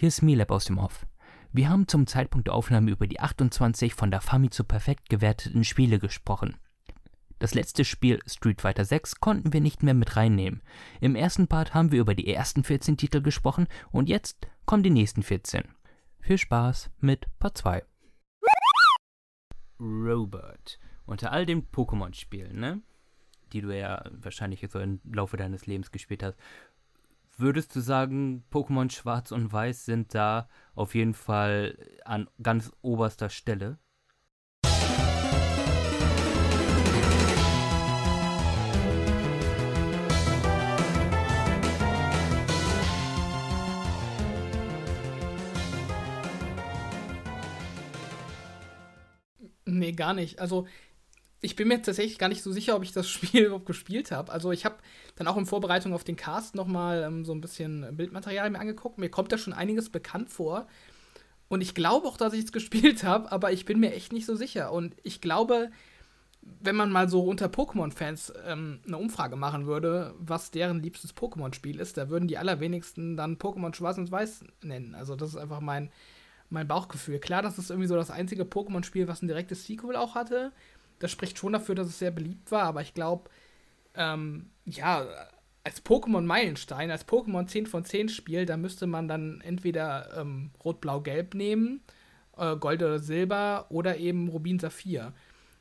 Hier ist Milab aus dem Off. Wir haben zum Zeitpunkt der Aufnahme über die 28 von der Famitsu perfekt gewerteten Spiele gesprochen. Das letzte Spiel Street Fighter 6 konnten wir nicht mehr mit reinnehmen. Im ersten Part haben wir über die ersten 14 Titel gesprochen und jetzt kommen die nächsten 14. Viel Spaß mit Part 2. Robert. Unter all den Pokémon-Spielen, ne? Die du ja wahrscheinlich so im Laufe deines Lebens gespielt hast. Würdest du sagen, Pokémon Schwarz und Weiß sind da auf jeden Fall an ganz oberster Stelle? Nee, gar nicht. Also, ich bin mir tatsächlich gar nicht so sicher, ob ich das Spiel überhaupt gespielt habe. Also, ich habe dann auch in Vorbereitung auf den Cast nochmal ähm, so ein bisschen Bildmaterial mir angeguckt. Mir kommt da schon einiges bekannt vor. Und ich glaube auch, dass ich es gespielt habe, aber ich bin mir echt nicht so sicher. Und ich glaube, wenn man mal so unter Pokémon-Fans ähm, eine Umfrage machen würde, was deren liebstes Pokémon-Spiel ist, da würden die allerwenigsten dann Pokémon Schwarz und Weiß nennen. Also das ist einfach mein, mein Bauchgefühl. Klar, das ist irgendwie so das einzige Pokémon-Spiel, was ein direktes Sequel auch hatte. Das spricht schon dafür, dass es sehr beliebt war, aber ich glaube, ähm, ja, als Pokémon-Meilenstein, als Pokémon 10 von 10 Spiel, da müsste man dann entweder ähm, Rot, Blau, Gelb nehmen, äh, Gold oder Silber oder eben Rubin, Saphir.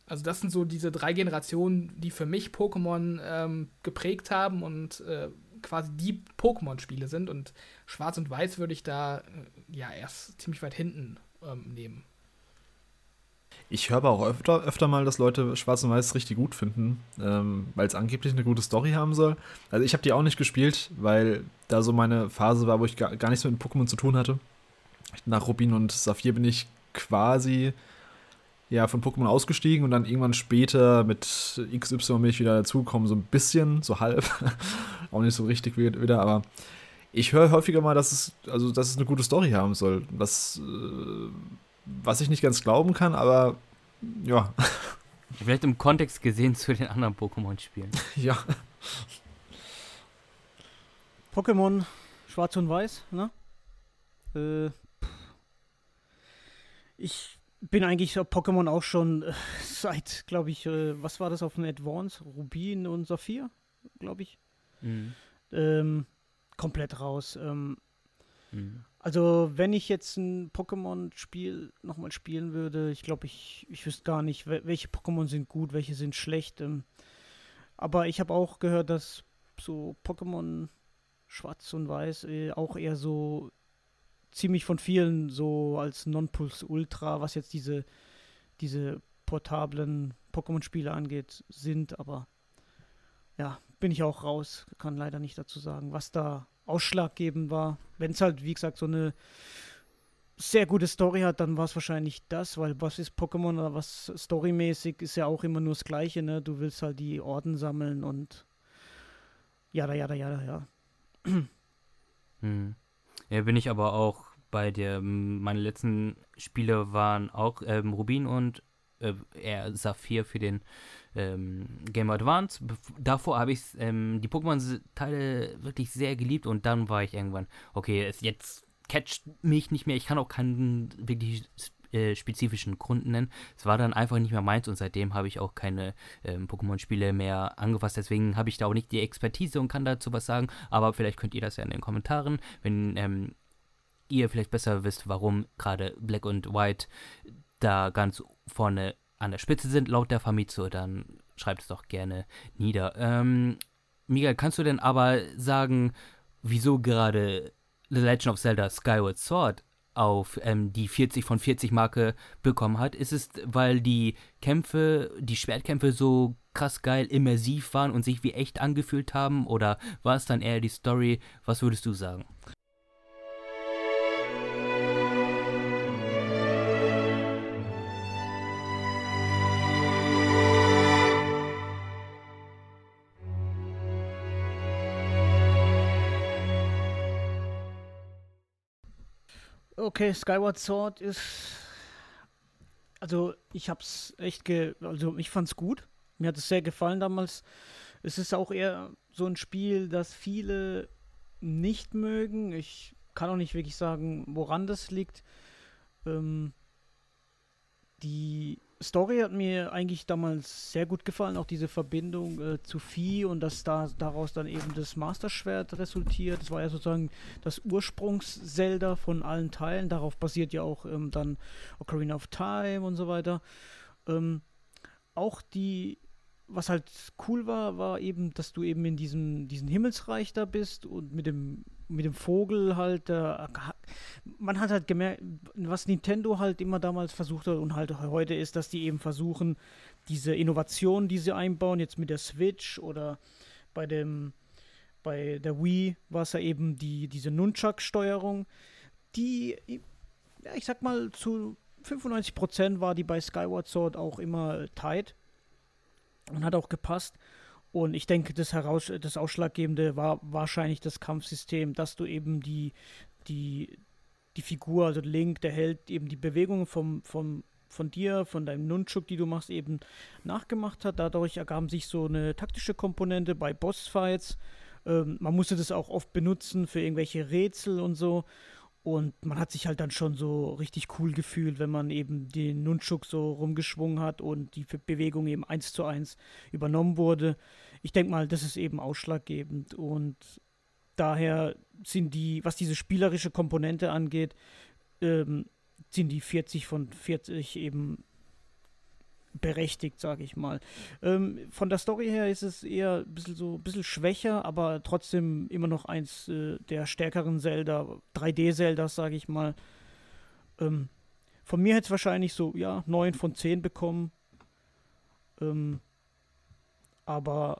Also das sind so diese drei Generationen, die für mich Pokémon ähm, geprägt haben und äh, quasi die Pokémon-Spiele sind. Und Schwarz und Weiß würde ich da äh, ja erst ziemlich weit hinten ähm, nehmen. Ich höre aber auch öfter, öfter mal, dass Leute Schwarz und Weiß richtig gut finden, ähm, weil es angeblich eine gute Story haben soll. Also ich habe die auch nicht gespielt, weil da so meine Phase war, wo ich gar, gar nichts mit Pokémon zu tun hatte. Nach Rubin und Saphir bin ich quasi ja, von Pokémon ausgestiegen und dann irgendwann später mit XY bin ich wieder dazugekommen, so ein bisschen, so halb. auch nicht so richtig wieder, aber ich höre häufiger mal, dass es, also, dass es eine gute Story haben soll. Was, äh, was ich nicht ganz glauben kann, aber ja. Vielleicht im Kontext gesehen zu den anderen Pokémon-Spielen. ja. Pokémon Schwarz und Weiß, ne? Äh, ich bin eigentlich auf Pokémon auch schon äh, seit, glaube ich, äh, was war das auf dem Advance? Rubin und Saphir, glaube ich. Mhm. Ähm, komplett raus. Ähm, mhm. Also, wenn ich jetzt ein Pokémon-Spiel nochmal spielen würde, ich glaube, ich, ich wüsste gar nicht, welche Pokémon sind gut, welche sind schlecht. Ähm, aber ich habe auch gehört, dass so Pokémon Schwarz und Weiß äh, auch eher so ziemlich von vielen so als Nonplusultra, was jetzt diese, diese portablen Pokémon-Spiele angeht, sind. Aber ja, bin ich auch raus. Kann leider nicht dazu sagen, was da ausschlaggebend war. Wenn es halt, wie gesagt, so eine sehr gute Story hat, dann war es wahrscheinlich das, weil was ist Pokémon oder was storymäßig ist ja auch immer nur das Gleiche, ne? Du willst halt die Orden sammeln und ja, da, ja, da, ja, da, ja. Ja, bin ich aber auch bei dir. Meine letzten Spiele waren auch ähm, Rubin und äh, eher Saphir für den ähm, Game Advance. Davor habe ich ähm, die Pokémon-Teile wirklich sehr geliebt und dann war ich irgendwann, okay, jetzt catcht mich nicht mehr. Ich kann auch keinen wirklich äh, spezifischen Grund nennen. Es war dann einfach nicht mehr meins und seitdem habe ich auch keine ähm, Pokémon-Spiele mehr angefasst. Deswegen habe ich da auch nicht die Expertise und kann dazu was sagen. Aber vielleicht könnt ihr das ja in den Kommentaren, wenn ähm, ihr vielleicht besser wisst, warum gerade Black und White da ganz vorne an der Spitze sind, laut der Famitsu, dann schreibt es doch gerne nieder. Ähm, Miguel, kannst du denn aber sagen, wieso gerade The Legend of Zelda Skyward Sword auf ähm, die 40 von 40 Marke bekommen hat? Ist es, weil die Kämpfe, die Schwertkämpfe so krass geil, immersiv waren und sich wie echt angefühlt haben? Oder war es dann eher die Story? Was würdest du sagen? Okay, Skyward Sword ist. Also, ich hab's echt ge. Also, ich fand's gut. Mir hat es sehr gefallen damals. Es ist auch eher so ein Spiel, das viele nicht mögen. Ich kann auch nicht wirklich sagen, woran das liegt. Ähm, die Story hat mir eigentlich damals sehr gut gefallen, auch diese Verbindung äh, zu Vieh und dass da daraus dann eben das Masterschwert resultiert. Das war ja sozusagen das Ursprungs-Zelda von allen Teilen. Darauf basiert ja auch ähm, dann Ocarina of Time und so weiter. Ähm, auch die was halt cool war, war eben, dass du eben in diesem, diesem Himmelsreich da bist und mit dem, mit dem Vogel halt, äh, man hat halt gemerkt, was Nintendo halt immer damals versucht hat und halt heute ist, dass die eben versuchen, diese Innovationen, die sie einbauen, jetzt mit der Switch oder bei dem, bei der Wii war es ja eben die, diese Nunchuck-Steuerung, die, ja, ich sag mal, zu 95% war die bei Skyward Sword auch immer tight und hat auch gepasst. Und ich denke, das, heraus, das Ausschlaggebende war wahrscheinlich das Kampfsystem, dass du eben die, die, die Figur, also Link, der Held, eben die Bewegungen vom, vom, von dir, von deinem Nunchuk, die du machst, eben nachgemacht hat. Dadurch ergaben sich so eine taktische Komponente bei Bossfights. Ähm, man musste das auch oft benutzen für irgendwelche Rätsel und so. Und man hat sich halt dann schon so richtig cool gefühlt, wenn man eben den Nunchuk so rumgeschwungen hat und die Bewegung eben eins zu eins übernommen wurde. Ich denke mal, das ist eben ausschlaggebend. Und daher sind die, was diese spielerische Komponente angeht, ähm, sind die 40 von 40 eben berechtigt, sage ich mal. Ähm, von der Story her ist es eher ein bisschen so ein bisschen schwächer, aber trotzdem immer noch eins äh, der stärkeren Zelda, 3D-Zeldas, sage ich mal. Ähm, von mir hätte es wahrscheinlich so, ja, 9 von 10 bekommen. Ähm, aber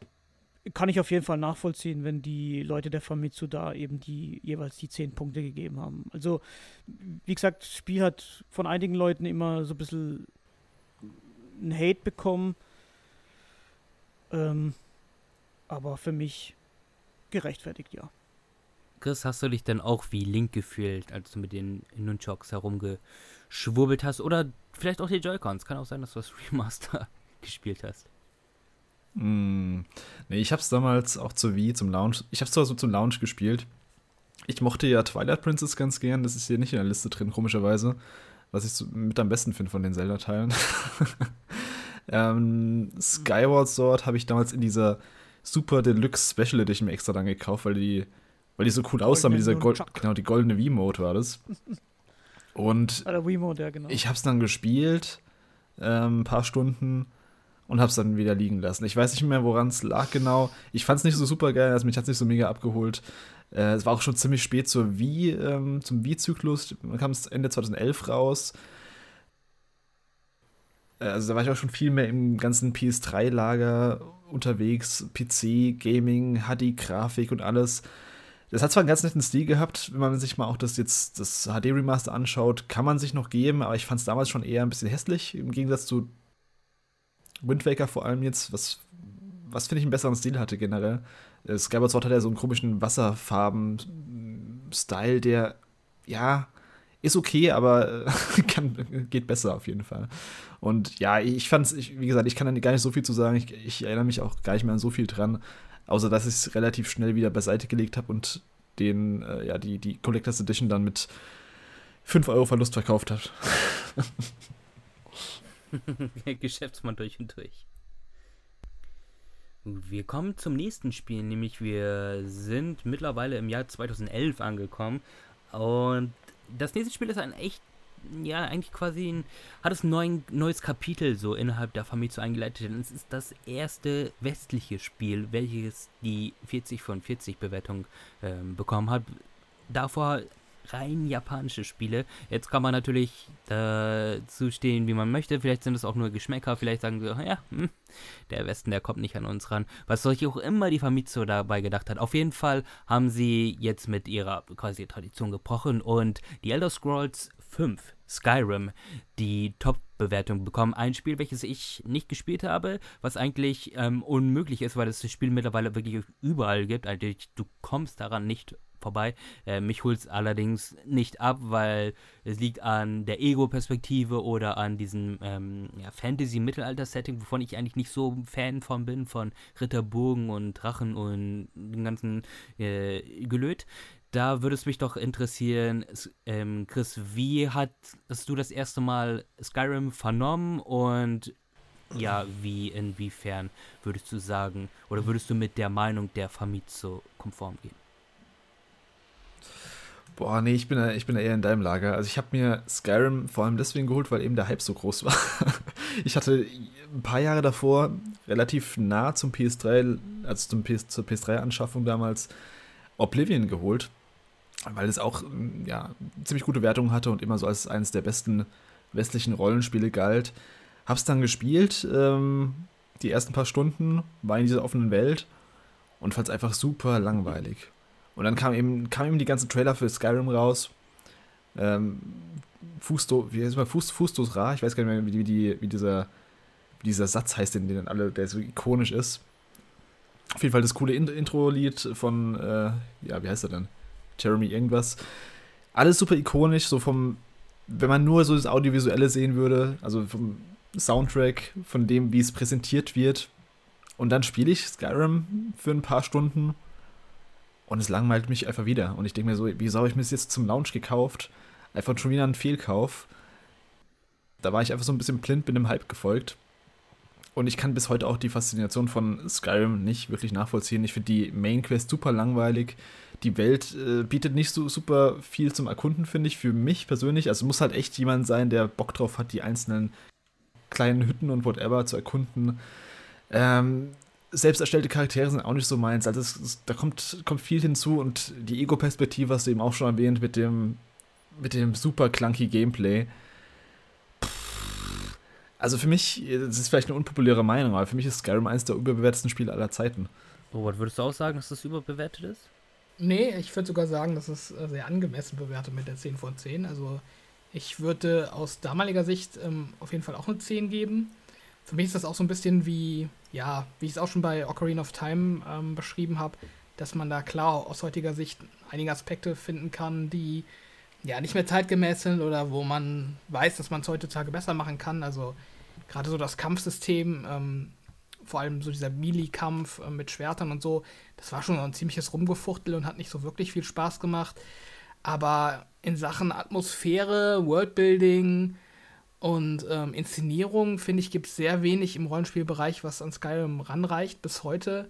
kann ich auf jeden Fall nachvollziehen, wenn die Leute der Famitsu da eben die jeweils die 10 Punkte gegeben haben. Also, wie gesagt, das Spiel hat von einigen Leuten immer so ein bisschen einen Hate bekommen. Ähm, aber für mich gerechtfertigt, ja. Chris, hast du dich denn auch wie Link gefühlt, als du mit den Nunchucks herumgeschwurbelt hast? Oder vielleicht auch die Joy-Cons? Kann auch sein, dass du das Remaster gespielt hast. Mm, nee, ich hab's damals auch zur Wii, zum Lounge. Ich hab's zwar so zum Lounge gespielt. Ich mochte ja Twilight Princess ganz gern, das ist hier nicht in der Liste drin, komischerweise was ich so mit am besten finde von den Zelda-Teilen. ähm, Skyward Sword habe ich damals in dieser Super Deluxe Special Edition extra dann gekauft, weil die, weil die so cool aussah mit dieser Gold, genau, die goldene Wii-Mode war das. Und ah, ja, genau. ich habe es dann gespielt, ähm, ein paar Stunden und habe es dann wieder liegen lassen. Ich weiß nicht mehr, woran es lag genau. Ich fand es nicht so super geil, also mich hat es nicht so mega abgeholt. Äh, es war auch schon ziemlich spät zur Wii, ähm, zum Wii-Zyklus. Man kam es Ende 2011 raus. Äh, also da war ich auch schon viel mehr im ganzen PS3-Lager unterwegs. PC, Gaming, HD-Grafik und alles. Das hat zwar einen ganz netten Stil gehabt, wenn man sich mal auch das jetzt das HD-Remaster anschaut, kann man sich noch geben, aber ich fand es damals schon eher ein bisschen hässlich, im Gegensatz zu Wind Waker vor allem jetzt, was, was finde ich einen besseren Stil hatte generell. Äh, Skyward Sword hat ja so einen komischen Wasserfarben-Style, der, ja, ist okay, aber äh, kann, geht besser auf jeden Fall. Und ja, ich fand's, ich, wie gesagt, ich kann da gar nicht so viel zu sagen. Ich, ich erinnere mich auch gar nicht mehr an so viel dran, außer dass ich es relativ schnell wieder beiseite gelegt habe und den, äh, ja, die, die Collectors Edition dann mit 5 Euro Verlust verkauft habe. Geschäftsmann durch und durch. Wir kommen zum nächsten Spiel, nämlich wir sind mittlerweile im Jahr 2011 angekommen und das nächste Spiel ist ein echt, ja, eigentlich quasi ein, hat es ein neues Kapitel so innerhalb der Familie so eingeleitet, denn es ist das erste westliche Spiel, welches die 40 von 40 Bewertung ähm, bekommen hat. Davor rein japanische Spiele. Jetzt kann man natürlich dazu stehen, wie man möchte. Vielleicht sind es auch nur Geschmäcker. Vielleicht sagen sie, ja, hm, der Westen, der kommt nicht an uns ran. Was solch auch immer die Famitsu dabei gedacht hat. Auf jeden Fall haben sie jetzt mit ihrer quasi Tradition gebrochen und die Elder Scrolls 5 Skyrim die Top-Bewertung bekommen. Ein Spiel, welches ich nicht gespielt habe, was eigentlich ähm, unmöglich ist, weil es das Spiel mittlerweile wirklich überall gibt. Also du kommst daran nicht vorbei. Äh, mich holt es allerdings nicht ab, weil es liegt an der Ego-Perspektive oder an diesem ähm, ja, Fantasy-Mittelalter-Setting, wovon ich eigentlich nicht so Fan von bin, von Ritterburgen und Drachen und dem ganzen äh, Gelöt. Da würde es mich doch interessieren, ähm, Chris, wie hast du das erste Mal Skyrim vernommen und ja, wie, inwiefern würdest du sagen, oder würdest du mit der Meinung der Famitsu konform gehen? Boah, nee, ich bin, ich bin eher in deinem Lager. Also ich habe mir Skyrim vor allem deswegen geholt, weil eben der Hype so groß war. Ich hatte ein paar Jahre davor relativ nah zum PS3, also zum PS, zur PS3-Anschaffung damals, Oblivion geholt, weil es auch ja, ziemlich gute Wertungen hatte und immer so als eines der besten westlichen Rollenspiele galt. Hab's dann gespielt, ähm, die ersten paar Stunden, war in dieser offenen Welt und fand's einfach super langweilig. Und dann kam eben, kam eben die ganzen Trailer für Skyrim raus. Ähm, Fusto, wie heißt mal, Fustos Ra, ich weiß gar nicht mehr, wie, wie, wie, dieser, wie dieser Satz heißt, den, den alle, der so ikonisch ist. Auf jeden Fall das coole Intro-Lied von, äh, ja, wie heißt er denn? Jeremy irgendwas. Alles super ikonisch, so vom, wenn man nur so das Audiovisuelle sehen würde, also vom Soundtrack, von dem, wie es präsentiert wird. Und dann spiele ich Skyrim für ein paar Stunden und es langweilt mich einfach wieder. Und ich denke mir so, wieso habe ich mir das jetzt zum Launch gekauft? Einfach schon wieder ein Fehlkauf. Da war ich einfach so ein bisschen blind, bin dem Hype gefolgt. Und ich kann bis heute auch die Faszination von Skyrim nicht wirklich nachvollziehen. Ich finde die Main Quest super langweilig. Die Welt äh, bietet nicht so super viel zum Erkunden, finde ich, für mich persönlich. Also muss halt echt jemand sein, der Bock drauf hat, die einzelnen kleinen Hütten und whatever zu erkunden. Ähm, selbst erstellte Charaktere sind auch nicht so meins. Also es, es, da kommt, kommt viel hinzu und die Ego-Perspektive hast du eben auch schon erwähnt mit dem, mit dem super clunky Gameplay. Also für mich, das ist vielleicht eine unpopuläre Meinung, aber für mich ist Skyrim eines der überbewertesten Spiele aller Zeiten. Robert, würdest du auch sagen, dass das überbewertet ist? Nee, ich würde sogar sagen, dass es äh, sehr angemessen bewertet mit der 10 von 10. Also ich würde aus damaliger Sicht ähm, auf jeden Fall auch eine 10 geben. Für mich ist das auch so ein bisschen wie ja, wie ich es auch schon bei Ocarina of Time ähm, beschrieben habe, dass man da klar aus heutiger Sicht einige Aspekte finden kann, die ja nicht mehr zeitgemäß sind oder wo man weiß, dass man es heutzutage besser machen kann. Also gerade so das Kampfsystem, ähm, vor allem so dieser Melee-Kampf äh, mit Schwertern und so, das war schon ein ziemliches Rumgefuchtel und hat nicht so wirklich viel Spaß gemacht. Aber in Sachen Atmosphäre, Worldbuilding, und ähm, Inszenierung, finde ich, gibt es sehr wenig im Rollenspielbereich, was an Skyrim ranreicht bis heute.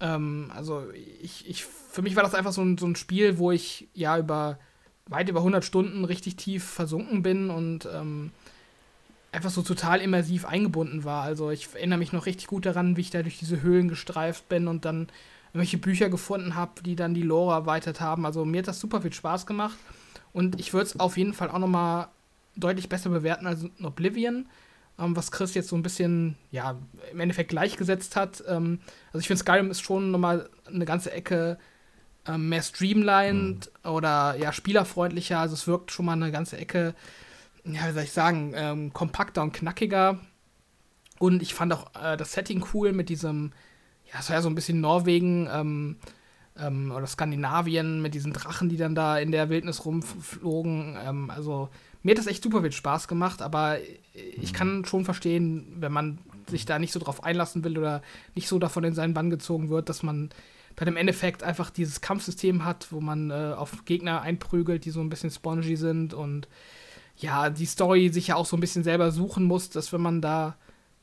Ähm, also ich, ich, für mich war das einfach so ein, so ein Spiel, wo ich ja über weit über 100 Stunden richtig tief versunken bin und ähm, einfach so total immersiv eingebunden war. Also ich erinnere mich noch richtig gut daran, wie ich da durch diese Höhlen gestreift bin und dann irgendwelche Bücher gefunden habe, die dann die Lore erweitert haben. Also mir hat das super viel Spaß gemacht und ich würde es auf jeden Fall auch noch mal deutlich besser bewerten als Oblivion, ähm, was Chris jetzt so ein bisschen, ja, im Endeffekt gleichgesetzt hat. Ähm, also ich finde, Skyrim ist schon nochmal eine ganze Ecke ähm, mehr streamlined mhm. oder ja, spielerfreundlicher. Also es wirkt schon mal eine ganze Ecke, ja, wie soll ich sagen, ähm, kompakter und knackiger. Und ich fand auch äh, das Setting cool mit diesem, ja, es war ja so ein bisschen Norwegen, ähm, ähm, oder Skandinavien mit diesen Drachen, die dann da in der Wildnis rumflogen. Ähm, also mir hat das echt super viel Spaß gemacht, aber ich kann schon verstehen, wenn man sich da nicht so drauf einlassen will oder nicht so davon in seinen Bann gezogen wird, dass man dann im Endeffekt einfach dieses Kampfsystem hat, wo man äh, auf Gegner einprügelt, die so ein bisschen spongy sind und ja, die Story sich ja auch so ein bisschen selber suchen muss, dass wenn man da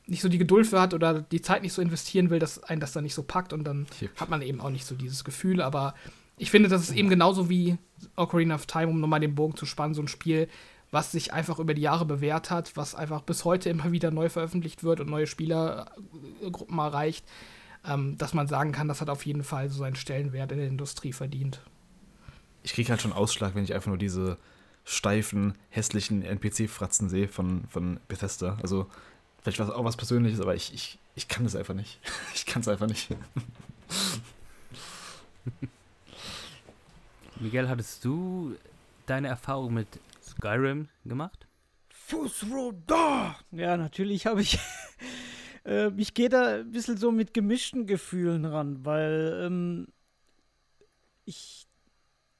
nicht so die Geduld für hat oder die Zeit nicht so investieren will, dass einen das dann nicht so packt und dann yep. hat man eben auch nicht so dieses Gefühl. Aber ich finde, das ist eben genauso wie Ocarina of Time, um nochmal den Bogen zu spannen, so ein Spiel, was sich einfach über die Jahre bewährt hat, was einfach bis heute immer wieder neu veröffentlicht wird und neue Spielergruppen erreicht, ähm, dass man sagen kann, das hat auf jeden Fall so seinen Stellenwert in der Industrie verdient. Ich kriege halt schon Ausschlag, wenn ich einfach nur diese steifen, hässlichen NPC-Fratzen sehe von, von Bethesda. Also vielleicht war es auch was Persönliches, aber ich, ich, ich kann das einfach nicht. Ich kann es einfach nicht. Miguel, hattest du deine Erfahrung mit Skyrim gemacht? Fußroda! Ja, natürlich habe ich. äh, ich gehe da ein bisschen so mit gemischten Gefühlen ran, weil ähm, ich,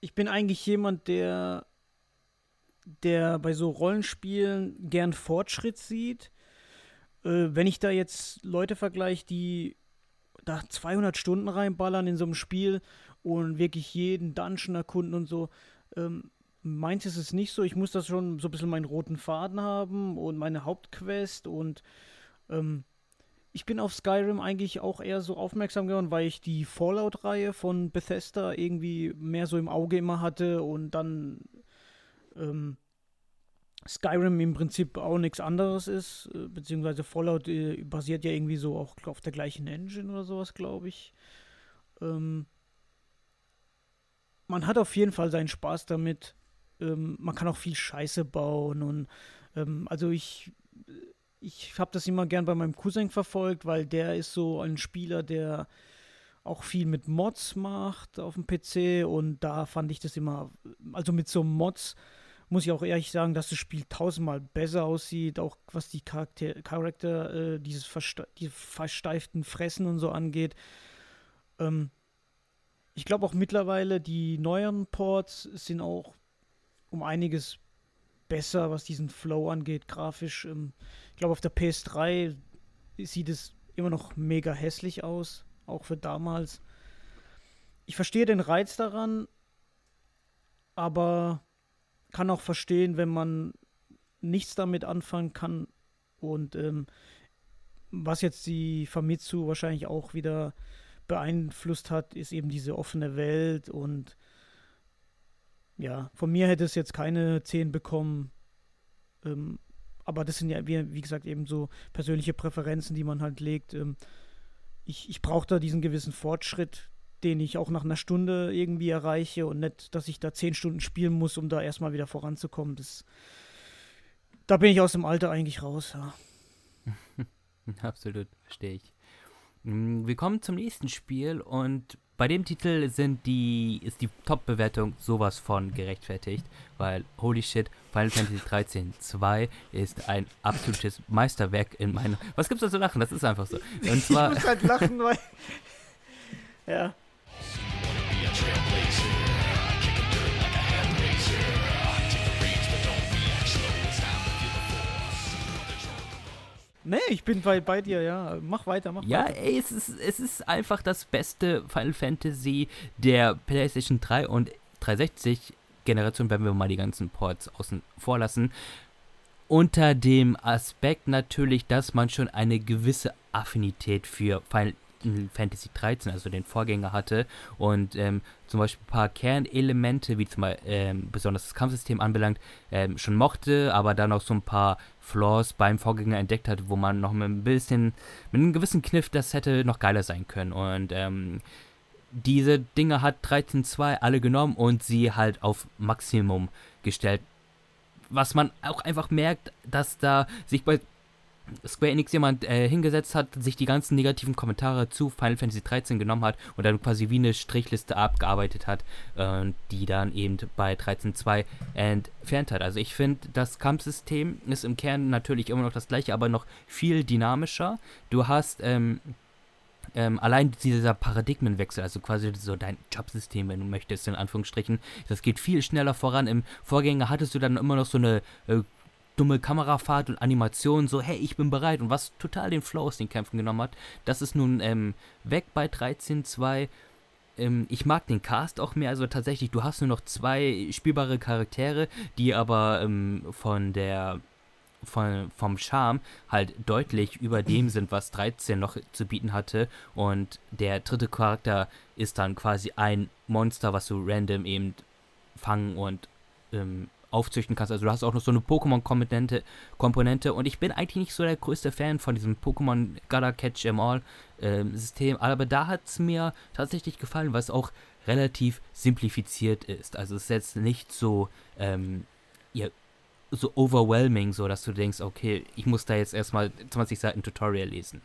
ich bin eigentlich jemand, der, der bei so Rollenspielen gern Fortschritt sieht. Äh, wenn ich da jetzt Leute vergleiche, die da 200 Stunden reinballern in so einem Spiel und wirklich jeden Dungeon erkunden und so. Ähm, meins ist es nicht so. Ich muss das schon so ein bisschen meinen roten Faden haben und meine Hauptquest und ähm, ich bin auf Skyrim eigentlich auch eher so aufmerksam geworden, weil ich die Fallout-Reihe von Bethesda irgendwie mehr so im Auge immer hatte und dann ähm, Skyrim im Prinzip auch nichts anderes ist, äh, beziehungsweise Fallout äh, basiert ja irgendwie so auch auf der gleichen Engine oder sowas, glaube ich. Ähm, man hat auf jeden Fall seinen Spaß damit. Ähm, man kann auch viel Scheiße bauen und ähm, also ich ich habe das immer gern bei meinem Cousin verfolgt, weil der ist so ein Spieler, der auch viel mit Mods macht auf dem PC und da fand ich das immer, also mit so Mods muss ich auch ehrlich sagen, dass das Spiel tausendmal besser aussieht, auch was die Charakter, Charakter äh, dieses verste die versteiften Fressen und so angeht. Ähm, ich glaube auch mittlerweile, die neueren Ports sind auch um einiges besser, was diesen Flow angeht, grafisch. Ähm, ich glaube, auf der PS3 sieht es immer noch mega hässlich aus, auch für damals. Ich verstehe den Reiz daran, aber kann auch verstehen, wenn man nichts damit anfangen kann. Und ähm, was jetzt die Famitsu wahrscheinlich auch wieder beeinflusst hat, ist eben diese offene Welt. Und ja, von mir hätte es jetzt keine 10 bekommen. Ähm, aber das sind ja, wie, wie, gesagt, eben so persönliche Präferenzen, die man halt legt. Ähm, ich ich brauche da diesen gewissen Fortschritt, den ich auch nach einer Stunde irgendwie erreiche und nicht, dass ich da zehn Stunden spielen muss, um da erstmal wieder voranzukommen. Das, da bin ich aus dem Alter eigentlich raus, ja. Absolut, verstehe ich. Mm, wir kommen zum nächsten Spiel und bei dem Titel sind die, ist die Top-Bewertung sowas von gerechtfertigt, weil holy shit, Final Fantasy 13 2 ist ein absolutes Meisterwerk in meiner. Was gibt's da zu lachen? Das ist einfach so. Und zwar. ich muss halt lachen, weil. ja. Nee, ich bin bei, bei dir, ja. Mach weiter, mach ja, weiter. Ja, ey, es ist, es ist einfach das beste Final Fantasy der PlayStation 3 und 360 Generation, wenn wir mal die ganzen Ports außen vor lassen. Unter dem Aspekt natürlich, dass man schon eine gewisse Affinität für Final Fantasy 13, also den Vorgänger hatte und ähm, zum Beispiel ein paar Kernelemente, wie zum Beispiel ähm, besonders das Kampfsystem anbelangt, ähm, schon mochte, aber dann auch so ein paar Flaws beim Vorgänger entdeckt hat, wo man noch mit ein bisschen, mit einem gewissen Kniff, das hätte noch geiler sein können und ähm, diese Dinge hat 13.2 alle genommen und sie halt auf Maximum gestellt. Was man auch einfach merkt, dass da sich bei Square Enix jemand äh, hingesetzt hat, sich die ganzen negativen Kommentare zu Final Fantasy 13 genommen hat und dann quasi wie eine Strichliste abgearbeitet hat äh, die dann eben bei 13.2 entfernt hat. Also ich finde, das Kampfsystem ist im Kern natürlich immer noch das gleiche, aber noch viel dynamischer. Du hast ähm, ähm, allein dieser Paradigmenwechsel, also quasi so dein Jobsystem, wenn du möchtest, in Anführungsstrichen, das geht viel schneller voran. Im Vorgänger hattest du dann immer noch so eine äh, dumme Kamerafahrt und Animation, so, hey, ich bin bereit und was total den Flow aus den Kämpfen genommen hat. Das ist nun ähm, weg bei 13.2. Ähm, ich mag den Cast auch mehr, also tatsächlich, du hast nur noch zwei spielbare Charaktere, die aber ähm, von der von, vom Charme halt deutlich über dem sind, was 13 noch zu bieten hatte. Und der dritte Charakter ist dann quasi ein Monster, was du random eben fangen und ähm, aufzüchten kannst. Also du hast auch noch so eine Pokémon-Komponente Komponente und ich bin eigentlich nicht so der größte Fan von diesem Pokémon Gotta Catch Em All ähm, System, aber da hat es mir tatsächlich gefallen, es auch relativ simplifiziert ist. Also es ist jetzt nicht so, ähm, ja, so overwhelming, so dass du denkst, okay, ich muss da jetzt erstmal 20 Seiten Tutorial lesen.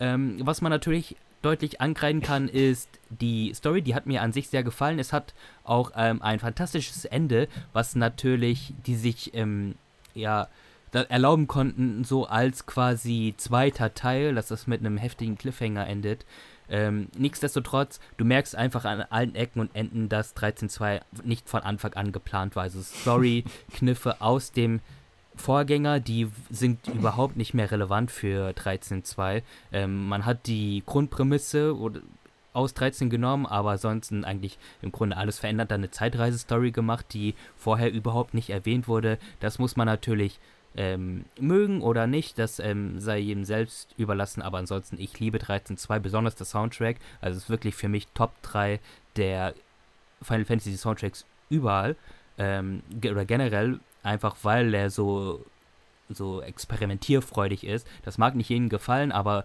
Ähm, was man natürlich deutlich ankreiden kann, ist die Story. Die hat mir an sich sehr gefallen. Es hat auch ähm, ein fantastisches Ende, was natürlich die sich ähm, ja erlauben konnten, so als quasi zweiter Teil, dass das mit einem heftigen Cliffhanger endet. Ähm, nichtsdestotrotz, du merkst einfach an allen Ecken und Enden, dass 13.2 nicht von Anfang an geplant war. Also Story-Kniffe aus dem Vorgänger, die sind überhaupt nicht mehr relevant für 13.2. Ähm, man hat die Grundprämisse aus 13 genommen, aber ansonsten eigentlich im Grunde alles verändert, dann eine Zeitreise-Story gemacht, die vorher überhaupt nicht erwähnt wurde. Das muss man natürlich ähm, mögen oder nicht, das ähm, sei jedem selbst überlassen, aber ansonsten, ich liebe 13.2, besonders der Soundtrack, also es ist wirklich für mich Top 3 der Final Fantasy Soundtracks überall, ähm, oder generell, einfach weil er so so experimentierfreudig ist. Das mag nicht jedem gefallen, aber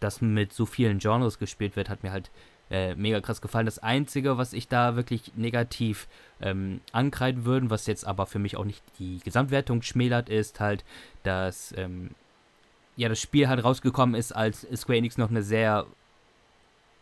dass mit so vielen Genres gespielt wird, hat mir halt äh, mega krass gefallen. Das Einzige, was ich da wirklich negativ ähm, ankreiden würde, was jetzt aber für mich auch nicht die Gesamtwertung schmälert, ist halt, dass ähm, ja das Spiel halt rausgekommen ist, als Square Enix noch eine sehr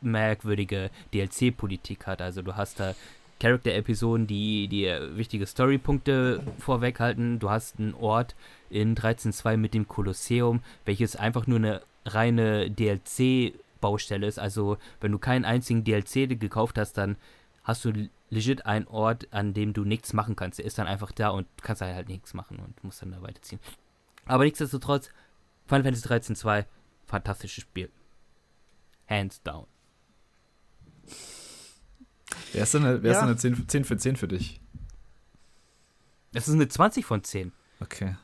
merkwürdige DLC-Politik hat. Also du hast da Charakter-Episoden, die dir wichtige Storypunkte vorweghalten. Du hast einen Ort in 13.2 mit dem Kolosseum, welches einfach nur eine reine DLC-Baustelle ist. Also wenn du keinen einzigen DLC gekauft hast, dann hast du legit einen Ort, an dem du nichts machen kannst. Der ist dann einfach da und kannst halt nichts machen und musst dann da weiterziehen. Aber nichtsdestotrotz, Final Fantasy 13.2, fantastisches Spiel. Hands down. Wer ist denn eine, wer ja. ist eine 10, 10 für 10 für dich? Das ist eine 20 von 10. Okay.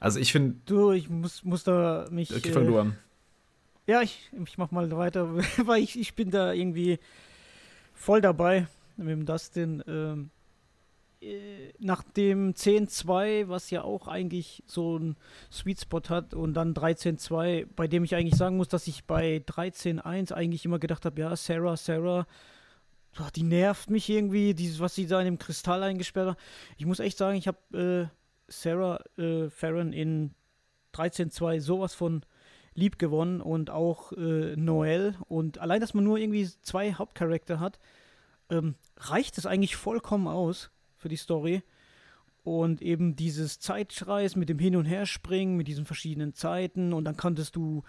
Also ich finde. Du, ich muss, muss da mich. Okay, fang äh, du an. Ja, ich, ich mach mal weiter, weil ich, ich bin da irgendwie voll dabei mit dem Dustin. Ähm, äh, nach dem 10-2, was ja auch eigentlich so ein Sweet Spot hat, und dann 13-2, bei dem ich eigentlich sagen muss, dass ich bei 13-1 eigentlich immer gedacht habe, ja, Sarah, Sarah, die nervt mich irgendwie, dieses, was sie da in dem Kristall eingesperrt hat. Ich muss echt sagen, ich habe äh, Sarah äh, Farron in 13-2 sowas von lieb gewonnen und auch äh, Noel. Und allein, dass man nur irgendwie zwei Hauptcharakter hat, ähm, reicht es eigentlich vollkommen aus für die Story. Und eben dieses Zeitschreis mit dem Hin- und Herspringen, mit diesen verschiedenen Zeiten. Und dann konntest du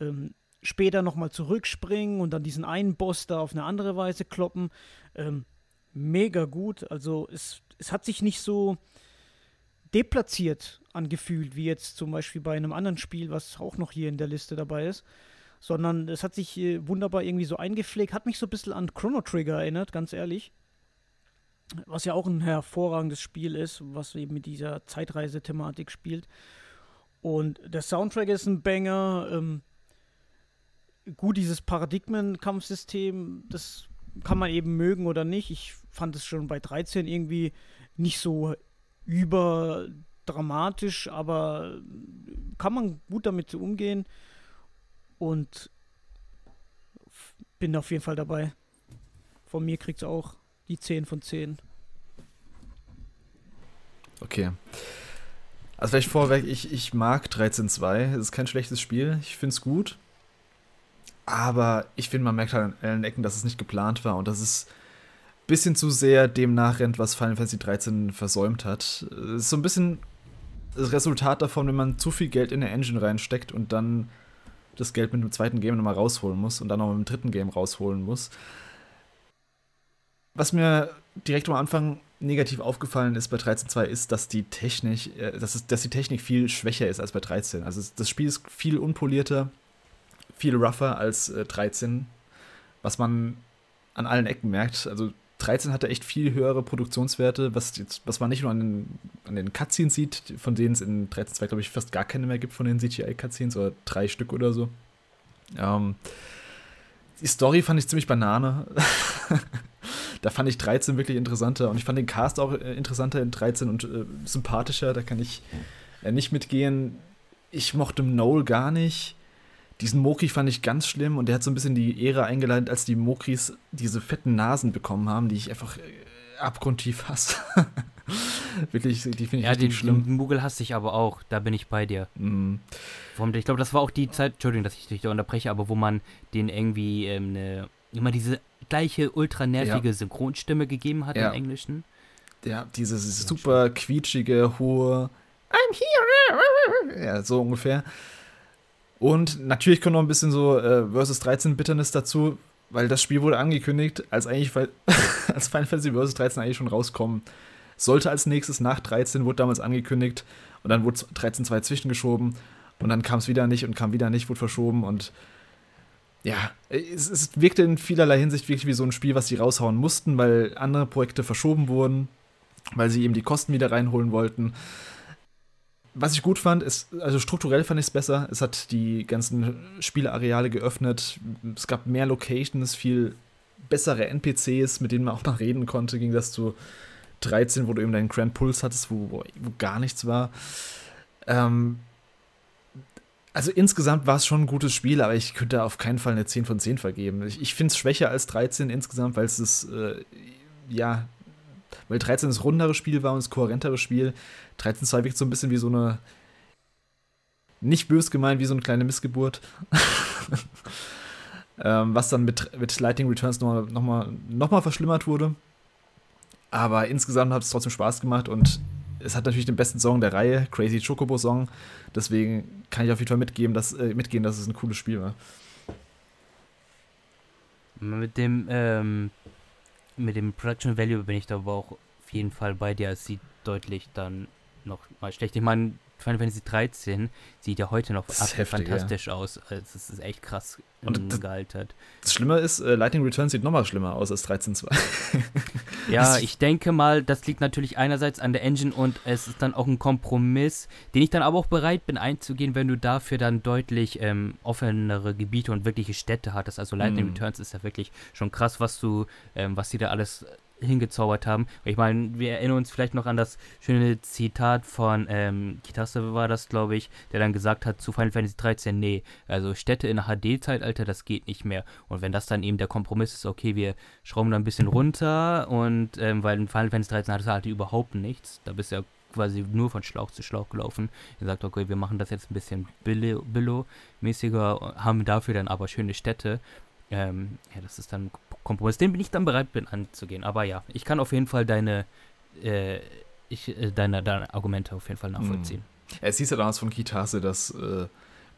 ähm, später nochmal zurückspringen und dann diesen einen Boss da auf eine andere Weise kloppen. Ähm, mega gut. Also es, es hat sich nicht so deplatziert angefühlt, wie jetzt zum Beispiel bei einem anderen Spiel, was auch noch hier in der Liste dabei ist. Sondern es hat sich äh, wunderbar irgendwie so eingepflegt, hat mich so ein bisschen an Chrono Trigger erinnert, ganz ehrlich. Was ja auch ein hervorragendes Spiel ist, was eben mit dieser Zeitreise-Thematik spielt. Und der Soundtrack ist ein Banger. Ähm, gut, dieses Paradigmen-Kampfsystem, das kann man eben mögen oder nicht. Ich fand es schon bei 13 irgendwie nicht so überdramatisch, aber kann man gut damit umgehen und bin auf jeden Fall dabei. Von mir kriegt es auch die 10 von 10. Okay. Also vielleicht vorweg, ich, ich mag 13.2. Es ist kein schlechtes Spiel. Ich finde es gut. Aber ich finde, man merkt halt an allen Ecken, dass es nicht geplant war und dass es bisschen zu sehr dem nachrennt, was Final Fantasy 13 versäumt hat. Es ist so ein bisschen das Resultat davon, wenn man zu viel Geld in eine Engine reinsteckt und dann das Geld mit dem zweiten Game nochmal rausholen muss und dann noch mit dem dritten Game rausholen muss. Was mir direkt am Anfang negativ aufgefallen ist bei 13.2 ist, dass die Technik, äh, dass, es, dass die Technik viel schwächer ist als bei 13. Also das Spiel ist viel unpolierter, viel rougher als äh, 13, was man an allen Ecken merkt. Also 13 hatte echt viel höhere Produktionswerte, was, was man nicht nur an den, an den Cutscenes sieht, von denen es in 13.2, glaube ich, fast gar keine mehr gibt von den CGI-Cutscenes oder drei Stück oder so. Ähm, die Story fand ich ziemlich banane. da fand ich 13 wirklich interessanter und ich fand den Cast auch äh, interessanter in 13 und äh, sympathischer. Da kann ich äh, nicht mitgehen. Ich mochte Noel gar nicht. Diesen Moki fand ich ganz schlimm und der hat so ein bisschen die Ära eingeleitet, als die Mokris diese fetten Nasen bekommen haben, die ich einfach äh, abgrundtief hasse. Wirklich, die finde ich ja, den, schlimm. Den Mugel hasse ich aber auch, da bin ich bei dir. Mm. Ich glaube, das war auch die Zeit, Entschuldigung, dass ich dich da unterbreche, aber wo man den irgendwie ähm, eine, immer diese gleiche ultra nervige ja. Synchronstimme gegeben hat ja. im Englischen. Ja, diese super quietschige, hohe I'm here! Ja, so ungefähr. Und natürlich kommt noch ein bisschen so äh, Versus 13 Bitternis dazu, weil das Spiel wurde angekündigt, als eigentlich als Final Fantasy Versus 13 eigentlich schon rauskommen. Sollte als nächstes nach 13, wurde damals angekündigt und dann wurde 13.2 zwischengeschoben und dann kam es wieder nicht und kam wieder nicht, wurde verschoben und ja, es, es wirkte in vielerlei Hinsicht wirklich wie so ein Spiel, was sie raushauen mussten, weil andere Projekte verschoben wurden, weil sie eben die Kosten wieder reinholen wollten. Was ich gut fand, ist, also strukturell fand ich es besser. Es hat die ganzen Spielareale geöffnet. Es gab mehr Locations, viel bessere NPCs, mit denen man auch noch reden konnte, ging das zu 13, wo du eben deinen Grand Pulse hattest, wo, wo, wo gar nichts war. Ähm, also insgesamt war es schon ein gutes Spiel, aber ich könnte auf keinen Fall eine 10 von 10 vergeben. Ich, ich finde es schwächer als 13 insgesamt, weil es ist, äh, ja, weil 13 das rundere Spiel war und das kohärentere Spiel. 13 2 wirkt so ein bisschen wie so eine, nicht bös gemeint, wie so eine kleine Missgeburt. ähm, was dann mit, mit Lightning Returns nochmal noch mal, noch mal verschlimmert wurde. Aber insgesamt hat es trotzdem Spaß gemacht und es hat natürlich den besten Song der Reihe, Crazy Chocobo Song. Deswegen kann ich auf jeden Fall mitgeben, dass, äh, mitgehen, dass es ein cooles Spiel war. Mit dem, ähm, mit dem Production Value bin ich da aber auch auf jeden Fall bei dir. Es sieht deutlich dann noch mal schlecht. Ich meine, Final Fantasy 13 sieht ja heute noch heftig, fantastisch ja. aus. Also es ist echt krass und das, gealtert. Das Schlimme ist, äh, Lightning Returns sieht nochmal schlimmer aus als 13.2. ja, ich denke mal, das liegt natürlich einerseits an der Engine und es ist dann auch ein Kompromiss, den ich dann aber auch bereit bin einzugehen, wenn du dafür dann deutlich ähm, offenere Gebiete und wirkliche Städte hattest. Also Lightning mm. Returns ist ja wirklich schon krass, was du, ähm, was sie da alles hingezaubert haben. Ich meine, wir erinnern uns vielleicht noch an das schöne Zitat von ähm, Kitase war das, glaube ich, der dann gesagt hat zu Final Fantasy 13, nee, also Städte in HD-Zeitalter, das geht nicht mehr. Und wenn das dann eben der Kompromiss ist, okay, wir schrauben da ein bisschen runter und ähm, weil in Final Fantasy 13 hat es halt überhaupt nichts, da bist du ja quasi nur von Schlauch zu Schlauch gelaufen. Er sagt, okay, wir machen das jetzt ein bisschen Billo-mäßiger, haben dafür dann aber schöne Städte. Ähm, ja, das ist dann Kompromiss, den bin ich dann bereit bin anzugehen. Aber ja, ich kann auf jeden Fall deine, äh, ich, äh, deine, deine, Argumente auf jeden Fall nachvollziehen. Hm. Es hieß ja damals von Kitase, dass äh,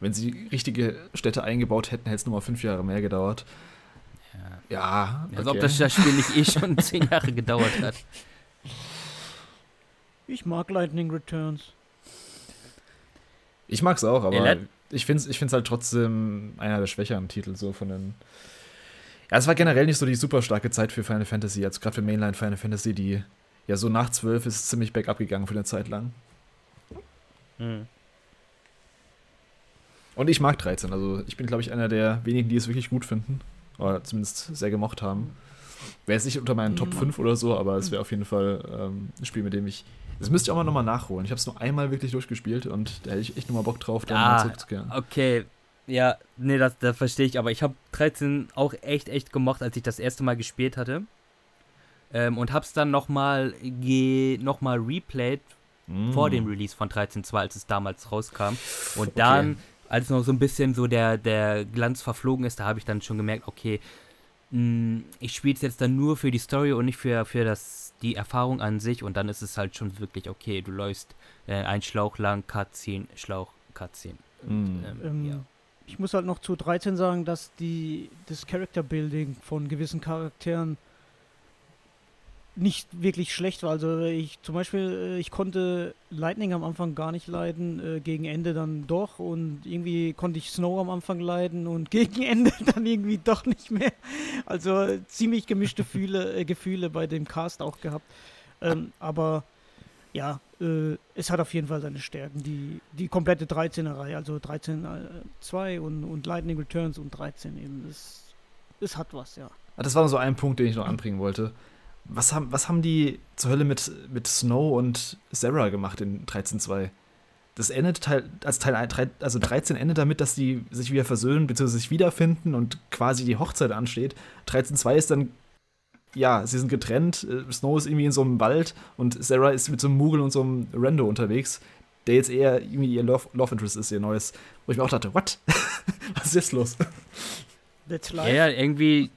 wenn sie richtige Städte eingebaut hätten, hätte es nur mal fünf Jahre mehr gedauert. Ja. ja okay. Als ob das, das Spiel nicht eh schon zehn Jahre gedauert hat. Ich mag Lightning Returns. Ich mag's auch, aber ich finde es ich find's halt trotzdem einer der schwächeren Titel so von den ja, es war generell nicht so die super starke Zeit für Final Fantasy, jetzt gerade für Mainline Final Fantasy, die ja so nach 12 ist ziemlich bergab gegangen für eine Zeit lang. Mhm. Und ich mag 13, also ich bin, glaube ich, einer der wenigen, die es wirklich gut finden. Oder zumindest sehr gemocht haben. Wäre jetzt nicht unter meinen Top 5 oder so, aber es wäre auf jeden Fall ähm, ein Spiel, mit dem ich. Das müsste ich auch mal nochmal nachholen. Ich habe es nur einmal wirklich durchgespielt und da hätte ich echt nochmal Bock drauf, da ah, mal zurückzukehren. Okay, ja, nee, das, das verstehe ich, aber ich habe 13 auch echt, echt gemocht, als ich das erste Mal gespielt hatte. Ähm, und hab's dann nochmal noch mal replayed mm. vor dem Release von 13.2, als es damals rauskam. Und okay. dann, als noch so ein bisschen so der, der Glanz verflogen ist, da habe ich dann schon gemerkt, okay, mh, mm, ich spiele es jetzt dann nur für die Story und nicht für, für das, die Erfahrung an sich. Und dann ist es halt schon wirklich, okay, du läufst äh, ein Schlauch lang, Cutscene, Schlauch, Cutscene. Mm. Und, ähm, ähm, ja. Ich muss halt noch zu 13 sagen, dass die, das Character Building von gewissen Charakteren nicht wirklich schlecht war. Also ich zum Beispiel, äh, ich konnte Lightning am Anfang gar nicht leiden, äh, gegen Ende dann doch und irgendwie konnte ich Snow am Anfang leiden und gegen Ende dann irgendwie doch nicht mehr. Also ziemlich gemischte Fühle, äh, Gefühle bei dem Cast auch gehabt. Ähm, aber ja, äh, es hat auf jeden Fall seine Stärken. Die, die komplette 13er-Reihe, also 13.2 äh, und, und Lightning Returns und 13 eben, es, es hat was, ja. Ah, das war so ein Punkt, den ich noch anbringen wollte. Was haben, was haben die zur Hölle mit, mit Snow und Sarah gemacht in 13.2? Das endet Teil, als Teil 1, also 13 endet damit, dass die sich wieder versöhnen bzw. sich wiederfinden und quasi die Hochzeit ansteht. 13.2 ist dann ja, sie sind getrennt. Äh, Snow ist irgendwie in so einem Wald und Sarah ist mit so einem Mugel und so einem Rando unterwegs, der jetzt eher irgendwie ihr Love, Love Interest ist, ihr neues. Wo ich mir auch dachte, what? Was ist jetzt los? That's life. Ja, irgendwie.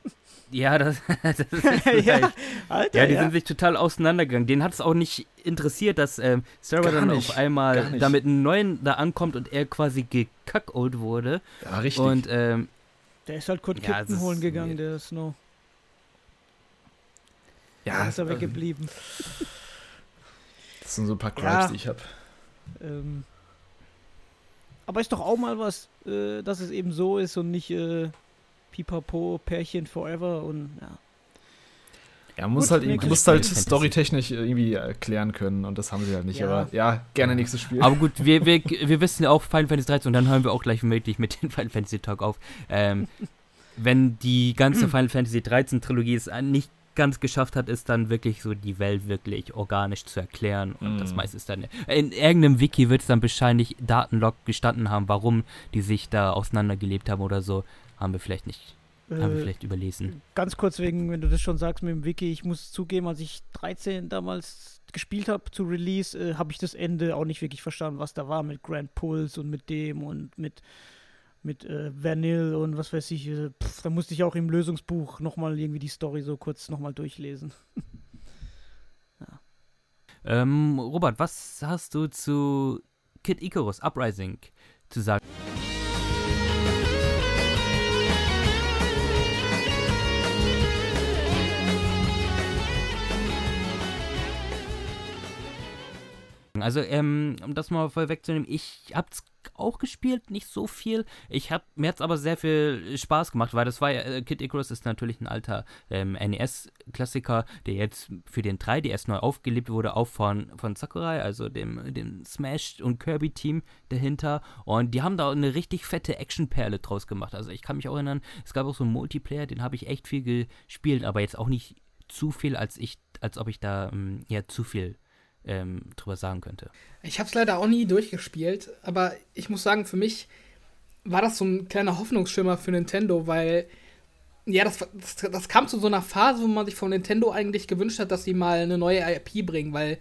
Ja, das, das ist ja, Alter, ja, die ja. sind sich total auseinandergegangen. Den hat es auch nicht interessiert, dass ähm, Sarah gar dann nicht, auf einmal da mit einem neuen da ankommt und er quasi gekackold wurde. Ja, richtig. Und, ähm, der ist halt kurz ja, Kippen holen gegangen, der Snow. Ja. ist er weggeblieben. Das sind so ein paar Gripes, ja, die ich habe. Ähm, aber ist doch auch mal was, äh, dass es eben so ist und nicht, äh, Pipapo, Pärchen Forever und ja. Ja, man muss Gut, halt, man muss halt storytechnisch irgendwie erklären können und das haben sie halt nicht. Ja. Aber ja, gerne nächstes Spiel. Aber gut, wir, wir, wir wissen ja auch Final Fantasy 13 und dann hören wir auch gleich möglich mit dem Final Fantasy Talk auf. Ähm, wenn die ganze Final Fantasy 13 Trilogie es nicht ganz geschafft hat, ist dann wirklich so die Welt wirklich organisch zu erklären und Mm. das meiste ist dann in irgendeinem Wiki wird es dann wahrscheinlich Datenlog gestanden haben, warum die sich da auseinandergelebt haben oder so, haben wir vielleicht nicht, haben wir Äh, vielleicht überlesen. Ganz kurz wegen, wenn du das schon sagst mit dem Wiki, ich muss zugeben, als ich 13 damals gespielt habe zu Release, äh, habe ich das Ende auch nicht wirklich verstanden, was da war mit Grand Pulse und mit dem und mit mit äh, Vanille und was weiß ich. Äh, pff, da musste ich auch im Lösungsbuch nochmal irgendwie die Story so kurz nochmal durchlesen. Ähm, Robert, was hast du zu Kid Icarus Uprising zu sagen? Also, ähm, um das mal vorwegzunehmen, ich hab's auch gespielt, nicht so viel. Ich hab, mir hat's aber sehr viel Spaß gemacht, weil das war ja, äh, Kid Icarus ist natürlich ein alter ähm, NES-Klassiker, der jetzt für den 3DS neu aufgelebt wurde, auch von, von Sakurai, also dem, dem Smash- und Kirby-Team dahinter. Und die haben da eine richtig fette Actionperle draus gemacht. Also ich kann mich auch erinnern, es gab auch so einen Multiplayer, den habe ich echt viel gespielt, aber jetzt auch nicht zu viel, als ich, als ob ich da ähm, ja zu viel ähm, drüber sagen könnte. Ich habe es leider auch nie durchgespielt, aber ich muss sagen, für mich war das so ein kleiner Hoffnungsschimmer für Nintendo, weil ja, das, das, das kam zu so einer Phase, wo man sich von Nintendo eigentlich gewünscht hat, dass sie mal eine neue IP bringen, weil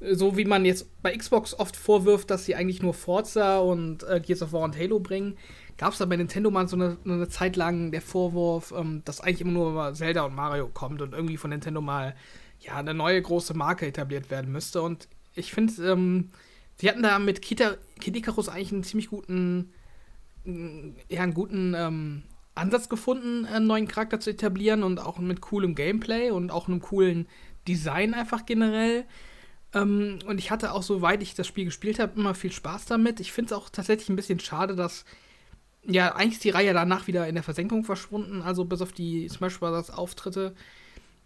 äh, so wie man jetzt bei Xbox oft vorwirft, dass sie eigentlich nur Forza und äh, Gears of War und Halo bringen, gab es da bei Nintendo mal so eine, eine Zeit lang der Vorwurf, ähm, dass eigentlich immer nur Zelda und Mario kommt und irgendwie von Nintendo mal ja, eine neue große Marke etabliert werden müsste. Und ich finde, ähm, sie hatten da mit Kita, Kid Icarus eigentlich einen ziemlich guten, ja, einen guten ähm, Ansatz gefunden, einen neuen Charakter zu etablieren und auch mit coolem Gameplay und auch einem coolen Design einfach generell. Ähm, und ich hatte auch, soweit ich das Spiel gespielt habe, immer viel Spaß damit. Ich finde es auch tatsächlich ein bisschen schade, dass ja, eigentlich ist die Reihe danach wieder in der Versenkung verschwunden, also bis auf die Smash Bros. Auftritte.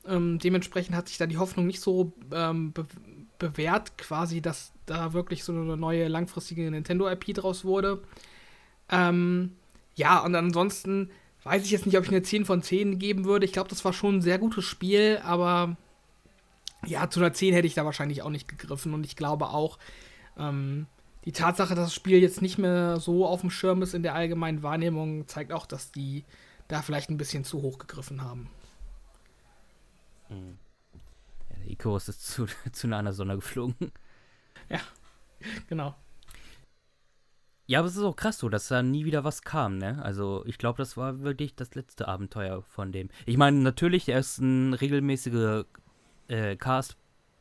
Ähm, dementsprechend hat sich da die Hoffnung nicht so ähm, be bewährt, quasi, dass da wirklich so eine neue langfristige Nintendo-IP draus wurde. Ähm, ja, und ansonsten weiß ich jetzt nicht, ob ich eine 10 von 10 geben würde. Ich glaube, das war schon ein sehr gutes Spiel, aber ja, zu einer 10 hätte ich da wahrscheinlich auch nicht gegriffen. Und ich glaube auch, ähm, die Tatsache, dass das Spiel jetzt nicht mehr so auf dem Schirm ist in der allgemeinen Wahrnehmung, zeigt auch, dass die da vielleicht ein bisschen zu hoch gegriffen haben. Ja, der Icarus ist zu, zu nah an der Sonne geflogen. Genau. Ja, aber es ist auch krass so, dass da nie wieder was kam, ne? Also ich glaube, das war wirklich das letzte Abenteuer von dem. Ich meine, natürlich, er ist ein regelmäßiger äh, Cast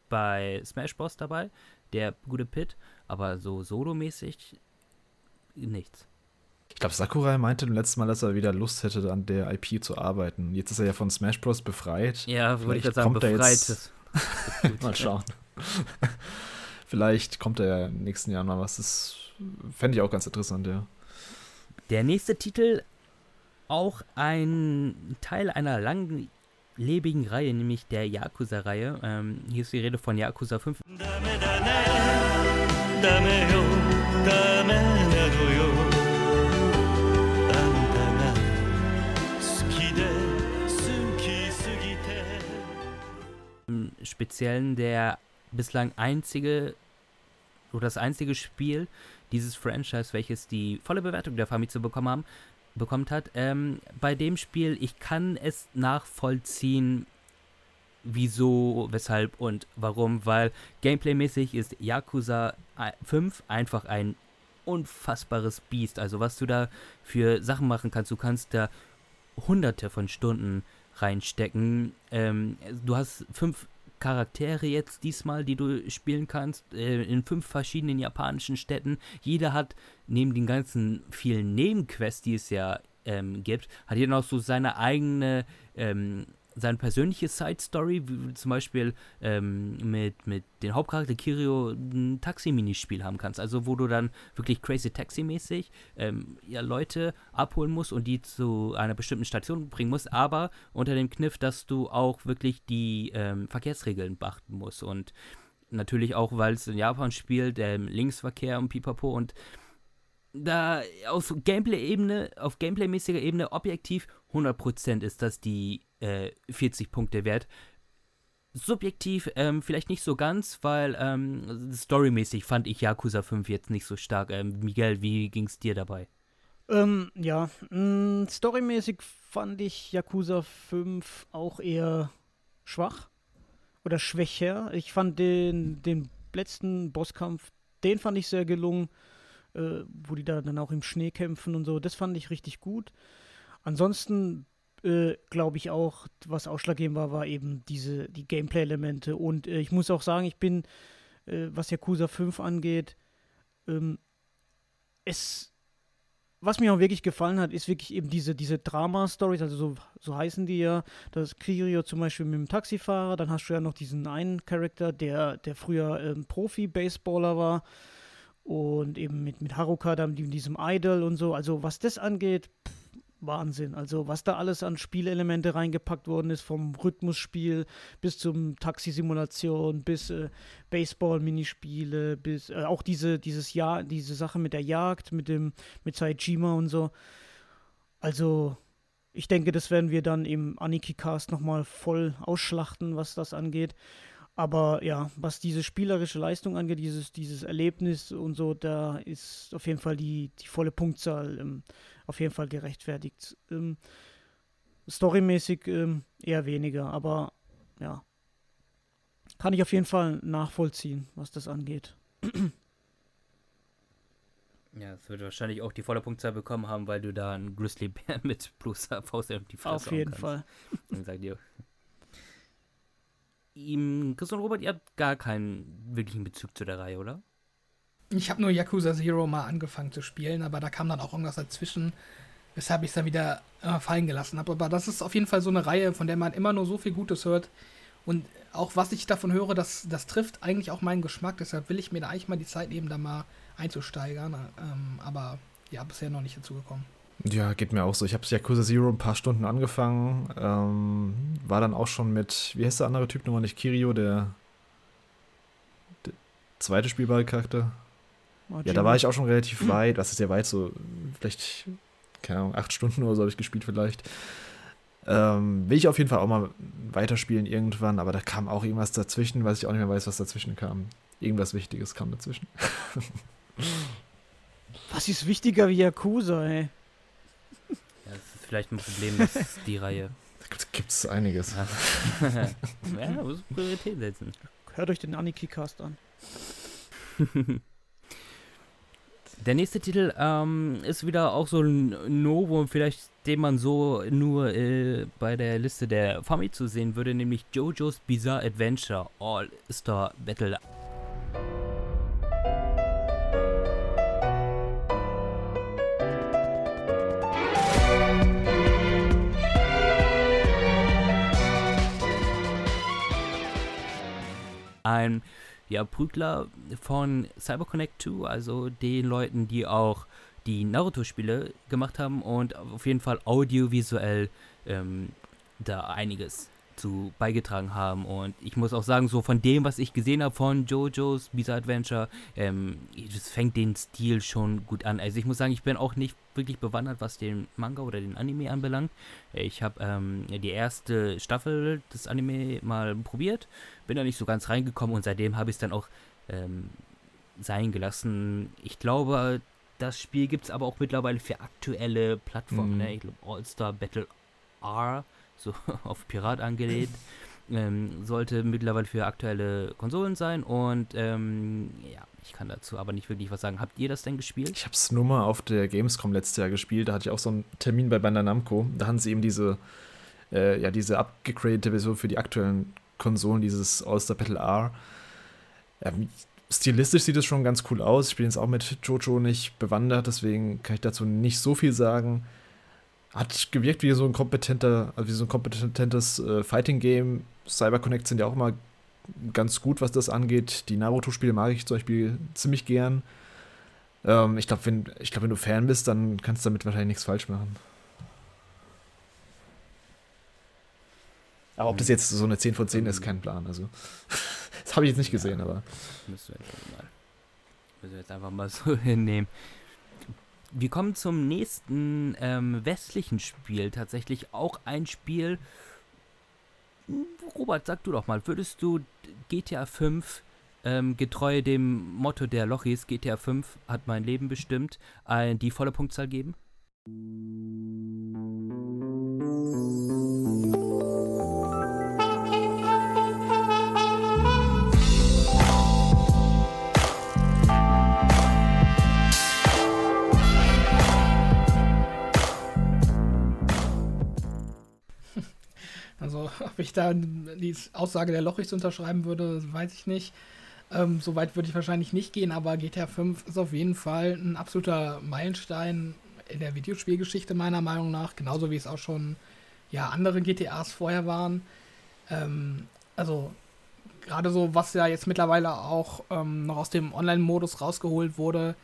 bei Smash Bros. dabei, der gute Pit, aber so solomäßig nichts. Ich glaube, Sakurai meinte im letzten Mal, dass er wieder Lust hätte, an der IP zu arbeiten. Jetzt ist er ja von Smash Bros. befreit. Ja, würde ich jetzt sagen, befreit. mal schauen. Vielleicht kommt er ja in den nächsten Jahren mal was. Das fände ich auch ganz interessant, ja. Der nächste Titel, auch ein Teil einer langlebigen Reihe, nämlich der Yakuza-Reihe. Ähm, hier ist die Rede von Yakuza 5. Dame, dame, dame, yo, dame, yo. Speziellen der bislang einzige oder das einzige Spiel dieses Franchise, welches die volle Bewertung der Famitsu bekommen haben, bekommt hat. Ähm, bei dem Spiel, ich kann es nachvollziehen, wieso, weshalb und warum, weil gameplaymäßig ist Yakuza 5 einfach ein unfassbares Biest. Also was du da für Sachen machen kannst, du kannst da hunderte von Stunden reinstecken. Ähm, du hast fünf Charaktere jetzt diesmal, die du spielen kannst, äh, in fünf verschiedenen japanischen Städten. Jeder hat neben den ganzen vielen Nebenquests, die es ja ähm, gibt, hat jeder noch so seine eigene ähm, seine persönliche Side-Story, wie zum Beispiel ähm, mit, mit dem Hauptcharakter Kirio ein Taxi-Minispiel haben kannst. Also wo du dann wirklich crazy Taxi-mäßig ähm, ja, Leute abholen musst und die zu einer bestimmten Station bringen musst, aber unter dem Kniff, dass du auch wirklich die ähm, Verkehrsregeln beachten musst. Und natürlich auch, weil es in Japan spielt, der Linksverkehr und Pipapo und da auf Gameplay-Ebene, auf Gameplay-mäßiger Ebene objektiv 100% ist das die äh, 40 Punkte wert. Subjektiv ähm, vielleicht nicht so ganz, weil ähm, storymäßig fand ich Yakuza 5 jetzt nicht so stark. Ähm, Miguel, wie ging es dir dabei? Ähm, ja, mh, mm, storymäßig fand ich Yakuza 5 auch eher schwach oder schwächer. Ich fand den, den letzten Bosskampf, den fand ich sehr gelungen äh, wo die da dann auch im Schnee kämpfen und so. Das fand ich richtig gut. Ansonsten äh, glaube ich auch, was ausschlaggebend war, war eben diese, die Gameplay-Elemente. Und äh, ich muss auch sagen, ich bin, äh, was Yakuza 5 angeht, ähm, es, was mir auch wirklich gefallen hat, ist wirklich eben diese, diese Drama-Stories, also so, so heißen die ja. Das Kirio zum Beispiel mit dem Taxifahrer, dann hast du ja noch diesen einen Charakter, der, der früher ähm, Profi-Baseballer war und eben mit, mit Haruka, dann diesem Idol und so. Also was das angeht, pff, Wahnsinn. Also was da alles an Spielelemente reingepackt worden ist, vom Rhythmusspiel bis zum Taxisimulation, bis äh, Baseball-Minispiele, bis äh, auch diese, dieses Jahr, diese Sache mit der Jagd, mit dem, mit Saijima und so. Also ich denke, das werden wir dann im Aniki-Cast nochmal voll ausschlachten, was das angeht. Aber ja, was diese spielerische Leistung angeht, dieses, dieses Erlebnis und so, da ist auf jeden Fall die, die volle Punktzahl ähm, auf jeden Fall gerechtfertigt. Ähm, storymäßig ähm, eher weniger, aber ja, kann ich auf jeden Fall nachvollziehen, was das angeht. Ja, es wird wahrscheinlich auch die volle Punktzahl bekommen haben, weil du da einen Grizzly Bär mit plus Faust auf die Fresse Auf jeden Fall. Dann sagt ihr, ihm, Chris und Robert, ihr habt gar keinen wirklichen Bezug zu der Reihe, oder? Ich habe nur Yakuza Zero mal angefangen zu spielen, aber da kam dann auch irgendwas dazwischen, weshalb ich es dann wieder äh, fallen gelassen habe. Aber das ist auf jeden Fall so eine Reihe, von der man immer nur so viel Gutes hört. Und auch was ich davon höre, das, das trifft eigentlich auch meinen Geschmack. Deshalb will ich mir da eigentlich mal die Zeit nehmen, da mal einzusteigern. Ähm, aber ja, bisher noch nicht dazu gekommen. Ja, geht mir auch so. Ich habe Yakuza Zero ein paar Stunden angefangen. Ähm, war dann auch schon mit, wie heißt der andere Typ nochmal nicht? Kirio, der, der zweite spielbare Charakter. Ja, da war ich auch schon relativ weit. Das ist ja weit, so vielleicht, keine Ahnung, acht Stunden oder so habe ich gespielt vielleicht. Ähm, will ich auf jeden Fall auch mal weiterspielen irgendwann, aber da kam auch irgendwas dazwischen, weiß ich auch nicht mehr weiß, was dazwischen kam. Irgendwas Wichtiges kam dazwischen. was ist wichtiger wie Yakuza, ey? Vielleicht ein Problem, dass die Reihe. Da gibt es einiges. ja, muss Priorität setzen. Hört euch den Aniki-Cast an. Der nächste Titel ähm, ist wieder auch so ein Novum, vielleicht den man so nur äh, bei der Liste der Famitsu sehen würde, nämlich JoJo's Bizarre Adventure All-Star Battle ein ja, Prügler von CyberConnect 2, also den Leuten, die auch die Naruto-Spiele gemacht haben und auf jeden Fall audiovisuell ähm, da einiges zu beigetragen haben. Und ich muss auch sagen, so von dem, was ich gesehen habe von JoJo's Bizarre Adventure, ähm, das fängt den Stil schon gut an. Also ich muss sagen, ich bin auch nicht wirklich bewandert, was den Manga oder den Anime anbelangt. Ich habe ähm, die erste Staffel des Anime mal probiert, bin da nicht so ganz reingekommen und seitdem habe ich es dann auch ähm, sein gelassen. Ich glaube, das Spiel gibt es aber auch mittlerweile für aktuelle Plattformen. Mhm. Ne? Ich glaube, All-Star Battle R so auf Pirat angelehnt. Ähm, sollte mittlerweile für aktuelle Konsolen sein und ähm, ja, ich kann dazu aber nicht wirklich was sagen. Habt ihr das denn gespielt? Ich habe es nur mal auf der Gamescom letztes Jahr gespielt. Da hatte ich auch so einen Termin bei Bandai Namco. Da haben sie eben diese, äh, ja, diese abgegradete Version für die aktuellen Konsolen, dieses All-Star Battle R. Ja, stilistisch sieht es schon ganz cool aus. Ich bin jetzt auch mit Jojo nicht bewandert, deswegen kann ich dazu nicht so viel sagen. Hat gewirkt wie so ein kompetenter, also wie so ein kompetentes äh, Fighting-Game. CyberConnect sind ja auch immer ganz gut, was das angeht. Die Naruto-Spiele mag ich zum Beispiel ziemlich gern. Ähm, ich glaube, wenn, glaub, wenn du Fan bist, dann kannst du damit wahrscheinlich nichts falsch machen. Aber ob das jetzt so eine 10 von 10 ist, kein Plan. Also, das habe ich jetzt nicht gesehen, Ja. aber. Müssen wir, jetzt mal, müssen wir jetzt einfach mal so hinnehmen. Wir kommen zum nächsten ähm, westlichen Spiel. Tatsächlich auch ein Spiel. Robert, sag du doch mal, würdest du GTA 5 ähm, getreu dem Motto der Lochis, GTA 5 hat mein Leben bestimmt, äh, die volle Punktzahl geben? Also, ob ich da die Aussage der Lochigs unterschreiben würde, weiß ich nicht. Ähm, so weit würde ich wahrscheinlich nicht gehen, aber GTA 5 ist auf jeden Fall ein absoluter Meilenstein in der Videospielgeschichte, meiner Meinung nach. Genauso wie es auch schon ja, andere GTAs vorher waren. Ähm, also, gerade so, was ja jetzt mittlerweile auch ähm, noch aus dem Online-Modus rausgeholt wurde,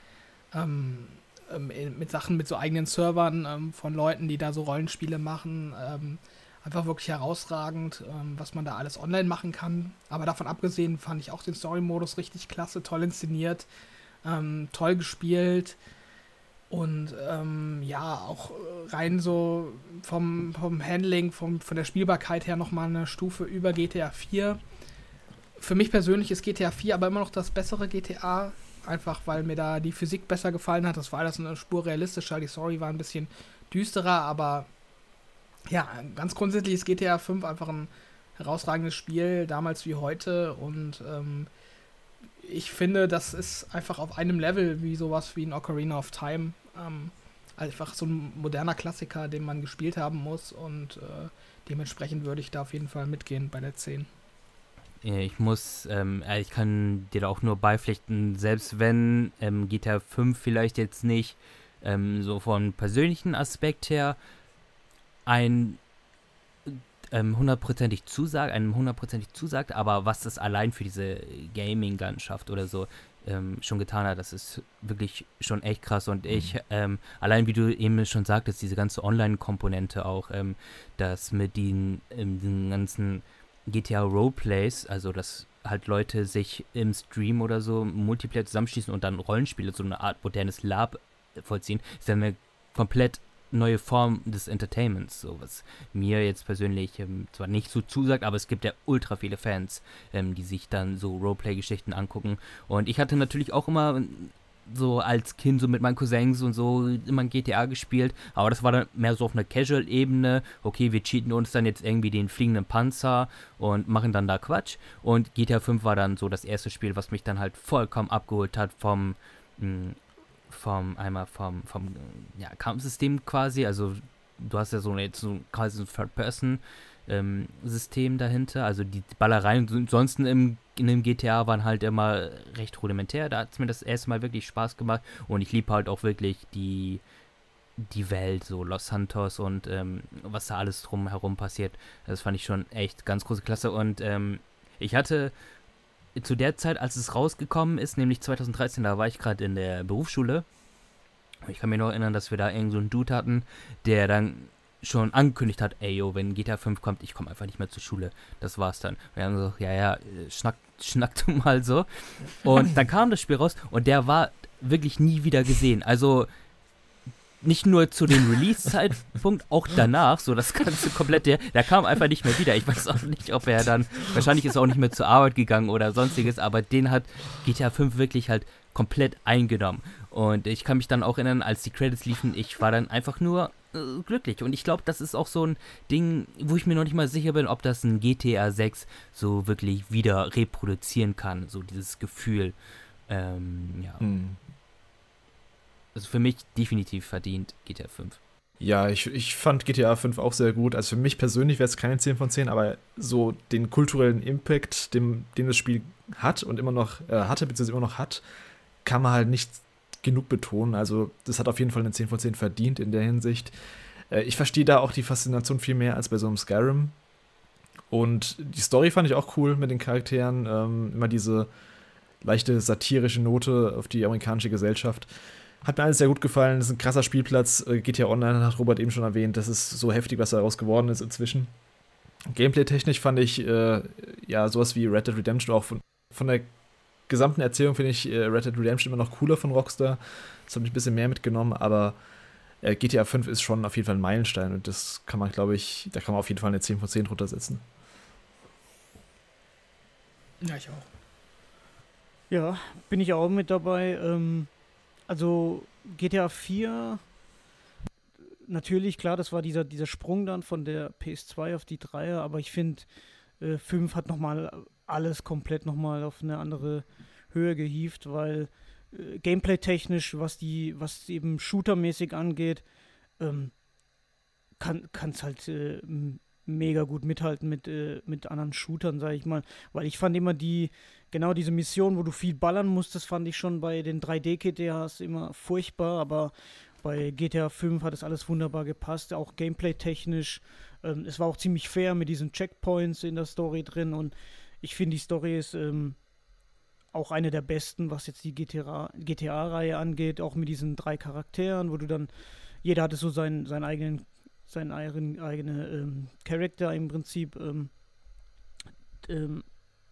ähm, ähm, mit Sachen mit so eigenen Servern ähm, von Leuten, die da so Rollenspiele machen. Einfach wirklich herausragend, ähm, was man da alles online machen kann. Aber davon abgesehen fand ich auch den Story-Modus richtig klasse, toll inszeniert, ähm, toll gespielt. Und ähm, ja, auch rein so vom, vom Handling, vom, von der Spielbarkeit her nochmal eine Stufe über GTA 4. Für mich persönlich ist GTA 4 aber immer noch das bessere GTA, einfach weil mir da die Physik besser gefallen hat. Das war alles eine Spur realistischer, die Story war ein bisschen düsterer, aber ja, ganz grundsätzlich ist GTA 5 einfach ein herausragendes Spiel, damals wie heute. Und ähm, ich finde, das ist einfach auf einem Level wie sowas wie ein Ocarina of Time. Ähm, einfach so ein moderner Klassiker, den man gespielt haben muss. Und äh, dementsprechend würde ich da auf jeden Fall mitgehen bei der 10. Äh, Ich muss, ähm, äh, ich kann dir da auch nur beipflichten, selbst wenn ähm, GTA 5 vielleicht jetzt nicht ähm, so von persönlichen Aspekt her ein ähm, hundertprozentig zusagt, einem hundertprozentig zusagt, aber was das allein für diese Gaming-Landschaft oder so ähm, schon getan hat, das ist wirklich schon echt krass. Und ich, ähm, allein wie du eben schon sagtest, diese ganze Online-Komponente auch, ähm, das mit den, ähm, den ganzen GTA Roleplays, also dass halt Leute sich im Stream oder so Multiplayer zusammenschließen und dann Rollenspiele, so eine Art modernes Lab vollziehen, ist ja eine komplett neue Form des Entertainments, so was mir jetzt persönlich ähm, zwar nicht so zusagt, aber es gibt ja ultra viele Fans, ähm, die sich dann so Roleplay-Geschichten angucken. Und ich hatte natürlich auch immer ähm, so als Kind so mit meinen Cousins und so immer ein GTA gespielt, aber das war dann mehr so auf einer Casual-Ebene. Okay, wir cheaten uns dann jetzt irgendwie den fliegenden Panzer und machen dann da Quatsch. Und GTA 5 war dann so das erste Spiel, was mich dann halt vollkommen abgeholt hat vom mh, vom einmal vom vom ja, Kampfsystem quasi. Also du hast ja so, eine, so quasi ein Third-Person ähm, dahinter. Also die Ballereien so- ansonsten im, in dem GTA waren halt immer recht rudimentär. Da hat es mir das erste Mal wirklich Spaß gemacht und ich liebe halt auch wirklich die die Welt, so Los Santos und ähm, was da alles drumherum passiert. Das fand ich schon echt ganz große Klasse und ähm, ich hatte zu der Zeit, als es rausgekommen ist, nämlich 2013, da war ich gerade in der Berufsschule. Ich kann mich noch erinnern, dass wir da irgend so einen Dude hatten, der dann schon angekündigt hat, ey, yo, wenn GTA 5 kommt, ich komme einfach nicht mehr zur Schule. Das war's dann. Wir haben so, ja, ja, äh, schnack, schnack du mal so. Und dann kam das Spiel raus und der war wirklich nie wieder gesehen. Also nicht nur zu dem Release-Zeitpunkt, auch danach, so das ganze komplett, der, der kam einfach nicht mehr wieder. Ich weiß auch nicht, ob er dann, wahrscheinlich ist er auch nicht mehr zur Arbeit gegangen oder sonstiges, aber den hat GTA 5 wirklich halt komplett eingenommen. Und ich kann mich dann auch erinnern, als die Credits liefen, ich war dann einfach nur äh, glücklich. Und ich glaube, das ist auch so ein Ding, wo ich mir noch nicht mal sicher bin, ob das ein GTA 6 so wirklich wieder reproduzieren kann, so dieses Gefühl. Ähm, ja. Hm. Also für mich definitiv verdient GTA 5. Ja, ich, ich fand GTA 5 auch sehr gut. Also für mich persönlich wäre es keine 10 von 10, aber so den kulturellen Impact, den, den das Spiel hat und immer noch äh, hatte, beziehungsweise immer noch hat, kann man halt nicht genug betonen. Also das hat auf jeden Fall eine 10 von 10 verdient in der Hinsicht. Äh, ich verstehe da auch die Faszination viel mehr als bei so einem Skyrim. Und die Story fand ich auch cool mit den Charakteren. Ähm, immer diese leichte satirische Note auf die amerikanische Gesellschaft. Hat mir alles sehr gut gefallen. Das ist ein krasser Spielplatz. Äh, GTA Online hat Robert eben schon erwähnt. Das ist so heftig, was daraus geworden ist inzwischen. Gameplay-technisch fand ich äh, ja sowas wie Red Dead Redemption auch von, von der gesamten Erzählung finde ich äh, Red Dead Redemption immer noch cooler von Rockstar. Das habe ich ein bisschen mehr mitgenommen, aber äh, GTA 5 ist schon auf jeden Fall ein Meilenstein und das kann man, glaube ich, da kann man auf jeden Fall eine 10 von 10 runtersetzen. Ja, ich auch. Ja, bin ich auch mit dabei. Ähm, also GTA 4, natürlich, klar, das war dieser, dieser Sprung dann von der PS2 auf die 3er, aber ich finde, äh, 5 hat nochmal alles komplett nochmal auf eine andere Höhe gehievt, weil äh, gameplay-technisch, was die, was eben shootermäßig angeht, ähm, kann es halt äh, mega gut mithalten mit, äh, mit anderen Shootern, sage ich mal. Weil ich fand immer die, genau diese Mission, wo du viel ballern musst, das fand ich schon bei den 3D-GTAs immer furchtbar, aber bei GTA 5 hat es alles wunderbar gepasst, auch gameplay-technisch. Ähm, es war auch ziemlich fair mit diesen Checkpoints in der Story drin und ich finde, die Story ist ähm, auch eine der besten, was jetzt die GTA-Reihe GTA angeht, auch mit diesen drei Charakteren, wo du dann, jeder hatte so seinen, seinen eigenen, seinen eigenen eigene, ähm, Charakter im Prinzip. Ähm, ähm,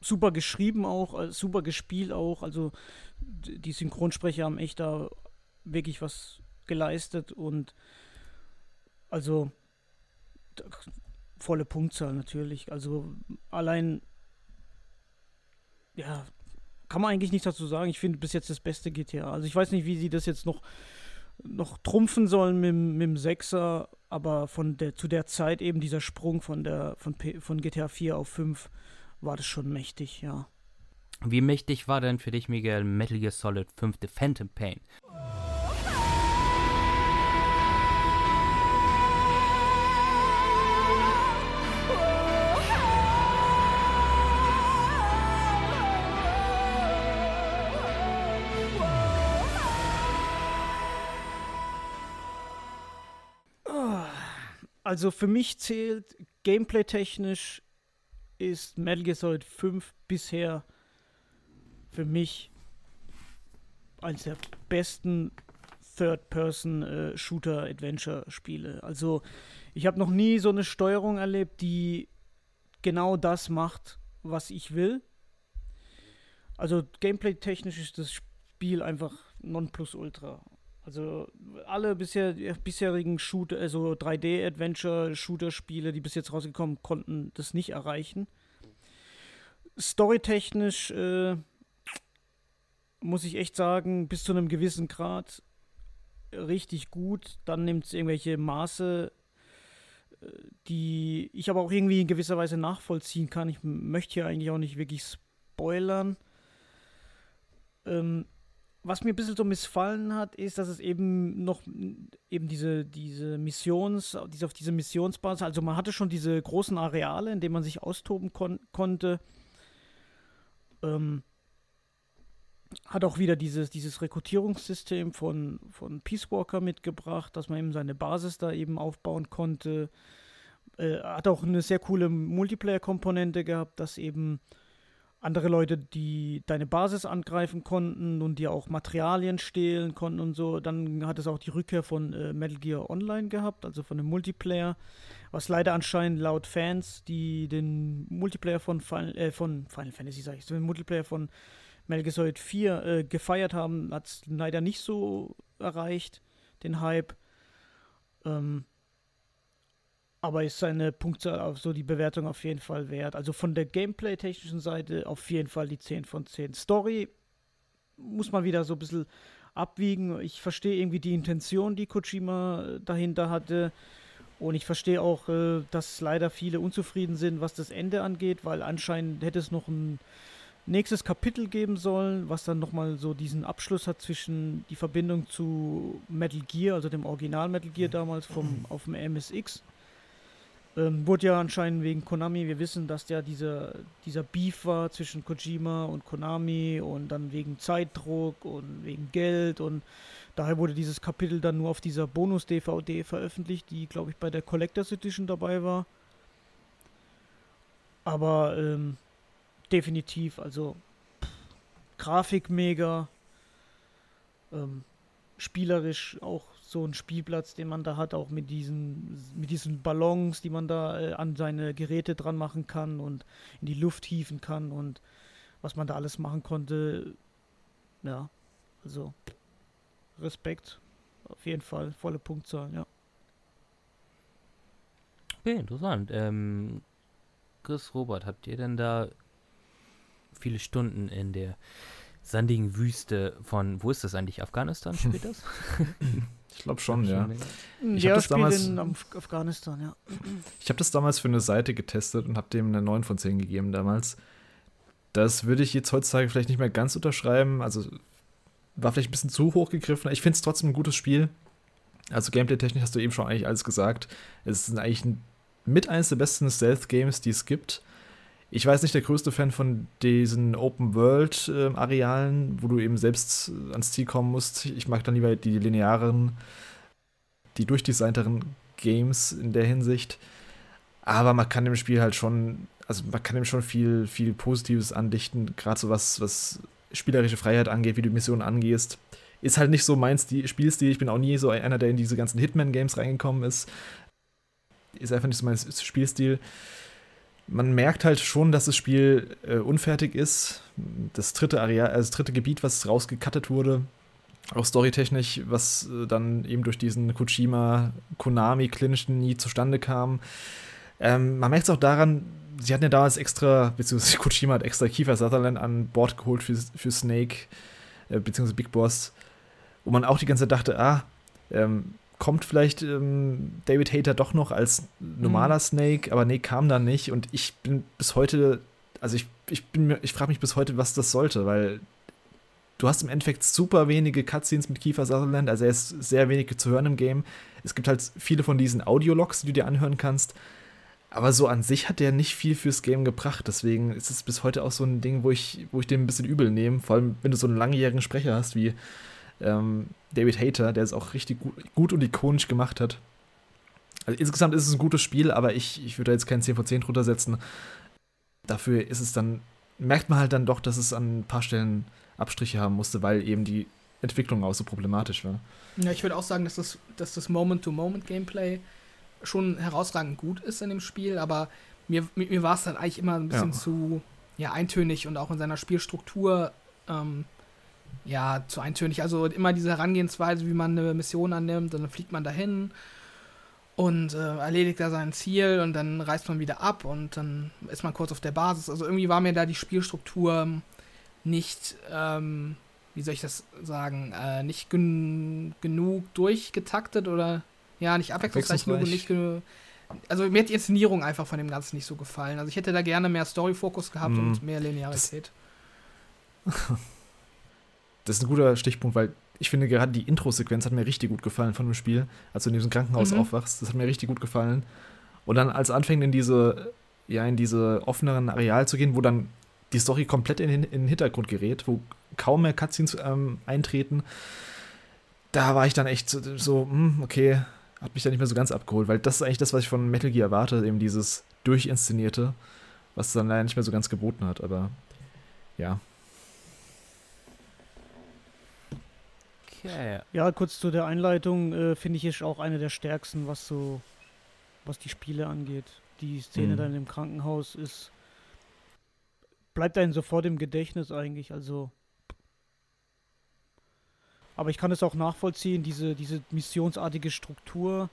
super geschrieben auch, äh, super gespielt auch. Also die Synchronsprecher haben echt da wirklich was geleistet und also volle Punktzahl natürlich. Also allein ja, kann man eigentlich nichts dazu sagen. Ich finde bis jetzt das beste GTA. Also ich weiß nicht, wie sie das jetzt noch, noch trumpfen sollen mit, mit dem Sechser, aber von der, zu der Zeit eben dieser Sprung von, der, von, P, von GTA 4 auf 5 war das schon mächtig, ja. Wie mächtig war denn für dich, Miguel, Metal Gear Solid 5 The Phantom Pain? Also für mich zählt gameplay-technisch ist Metal Gear Solid 5 bisher für mich eines der besten Third-Person-Shooter-Adventure-Spiele. Also ich habe noch nie so eine Steuerung erlebt, die genau das macht, was ich will. Also gameplay-technisch ist das Spiel einfach Nonplusultra. Also alle bisher, bisherigen Shooter, also 3D-Adventure-Shooter-Spiele, die bis jetzt rausgekommen, konnten das nicht erreichen. Storytechnisch äh, muss ich echt sagen, bis zu einem gewissen Grad richtig gut. Dann nimmt es irgendwelche Maße, äh, die ich aber auch irgendwie in gewisser Weise nachvollziehen kann. Ich möchte hier eigentlich auch nicht wirklich spoilern. Ähm, was mir ein bisschen so missfallen hat, ist, dass es eben noch eben diese, diese Missions, diese auf diese Missionsbasis, also man hatte schon diese großen Areale, in denen man sich austoben kon konnte. Ähm, hat auch wieder dieses, dieses Rekrutierungssystem von, von Peace Walker mitgebracht, dass man eben seine Basis da eben aufbauen konnte. Äh, hat auch eine sehr coole Multiplayer-Komponente gehabt, dass eben andere Leute, die deine Basis angreifen konnten und dir auch Materialien stehlen konnten und so. Dann hat es auch die Rückkehr von äh, Metal Gear Online gehabt, also von dem Multiplayer, was leider anscheinend laut Fans, die den Multiplayer von Final, äh, von Final Fantasy, sag ich, den Multiplayer von Metal Gear Solid 4 äh, gefeiert haben, hat es leider nicht so erreicht, den Hype. Ähm, aber ist seine Punktzahl auf so die Bewertung auf jeden Fall wert. Also von der Gameplay-technischen Seite auf jeden Fall die 10 von 10. Story muss man wieder so ein bisschen abwiegen. Ich verstehe irgendwie die Intention, die Kojima dahinter hatte. Und ich verstehe auch, äh, dass leider viele unzufrieden sind, was das Ende angeht, weil anscheinend hätte es noch ein nächstes Kapitel geben sollen, was dann nochmal so diesen Abschluss hat zwischen die Verbindung zu Metal Gear, also dem Original Metal Gear damals vom, auf dem MSX Ähm, wurde ja anscheinend wegen Konami, wir wissen, dass ja dieser, dieser Beef war zwischen Kojima und Konami und dann wegen Zeitdruck und wegen Geld und daher wurde dieses Kapitel dann nur auf dieser Bonus-DVD veröffentlicht, die, glaube ich, bei der Collectors Edition dabei war. Aber ähm, definitiv, also pff, Grafik mega, ähm, spielerisch auch so ein Spielplatz, den man da hat, auch mit diesen, mit diesen Ballons, die man da äh, an seine Geräte dran machen kann und in die Luft hieven kann und was man da alles machen konnte. Ja, also Respekt. Auf jeden Fall, volle Punktzahl, ja. Okay, interessant. Ähm, Chris Robert, habt ihr denn da viele Stunden in der sandigen Wüste von, wo ist das eigentlich? Afghanistan spielt das? Ich glaube schon, ja. Ich ja, hab das damals- in Af Afghanistan, ja. Ich habe das damals für eine Seite getestet und habe dem eine 9 von 10 gegeben damals. Das würde ich jetzt heutzutage vielleicht nicht mehr ganz unterschreiben. Also war vielleicht ein bisschen zu hoch gegriffen. Ich finde es trotzdem ein gutes Spiel. Also Gameplay-technisch hast du eben schon eigentlich alles gesagt. Es ist eigentlich ein, mit eines der besten Stealth-Games, die es gibt. Ich weiß nicht der größte Fan von diesen Open-World-Arealen, wo du eben selbst ans Ziel kommen musst. Ich mag dann lieber die linearen, die durchdesignteren Games in der Hinsicht. Aber man kann dem Spiel halt schon, also man kann dem schon viel, viel Positives andichten, gerade so was, was spielerische Freiheit angeht, wie du Missionen angehst. Ist halt nicht so mein Stil, Spielstil. Ich bin auch nie so einer, der in diese ganzen Hitman-Games reingekommen ist. Ist einfach nicht so mein Spielstil. Man merkt halt schon, dass das Spiel äh, unfertig ist. Das dritte Areal, also das dritte Gebiet, was rausgekattet wurde, auch storytechnisch, was äh, dann eben durch diesen Kojima-Konami-Clinch nie zustande kam. Ähm, man merkt es auch daran, sie hatten ja damals extra, beziehungsweise Kojima hat extra Kiefer Sutherland an Bord geholt für, für Snake, äh, beziehungsweise Big Boss, wo man auch die ganze Zeit dachte, ah, ähm, kommt vielleicht ähm, David Hater doch noch als normaler Snake, aber nee, kam dann nicht und ich bin bis heute, also ich, ich bin mir, ich frage mich bis heute, was das sollte, weil du hast im Endeffekt super wenige Cutscenes mit Kiefer Sutherland, also er ist sehr wenig zu hören im Game. Es gibt halt viele von diesen Audiologs, die du dir anhören kannst. Aber so an sich hat der nicht viel fürs Game gebracht. Deswegen ist es bis heute auch so ein Ding, wo ich, wo ich dem ein bisschen übel nehme. Vor allem, wenn du so einen langjährigen Sprecher hast wie ähm, David Hater, der es auch richtig gut, gut und ikonisch gemacht hat. Also insgesamt ist es ein gutes Spiel, aber ich, ich würde da jetzt keinen 10 von 10 drunter setzen. Dafür ist es dann, merkt man halt dann doch, dass es an ein paar Stellen Abstriche haben musste, weil eben die Entwicklung auch so problematisch war. Ja, ich würde auch sagen, dass das, dass das Moment-to-Moment-Gameplay schon herausragend gut ist in dem Spiel, aber mir, mir, mir war es dann eigentlich immer ein bisschen Ja. zu ja, eintönig und auch in seiner Spielstruktur ähm, ja, zu eintönig. Also immer diese Herangehensweise, wie man eine Mission annimmt, und dann fliegt man dahin und äh, erledigt da sein Ziel und dann reist man wieder ab und dann ist man kurz auf der Basis. Also irgendwie war mir da die Spielstruktur nicht, ähm, wie soll ich das sagen, äh, nicht gen genug durchgetaktet oder ja, nicht abwechslungsreich genug und nicht genug. Also mir hat die Inszenierung einfach von dem Ganzen nicht so gefallen. Also ich hätte da gerne mehr Story-Fokus gehabt Mhm. und mehr Linearität. Das ist ein guter Stichpunkt, weil ich finde gerade die Intro-Sequenz hat mir richtig gut gefallen von dem Spiel, als du in diesem Krankenhaus Mhm. aufwachst. Das hat mir richtig gut gefallen. Und dann als anfängt in diese, ja, in diese offeneren Areal zu gehen, wo dann die Story komplett in, den- in den Hintergrund gerät, wo kaum mehr Cutscenes ähm, eintreten, da war ich dann echt so, so hm, okay, hat mich dann nicht mehr so ganz abgeholt, weil das ist eigentlich das, was ich von Metal Gear erwarte, eben dieses Durchinszenierte, was es dann leider nicht mehr so ganz geboten hat, aber ja. Okay. Ja, kurz zu der Einleitung, äh, finde ich, ist auch eine der stärksten, was so, was die Spiele angeht. Die Szene Mhm. dann im Krankenhaus ist, bleibt einem sofort im Gedächtnis eigentlich, also. Aber ich kann es auch nachvollziehen, diese, diese missionsartige Struktur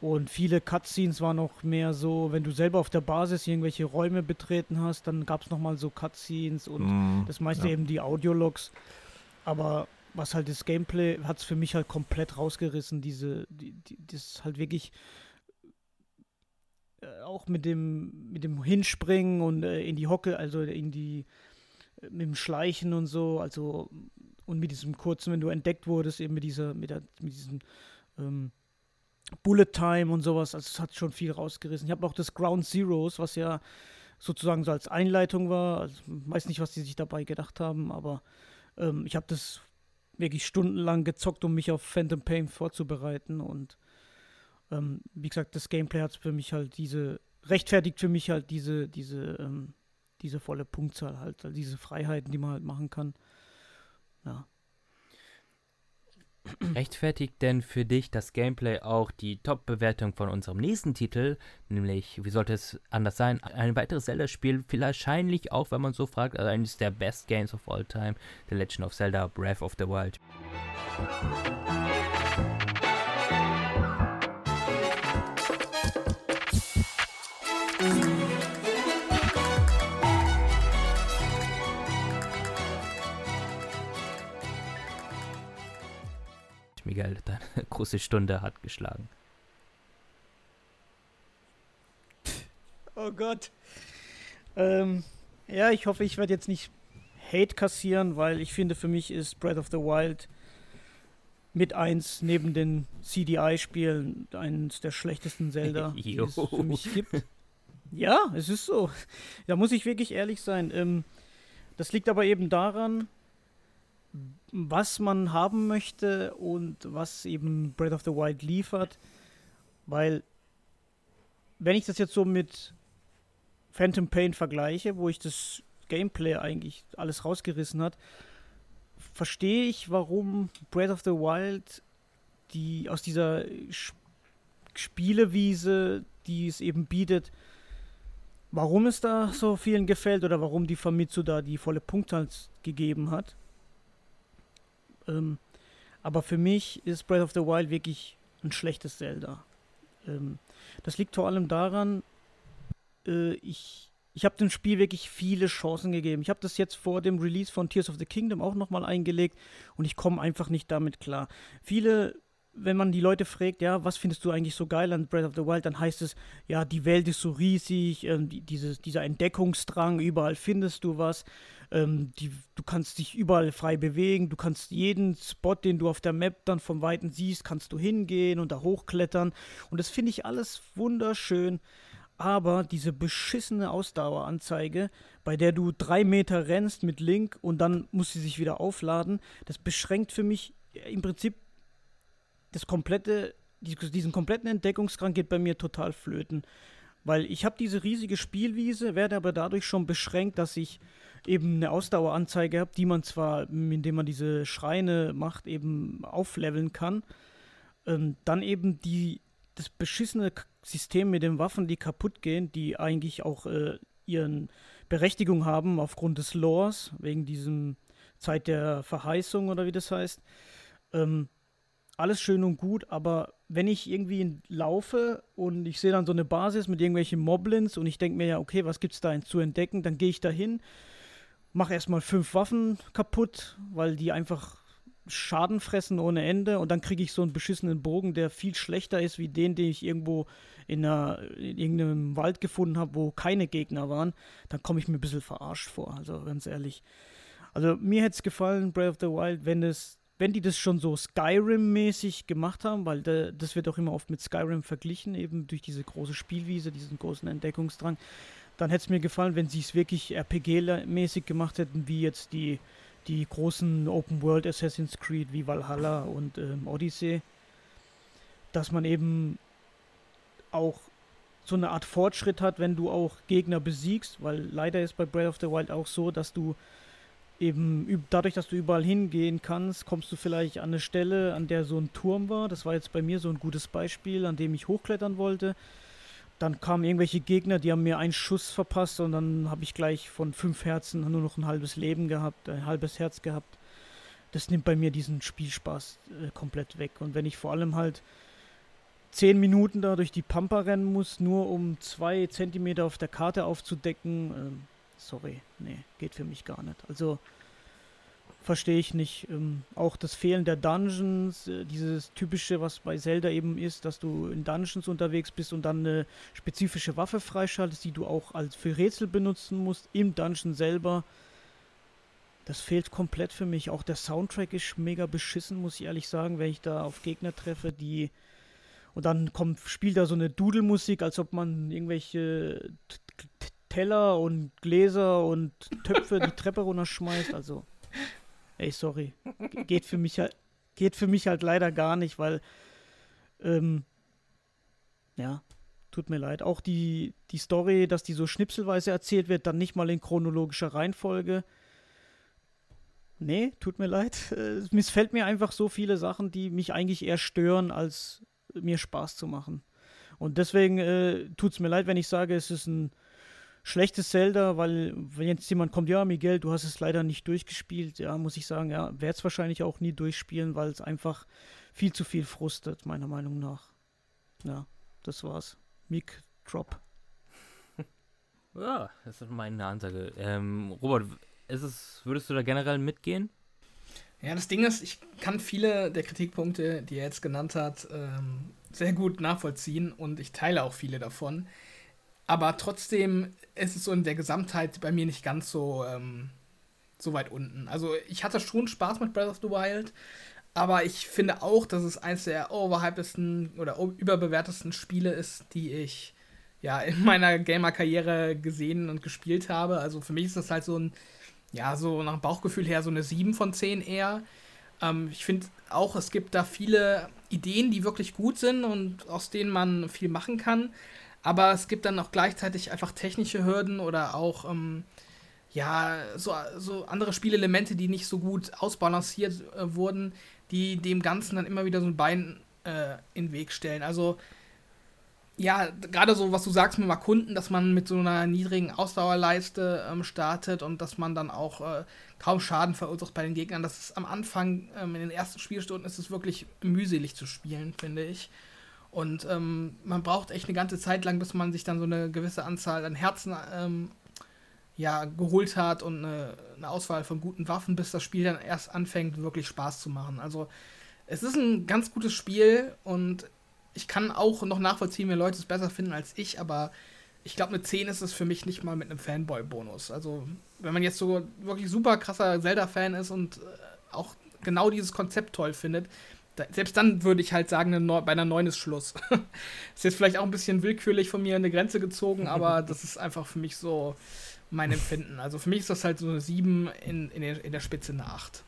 und viele Cutscenes waren noch mehr so, wenn du selber auf der Basis irgendwelche Räume betreten hast, dann gab es nochmal so Cutscenes und Mm, das meiste ja. eben die Audiologs. Aber was halt das Gameplay hat es für mich halt komplett rausgerissen. Diese, die, die, das halt wirklich äh, auch mit dem, mit dem Hinspringen und äh, in die Hocke, also in die, äh, mit dem Schleichen und so, also und mit diesem kurzen, wenn du entdeckt wurdest, eben mit dieser, mit, der, mit diesem, ähm, Bullet Time und sowas. Also es hat schon viel rausgerissen. Ich habe auch das Ground Zeroes, was ja sozusagen so als Einleitung war. Also, weiß nicht, was die sich dabei gedacht haben, aber ähm, ich habe das wirklich stundenlang gezockt, um mich auf Phantom Pain vorzubereiten. Und ähm, wie gesagt, das Gameplay hat für mich halt diese, rechtfertigt für mich halt diese, diese, ähm, diese volle Punktzahl halt, also diese Freiheiten, die man halt machen kann. Ja. Rechtfertigt denn für dich das Gameplay auch die Top-Bewertung von unserem nächsten Titel, nämlich, wie sollte es anders sein, ein weiteres Zelda-Spiel, wahrscheinlich auch, wenn man so fragt, also eines der Best Games of All Time, The Legend of Zelda Breath of the Wild. Miguel, deine große Stunde hat geschlagen. Oh Gott. Ähm, ja, ich hoffe, ich werde jetzt nicht Hate kassieren, weil ich finde, für mich ist Breath of the Wild mit eins neben den CDI-Spielen eines der schlechtesten Zelda, die es für mich gibt. Ja, es ist so. Da muss ich wirklich ehrlich sein. Ähm, das liegt aber eben daran, was man haben möchte und was eben Breath of the Wild liefert. Weil, wenn ich das jetzt so mit Phantom Pain vergleiche, wo ich das Gameplay eigentlich alles rausgerissen hat, verstehe ich, warum Breath of the Wild die aus dieser Spielewiese, die es eben bietet, warum es da so vielen gefällt oder warum die Famitsu da die volle Punktzahl gegeben hat. Ähm, aber für mich ist Breath of the Wild wirklich ein schlechtes Zelda. Ähm, das liegt vor allem daran, äh, ich, ich habe dem Spiel wirklich viele Chancen gegeben. Ich habe das jetzt vor dem Release von Tears of the Kingdom auch nochmal eingelegt und ich komme einfach nicht damit klar. Viele wenn man die Leute fragt, ja, was findest du eigentlich so geil an Breath of the Wild, dann heißt es, ja, die Welt ist so riesig, ähm, die, dieses, dieser Entdeckungsdrang, überall findest du was, ähm, die, du kannst dich überall frei bewegen, du kannst jeden Spot, den du auf der Map dann vom Weiten siehst, kannst du hingehen und da hochklettern. Und das finde ich alles wunderschön, aber diese beschissene Ausdaueranzeige, bei der du drei Meter rennst mit Link und dann muss sie sich wieder aufladen, das beschränkt für mich im Prinzip das komplette, diesen kompletten Entdeckungsdrang geht bei mir total flöten. Weil ich habe diese riesige Spielwiese, werde aber dadurch schon beschränkt, dass ich eben eine Ausdaueranzeige habe, die man zwar, indem man diese Schreine macht, eben aufleveln kann. Ähm, dann eben die, das beschissene System mit den Waffen, die kaputt gehen, die eigentlich auch äh, ihren Berechtigung haben aufgrund des Lores, wegen diesem Zeit der Verheißung oder wie das heißt. Ähm, alles schön und gut, aber wenn ich irgendwie laufe und ich sehe dann so eine Basis mit irgendwelchen Moblins und ich denke mir ja, okay, was gibt es da zu entdecken, dann gehe ich da hin, mache erstmal fünf Waffen kaputt, weil die einfach Schaden fressen ohne Ende und dann kriege ich so einen beschissenen Bogen, der viel schlechter ist wie den, den ich irgendwo in, einer, in irgendeinem Wald gefunden habe, wo keine Gegner waren, dann komme ich mir ein bisschen verarscht vor, also ganz ehrlich. Also mir hätte es gefallen, Breath of the Wild, wenn es wenn die das schon so Skyrim-mäßig gemacht haben, weil da, das wird auch immer oft mit Skyrim verglichen, eben durch diese große Spielwiese, diesen großen Entdeckungsdrang, dann hätte es mir gefallen, wenn sie es wirklich RPG-mäßig gemacht hätten, wie jetzt die, die großen Open-World Assassin's Creed wie Valhalla und ähm, Odyssey, dass man eben auch so eine Art Fortschritt hat, wenn du auch Gegner besiegst, weil leider ist bei Breath of the Wild auch so, dass du eben dadurch, dass du überall hingehen kannst, kommst du vielleicht an eine Stelle, an der so ein Turm war. Das war jetzt bei mir so ein gutes Beispiel, an dem ich hochklettern wollte. Dann kamen irgendwelche Gegner, die haben mir einen Schuss verpasst und dann habe ich gleich von fünf Herzen nur noch ein halbes Leben gehabt, ein halbes Herz gehabt. Das nimmt bei mir diesen Spielspaß äh, komplett weg. Und wenn ich vor allem halt zehn Minuten da durch die Pampa rennen muss, nur um zwei Zentimeter auf der Karte aufzudecken, äh, sorry, nee, geht für mich gar nicht. Also verstehe ich nicht. Ähm, auch das Fehlen der Dungeons, äh, dieses typische, was bei Zelda eben ist, dass du in Dungeons unterwegs bist und dann eine spezifische Waffe freischaltest, die du auch als für Rätsel benutzen musst im Dungeon selber. Das fehlt komplett für mich. Auch der Soundtrack ist mega beschissen, muss ich ehrlich sagen, wenn ich da auf Gegner treffe, die Und dann kommt, spielt da so eine Dudelmusik, als ob man irgendwelche Teller und Gläser und Töpfe die Treppe runterschmeißt. Also, ey, sorry. Ge- Geht für mich halt, geht für mich halt leider gar nicht, weil, ähm, ja, tut mir leid. Auch die, die Story, dass die so schnipselweise erzählt wird, dann nicht mal in chronologischer Reihenfolge. Nee, tut mir leid. Es missfällt mir einfach so viele Sachen, die mich eigentlich eher stören, als mir Spaß zu machen. Und deswegen äh, tut es mir leid, wenn ich sage, es ist ein schlechtes Zelda, weil wenn jetzt jemand kommt, ja, Miguel, du hast es leider nicht durchgespielt, ja, muss ich sagen, ja, werde es wahrscheinlich auch nie durchspielen, weil es einfach viel zu viel frustet, meiner Meinung nach. Ja, das war's. Mic Drop. Ja, das ist meine Ansage. Ähm, Robert, ist es, würdest du da generell mitgehen? Ja, das Ding ist, ich kann viele der Kritikpunkte, die er jetzt genannt hat, ähm, sehr gut nachvollziehen und ich teile auch viele davon. Aber trotzdem ist es so in der Gesamtheit bei mir nicht ganz so, ähm, so weit unten. Also ich hatte schon Spaß mit Breath of the Wild, aber ich finde auch, dass es eins der overhypedesten oder überbewertesten Spiele ist, die ich ja in meiner Gamer-Karriere gesehen und gespielt habe. Also für mich ist das halt so ein, ja, so nach Bauchgefühl her so eine 7 von 10 eher. Ähm, ich finde auch, es gibt da viele Ideen, die wirklich gut sind und aus denen man viel machen kann. Aber es gibt dann auch gleichzeitig einfach technische Hürden oder auch ähm, ja, so, so andere Spielelemente, die nicht so gut ausbalanciert äh, wurden, die dem Ganzen dann immer wieder so ein Bein äh, in den Weg stellen. Also, ja, gerade so, was du sagst mit dem Erkunden, dass man mit so einer niedrigen Ausdauerleiste ähm, startet und dass man dann auch äh, kaum Schaden verursacht bei den Gegnern. Das ist am Anfang, ähm, in den ersten Spielstunden, ist es wirklich mühselig zu spielen, finde ich. Und ähm, man braucht echt eine ganze Zeit lang, bis man sich dann so eine gewisse Anzahl an Herzen ähm, ja, geholt hat und eine, eine Auswahl von guten Waffen, bis das Spiel dann erst anfängt, wirklich Spaß zu machen. Also es ist ein ganz gutes Spiel und ich kann auch noch nachvollziehen, wenn Leute es besser finden als ich, aber ich glaube, eine 10 ist es für mich nicht mal mit einem Fanboy-Bonus. Also, wenn man jetzt so wirklich super krasser Zelda-Fan ist und äh, auch genau dieses Konzept toll findet, selbst dann würde ich halt sagen, eine bei einer 9 ist Schluss. ist jetzt vielleicht auch ein bisschen willkürlich von mir eine Grenze gezogen, aber das ist einfach für mich so mein Empfinden. Also für mich ist das halt so eine 7 in, in, der, in der Spitze eine 8.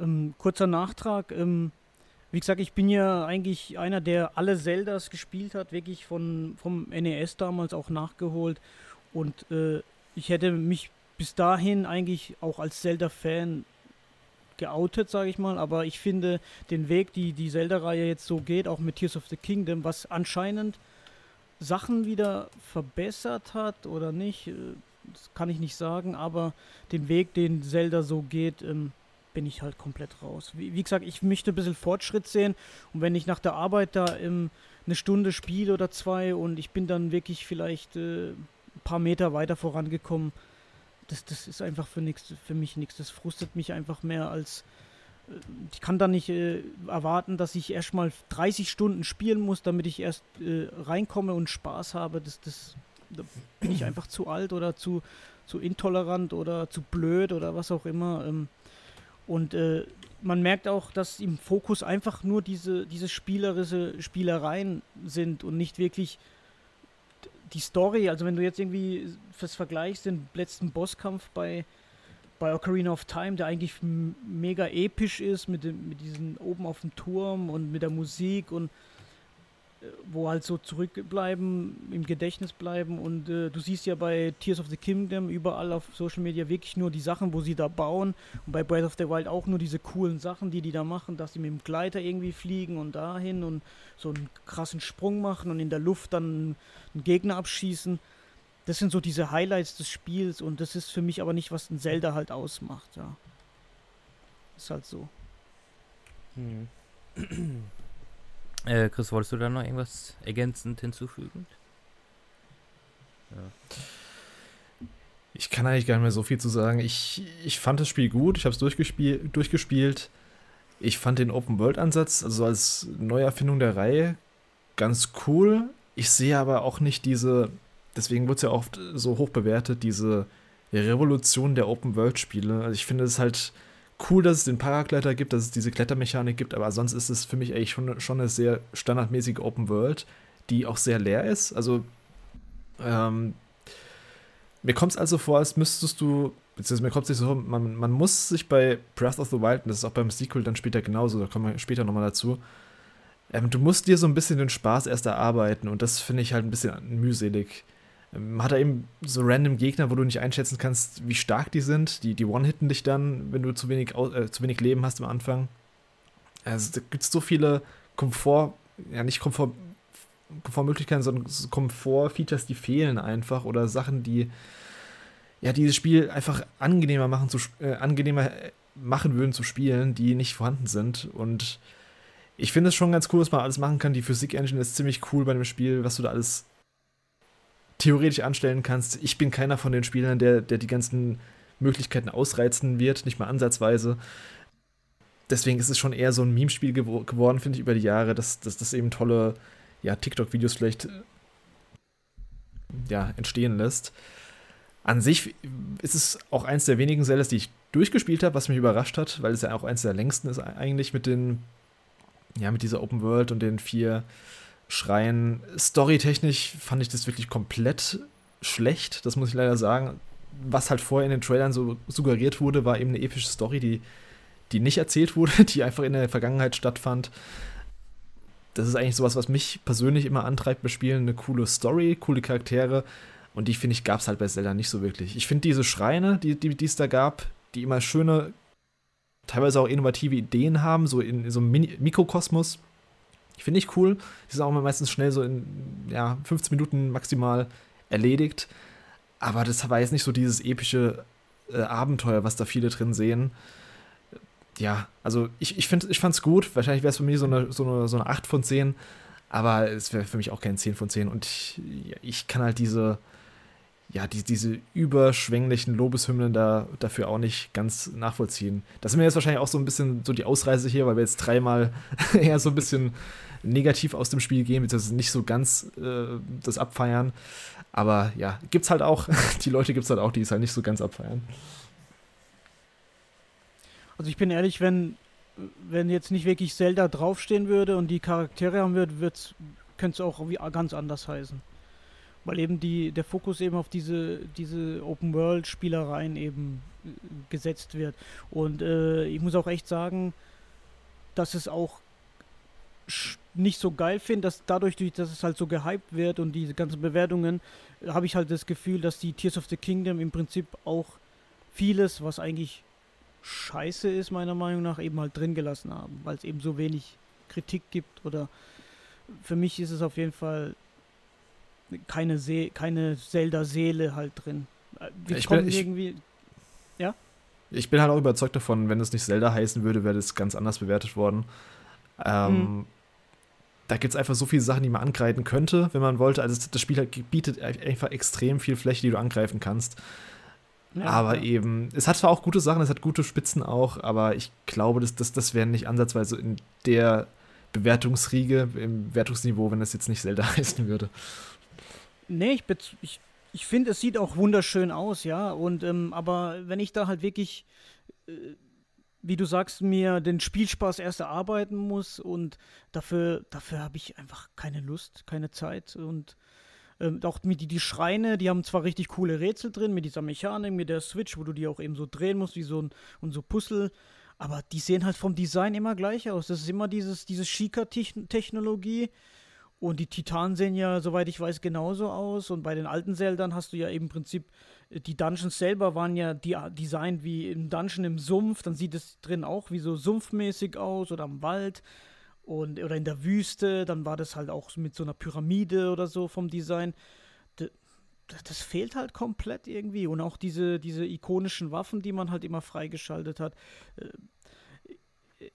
Ähm, kurzer Nachtrag. Ähm, wie gesagt, ich bin ja eigentlich einer, der alle Zeldas gespielt hat, wirklich von, vom NES damals auch nachgeholt. Und äh, ich hätte mich bis dahin eigentlich auch als Zelda-Fan geoutet, sage ich mal. Aber ich finde den Weg, die die Zelda-Reihe jetzt so geht, auch mit Tears of the Kingdom, was anscheinend Sachen wieder verbessert hat oder nicht, äh, das kann ich nicht sagen. Aber den Weg, den Zelda so geht, ähm, bin ich halt komplett raus. Wie, wie gesagt, ich möchte ein bisschen Fortschritt sehen und wenn ich nach der Arbeit da ähm, eine Stunde spiele oder zwei und ich bin dann wirklich vielleicht äh, ein paar Meter weiter vorangekommen, das, das ist einfach für, nix, für mich nichts. Das frustet mich einfach mehr als. äh, Ich kann da nicht äh, erwarten, dass ich erst mal 30 Stunden spielen muss, damit ich erst äh, reinkomme und Spaß habe. Das, das, da bin ich einfach zu alt oder zu, zu intolerant oder zu blöd oder was auch immer. Ähm, und äh, man merkt auch, dass im Fokus einfach nur diese, diese spielerische Spielereien sind und nicht wirklich die Story. Also wenn du jetzt irgendwie fürs Vergleich den letzten Bosskampf bei, bei Ocarina of Time, der eigentlich mega episch ist, mit, dem, mit diesen oben auf dem Turm und mit der Musik und wo halt so zurückbleiben, im Gedächtnis bleiben und äh, du siehst ja bei Tears of the Kingdom überall auf Social Media wirklich nur die Sachen, wo sie da bauen und bei Breath of the Wild auch nur diese coolen Sachen, die die da machen, dass sie mit dem Gleiter irgendwie fliegen und dahin und so einen krassen Sprung machen und in der Luft dann einen Gegner abschießen. Das sind so diese Highlights des Spiels und das ist für mich aber nicht, was ein Zelda halt ausmacht, ja. Ist halt so. Äh, Chris, wolltest du da noch irgendwas ergänzend hinzufügen? Ich kann eigentlich gar nicht mehr so viel zu sagen. Ich, ich fand das Spiel gut, ich habe es durchgespiel, durchgespielt. Ich fand den Open-World-Ansatz, also als Neuerfindung der Reihe, ganz cool. Ich sehe aber auch nicht diese, deswegen wird es ja oft so hoch bewertet, diese Revolution der Open-World-Spiele. Also ich finde es halt cool, dass es den Paragleiter gibt, dass es diese Klettermechanik gibt, aber sonst ist es für mich eigentlich schon, schon eine sehr standardmäßige Open World, die auch sehr leer ist. Also ähm, mir kommt es also vor, als müsstest du, beziehungsweise mir kommt es nicht so man, man muss sich bei Breath of the Wild, und das ist auch beim Sequel dann später genauso, da kommen wir später nochmal dazu, ähm, du musst dir so ein bisschen den Spaß erst erarbeiten und das finde ich halt ein bisschen mühselig. Hat da eben so random Gegner, wo du nicht einschätzen kannst, wie stark die sind. Die, die One-Hitten dich dann, wenn du zu wenig, äh, zu wenig Leben hast am Anfang. Also da gibt es so viele Komfort, ja nicht Komfort, Komfortmöglichkeiten, sondern Komfort-Features, die fehlen einfach oder Sachen, die ja dieses Spiel einfach angenehmer machen zu äh, angenehmer äh, machen würden zu spielen, die nicht vorhanden sind und ich finde es schon ganz cool, dass man alles machen kann. Die Physik-Engine ist ziemlich cool bei dem Spiel, was du da alles theoretisch anstellen kannst. Ich bin keiner von den Spielern, der, der die ganzen Möglichkeiten ausreizen wird, nicht mal ansatzweise. Deswegen ist es schon eher so ein Meme-Spiel gew geworden, finde ich, über die Jahre, dass, dass das eben tolle ja, TikTok-Videos vielleicht ja, entstehen lässt. An sich ist es auch eins der wenigen Zeldas, die ich durchgespielt habe, was mich überrascht hat, weil es ja auch eins der längsten ist eigentlich mit den ja, mit dieser Open World und den vier Schreien. Storytechnisch fand ich das wirklich komplett schlecht, das muss ich leider sagen. Was halt vorher in den Trailern so suggeriert wurde, war eben eine epische Story, die, die nicht erzählt wurde, die einfach in der Vergangenheit stattfand. Das ist eigentlich sowas, was mich persönlich immer antreibt bei Spielen. Eine coole Story, coole Charaktere. Und die, finde ich, gab es halt bei Zelda nicht so wirklich. Ich finde diese Schreine, die, die es da gab, die immer schöne teilweise auch innovative Ideen haben, so in, in so einem Mikrokosmos. Finde ich cool. Die sind auch meistens schnell so in ja, 15 Minuten maximal erledigt. Aber das war jetzt nicht so dieses epische äh, Abenteuer, was da viele drin sehen. Ja, also ich, ich, find, ich fand's gut. Wahrscheinlich wäre es für mich so eine, so, eine, so eine 8 von 10. Aber es wäre für mich auch kein 10 von 10. Und ich, ich kann halt diese, ja, die, diese überschwänglichen Lobeshymnen da dafür auch nicht ganz nachvollziehen. Das sind mir jetzt wahrscheinlich auch so ein bisschen so die Ausreise hier, weil wir jetzt dreimal eher so ein bisschen negativ aus dem Spiel gehen, beziehungsweise nicht so ganz äh, das abfeiern. Aber ja, gibt's halt auch, die Leute gibt's halt auch, die es halt nicht so ganz abfeiern. Also ich bin ehrlich, wenn, wenn jetzt nicht wirklich Zelda draufstehen würde und die Charaktere haben würde, könnte es auch ganz anders heißen weil eben die, der Fokus eben auf diese, diese Open-World-Spielereien eben äh, gesetzt wird. Und äh, ich muss auch echt sagen, dass es auch nicht so geil finde, dass dadurch, dass es halt so gehypt wird und diese ganzen Bewertungen, habe ich halt das Gefühl, dass die Tears of the Kingdom im Prinzip auch vieles, was eigentlich scheiße ist, meiner Meinung nach, eben halt drin gelassen haben, weil es eben so wenig Kritik gibt oder für mich ist es auf jeden Fall keine, See keine Zelda-Seele halt drin. Äh, wir ich kommen bin, ich, irgendwie. Ja? Ich bin halt auch überzeugt davon, wenn es nicht Zelda heißen würde, wäre das ganz anders bewertet worden. Ähm, hm. Da gibt es einfach so viele Sachen, die man angreifen könnte, wenn man wollte. Also das Spiel halt bietet einfach extrem viel Fläche, die du angreifen kannst. Ja, aber ja. eben, es hat zwar auch gute Sachen, es hat gute Spitzen auch, aber ich glaube, das, das, das wäre nicht ansatzweise in der Bewertungsriege, im Wertungsniveau, wenn das jetzt nicht Zelda heißen würde. Nee, ich, ich, ich finde, es sieht auch wunderschön aus, ja. Und ähm, aber wenn ich da halt wirklich, äh, wie du sagst, mir den Spielspaß erst erarbeiten muss und dafür, dafür habe ich einfach keine Lust, keine Zeit. Und ähm, auch mit die, die Schreine, die haben zwar richtig coole Rätsel drin, mit dieser Mechanik, mit der Switch, wo du die auch eben so drehen musst, wie so ein und so Puzzle. Aber die sehen halt vom Design immer gleich aus. Das ist immer dieses, diese Shika-Technologie. Und die Titanen sehen ja, soweit ich weiß, genauso aus. Und bei den alten Zeldern hast du ja eben im Prinzip, äh, die Dungeons selber waren ja die, designt wie im Dungeon im Sumpf. Dann sieht es drin auch wie so sumpfmäßig aus oder am Wald und, oder in der Wüste. Dann war das halt auch mit so einer Pyramide oder so vom Design. Das, fehlt halt komplett irgendwie. Und auch diese, diese ikonischen Waffen, die man halt immer freigeschaltet hat.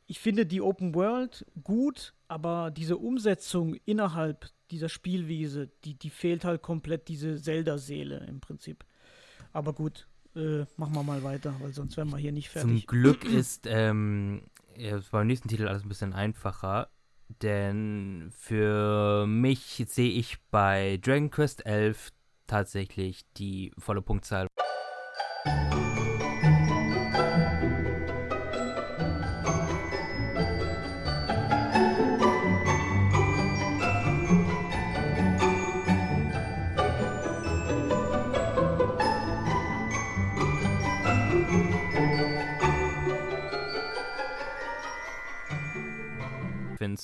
Ich finde die Open World gut, aber diese Umsetzung innerhalb dieser Spielwiese, die, die fehlt halt komplett diese Zelda-Seele im Prinzip. Aber gut, äh, machen wir mal weiter, weil sonst wären wir hier nicht fertig. Zum Glück ist ähm, ja, beim nächsten Titel alles ein bisschen einfacher, denn für mich sehe ich bei Dragon Quest 11 tatsächlich die volle Punktzahl.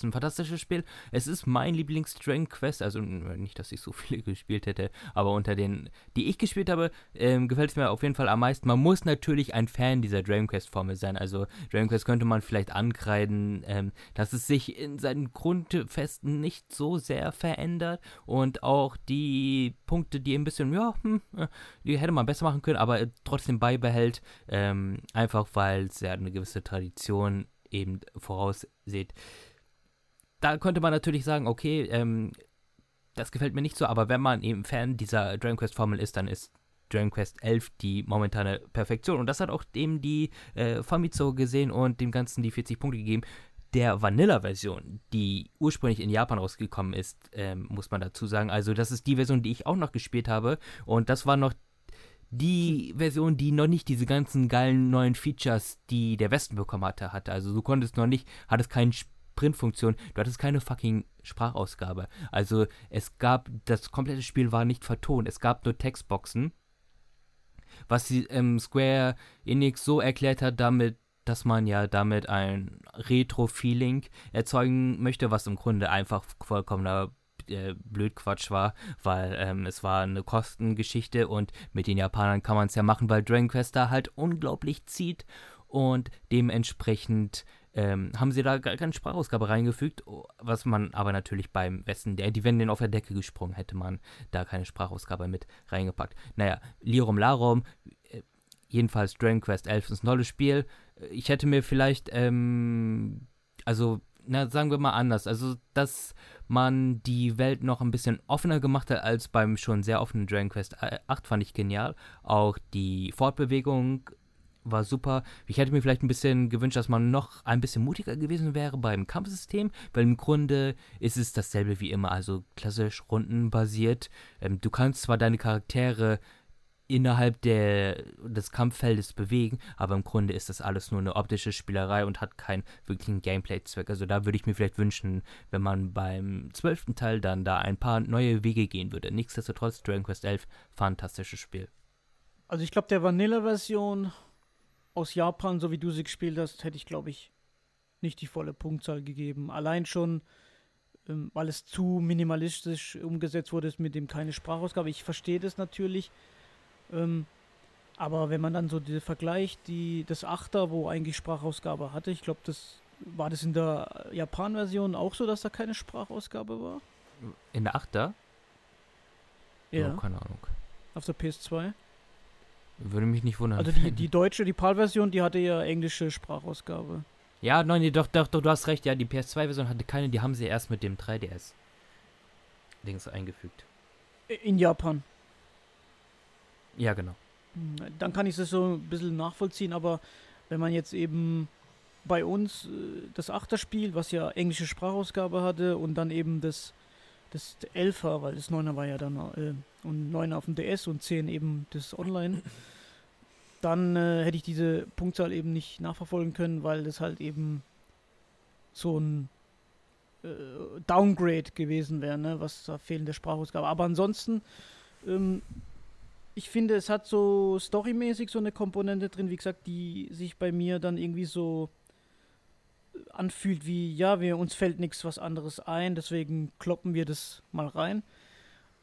Ein fantastisches Spiel. Es ist mein Lieblings-Dragon Quest, also nicht, dass ich so viele gespielt hätte, aber unter den, die ich gespielt habe, ähm, gefällt es mir auf jeden Fall am meisten. Man muss natürlich ein Fan dieser Dragon Quest-Formel sein. Also Dragon Quest könnte man vielleicht ankreiden, ähm, dass es sich in seinen Grundfesten nicht so sehr verändert und auch die Punkte, die ein bisschen, ja, hm, äh, die hätte man besser machen können, aber trotzdem beibehält, ähm, einfach weil es ja eine gewisse Tradition eben vorausseht. Da könnte man natürlich sagen, okay, ähm, das gefällt mir nicht so, aber wenn man eben Fan dieser Dragon Quest Formel ist, dann ist Dragon Quest 11 die momentane Perfektion. Und das hat auch dem die äh, Famitsu gesehen und dem Ganzen die 40 Punkte gegeben. Der Vanilla-Version, die ursprünglich in Japan rausgekommen ist, ähm, muss man dazu sagen. Also, das ist die Version, die ich auch noch gespielt habe. Und das war noch die Version, die noch nicht diese ganzen geilen neuen Features, die der Westen bekommen hatte, hatte. Also du konntest noch nicht, hattest keine Sprintfunktion, du hattest keine fucking Sprachausgabe. Also es gab, das komplette Spiel war nicht vertont, es gab nur Textboxen. Was die, ähm, Square Enix so erklärt hat, damit, dass man ja damit ein Retro-Feeling erzeugen möchte, was im Grunde einfach vollkommener äh, Blödquatsch war, weil ähm, es war eine Kostengeschichte und mit den Japanern kann man es ja machen, weil Dragon Quest da halt unglaublich zieht und dementsprechend ähm, haben sie da gar keine Sprachausgabe reingefügt, was man aber natürlich beim Westen, die wären denen auf der Decke gesprungen, hätte man da keine Sprachausgabe mit reingepackt. Naja, Lirum Larum, äh, jedenfalls Dragon Quest 11 ist ein tolles Spiel. Ich hätte mir vielleicht, ähm, also na, sagen wir mal anders. Also, dass man die Welt noch ein bisschen offener gemacht hat als beim schon sehr offenen Dragon Quest 8, fand ich genial. Auch die Fortbewegung war super. Ich hätte mir vielleicht ein bisschen gewünscht, dass man noch ein bisschen mutiger gewesen wäre beim Kampfsystem, weil im Grunde ist es dasselbe wie immer, also klassisch rundenbasiert. Ähm, du kannst zwar deine Charaktere innerhalb der, des Kampffeldes bewegen, aber im Grunde ist das alles nur eine optische Spielerei und hat keinen wirklichen Gameplay-Zweck. Also da würde ich mir vielleicht wünschen, wenn man beim zwölften Teil dann da ein paar neue Wege gehen würde. Nichtsdestotrotz, Dragon Quest 11, fantastisches Spiel. Also ich glaube, der Vanilla-Version aus Japan, so wie du sie gespielt hast, hätte ich, glaube ich, nicht die volle Punktzahl gegeben. Allein schon, ähm, weil es zu minimalistisch umgesetzt wurde, ist mit dem keine Sprachausgabe. Ich verstehe das natürlich, ähm, aber wenn man dann so die vergleicht, die, das Achter, wo eigentlich Sprachausgabe hatte, ich glaube, das war das in der Japan-Version auch so, dass da keine Sprachausgabe war? In der Achter? Ja. Oh, keine Ahnung. Auf der PS2? Würde mich nicht wundern. Also die, die deutsche, die PAL-Version, die hatte ja englische Sprachausgabe. Ja, nein, nee, doch, doch, doch, du hast recht. Ja, die PS2-Version hatte keine, die haben sie erst mit dem 3DS Dings eingefügt. In Japan. Ja, genau. Hm, Dann kann ich es so ein bisschen nachvollziehen, aber wenn man jetzt eben bei uns äh, das Achterspiel, was ja englische Sprachausgabe hatte, und dann eben das, das Elfer, weil das Neuner war ja dann äh, und Neuner auf dem DS und 10 eben das Online, dann äh, hätte ich diese Punktzahl eben nicht nachverfolgen können, weil das halt eben so ein äh, Downgrade gewesen wäre, ne, was da fehlende Sprachausgabe. Aber ansonsten ähm, ich finde, es hat so storymäßig so eine Komponente drin, wie gesagt, die sich bei mir dann irgendwie so anfühlt wie, ja, wir, uns fällt nichts was anderes ein, deswegen kloppen wir das mal rein.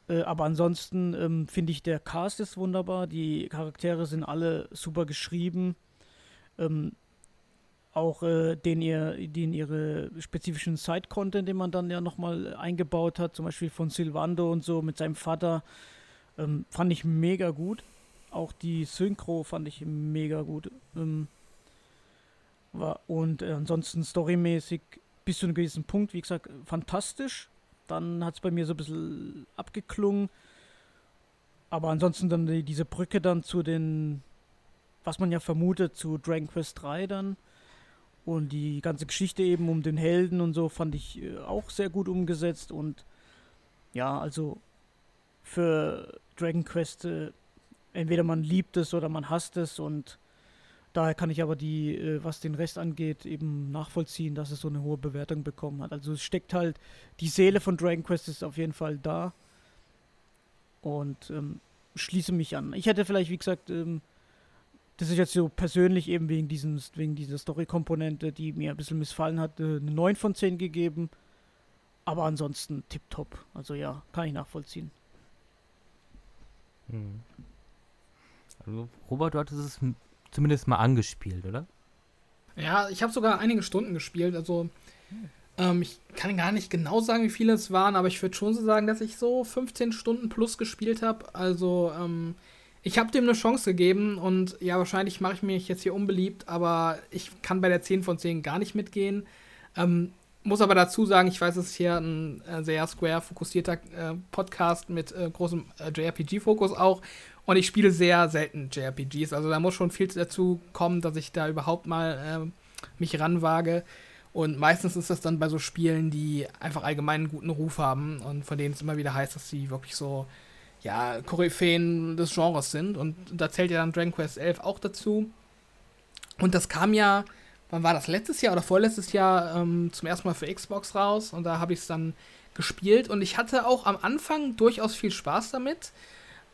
Äh, aber ansonsten ähm, finde ich, der Cast ist wunderbar, die Charaktere sind alle super geschrieben. Ähm, auch äh, den, ihr, den ihre spezifischen Side-Content, den man dann ja nochmal eingebaut hat, zum Beispiel von Silvando und so mit seinem Vater, ähm, fand ich mega gut. Auch die Synchro fand ich mega gut. Ähm, und äh, ansonsten storymäßig bis zu einem gewissen Punkt, wie gesagt, fantastisch. Dann hat es bei mir so ein bisschen abgeklungen. Aber ansonsten dann die, diese Brücke dann zu den, was man ja vermutet, zu Dragon Quest 3 dann. Und die ganze Geschichte eben um den Helden und so fand ich äh, auch sehr gut umgesetzt. Und ja, also für Dragon Quest, äh, entweder man liebt es oder man hasst es und daher kann ich aber die, äh, was den Rest angeht, eben nachvollziehen, dass es so eine hohe Bewertung bekommen hat. Also es steckt halt, die Seele von Dragon Quest ist auf jeden Fall da und ähm, schließe mich an. Ich hätte vielleicht, wie gesagt, ähm, das ist jetzt so persönlich eben wegen, diesen, wegen dieser Story-Komponente, die mir ein bisschen missfallen hat, eine 9 von 10 gegeben. Aber ansonsten tipptopp. Also ja, kann ich nachvollziehen. Hm. Also, Robert, du hattest es zumindest mal angespielt, oder? Ja, ich habe sogar einige Stunden gespielt. Also, ähm, ich kann gar nicht genau sagen, wie viele es waren, aber ich würde schon so sagen, dass ich so 15 Stunden plus gespielt habe. Also, ähm, ich habe dem eine Chance gegeben und ja, wahrscheinlich mache ich mich jetzt hier unbeliebt, aber ich kann bei der 10 von 10 gar nicht mitgehen. Ähm, muss aber dazu sagen, ich weiß, es ist hier ein äh, sehr Square-fokussierter äh, Podcast mit äh, großem äh, JRPG-Fokus auch. Und ich spiele sehr selten JRPGs. Also da muss schon viel dazu kommen, dass ich da überhaupt mal äh, mich ranwage. Und meistens ist das dann bei so Spielen, die einfach allgemein einen guten Ruf haben und von denen es immer wieder heißt, dass sie wirklich so, ja, Koryphäen des Genres sind. Und da zählt ja dann Dragon Quest 11 auch dazu. Und das kam ja, wann war das? Letztes Jahr oder vorletztes Jahr ähm, zum ersten Mal für Xbox raus. Und da habe ich es dann gespielt. Und ich hatte auch am Anfang durchaus viel Spaß damit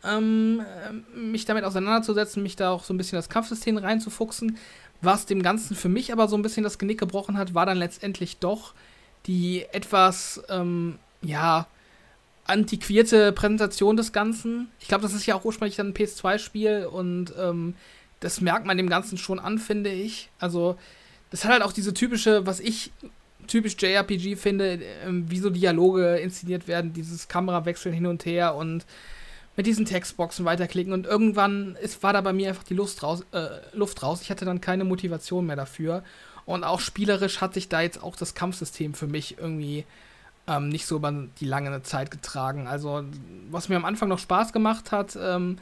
ähm, ähm, mich damit auseinanderzusetzen, mich da auch so ein bisschen das Kampfsystem reinzufuchsen. Was dem Ganzen für mich aber so ein bisschen das Genick gebrochen hat, war dann letztendlich doch die etwas, ähm, ja, antiquierte Präsentation des Ganzen. Ich glaube, das ist ja auch ursprünglich dann ein PS2-Spiel und ähm, das merkt man dem Ganzen schon an, finde ich. Also, das hat halt auch diese typische, was ich typisch JRPG finde, ähm, wie so Dialoge inszeniert werden, dieses Kamerawechseln hin und her und mit diesen Textboxen weiterklicken und irgendwann ist, war da bei mir einfach die Lust raus, äh, Luft raus. Ich hatte dann keine Motivation mehr dafür. Und auch spielerisch hat sich da jetzt auch das Kampfsystem für mich irgendwie ähm, nicht so über die lange Zeit getragen. Also, was mir am Anfang noch Spaß gemacht hat, ähm,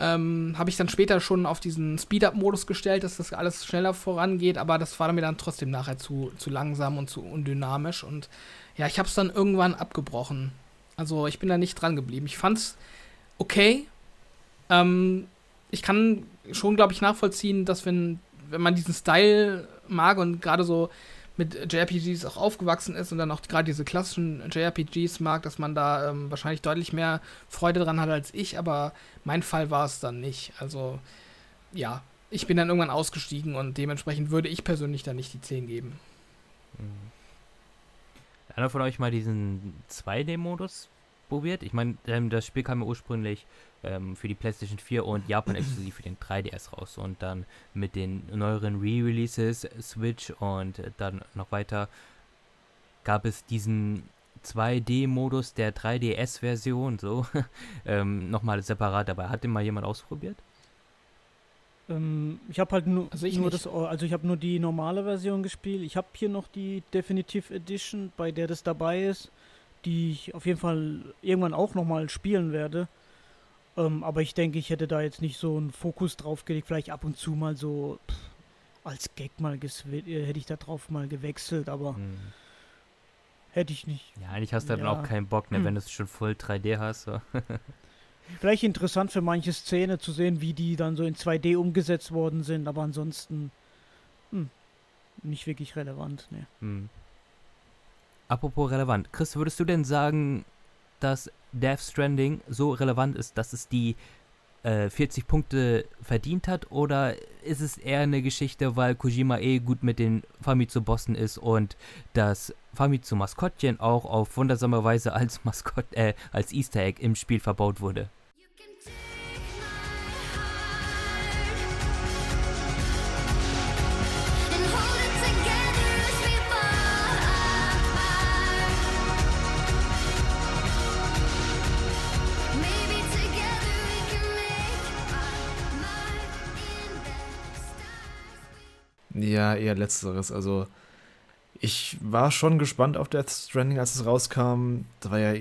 ähm, habe ich dann später schon auf diesen Speed-Up-Modus gestellt, dass das alles schneller vorangeht, aber das war mir dann trotzdem nachher zu, zu langsam und zu undynamisch. Und ja, ich habe es dann irgendwann abgebrochen. Also, ich bin da nicht dran geblieben. Ich fand's okay. Ähm, ich kann schon, glaube ich, nachvollziehen, dass wenn, wenn man diesen Style mag und gerade so mit JRPGs auch aufgewachsen ist und dann auch gerade diese klassischen JRPGs mag, dass man da ähm, wahrscheinlich deutlich mehr Freude dran hat als ich, aber mein Fall war es dann nicht. Also ja, ich bin dann irgendwann ausgestiegen und dementsprechend würde ich persönlich dann nicht die 10 geben. Hat Einer von euch mal diesen 2D-Modus probiert? Ich meine, ähm, das Spiel kam ja ursprünglich ähm, für die PlayStation 4 und Japan exklusiv für den 3DS raus. Und dann mit den neueren Re-Releases, Switch und äh, dann noch weiter gab es diesen 2D-Modus der 3DS-Version, so, ähm, nochmal separat dabei. Hat den mal jemand ausprobiert? Ähm, ich habe halt nur, Also ich nur das, also ich habe nur die normale Version gespielt. Ich habe hier noch die Definitive Edition, bei der das dabei ist, die ich auf jeden Fall irgendwann auch nochmal spielen werde. Ähm, aber ich denke, ich hätte da jetzt nicht so einen Fokus drauf gelegt. Vielleicht ab und zu mal so pff, als Gag mal äh, hätte ich da drauf mal gewechselt, aber Hm. hätte ich nicht. Ja, eigentlich hast du dann Ja. auch keinen Bock, ne, Hm. wenn du es schon voll 3D hast. So. Vielleicht interessant für manche Szene zu sehen, wie die dann so in 2D umgesetzt worden sind, aber ansonsten hm, nicht wirklich relevant. Ne. Apropos relevant. Chris, würdest du denn sagen, dass Death Stranding so relevant ist, dass es die äh, 40 Punkte verdient hat? Oder ist es eher eine Geschichte, weil Kojima eh gut mit den Famitsu-Bossen ist und das Famitsu-Maskottchen auch auf wundersame Weise als Maskott, äh, als Easter Egg im Spiel verbaut wurde? Ja, eher letzteres. Also, ich war schon gespannt auf Death Stranding, als es rauskam. Da war ja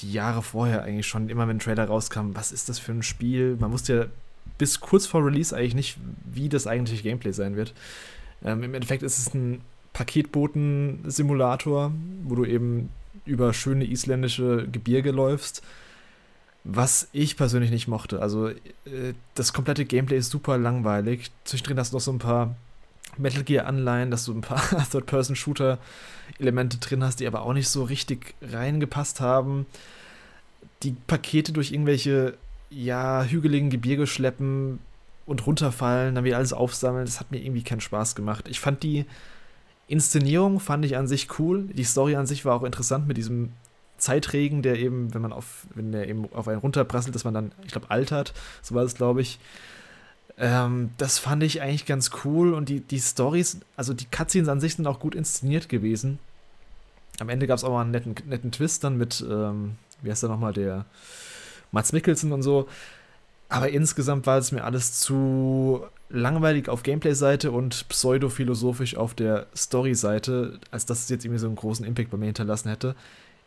die Jahre vorher eigentlich schon, immer wenn ein Trailer rauskam, was ist das für ein Spiel? Man wusste ja bis kurz vor Release eigentlich nicht, wie das eigentliche Gameplay sein wird. Ähm, Im Endeffekt ist es ein Paketboten-Simulator, wo du eben über schöne isländische Gebirge läufst. Was ich persönlich nicht mochte. Also, äh, das komplette Gameplay ist super langweilig. Zwischendrin hast du noch so ein paar Metal Gear-Anleihen, dass du ein paar Third-Person-Shooter-Elemente drin hast, die aber auch nicht so richtig reingepasst haben. Die Pakete durch irgendwelche, ja, hügeligen Gebirge schleppen, und runterfallen, dann wieder alles aufsammeln. Das hat mir irgendwie keinen Spaß gemacht. Ich fand die Inszenierung fand ich an sich cool. Die Story an sich war auch interessant mit diesem Zeitregen, der eben, wenn man auf, wenn der eben auf einen runterprasselt, dass man dann, ich glaube, altert. So war es, glaube ich. Ähm, das fand ich eigentlich ganz cool und die, die Stories, also die Cutscenes an sich sind auch gut inszeniert gewesen. Am Ende gab es auch mal einen netten, netten Twist dann mit, ähm, wie heißt der nochmal, der Mats Mikkelsen und so. Aber insgesamt war es mir alles zu langweilig auf Gameplay-Seite und pseudophilosophisch auf der Story-Seite, als dass es jetzt irgendwie so einen großen Impact bei mir hinterlassen hätte.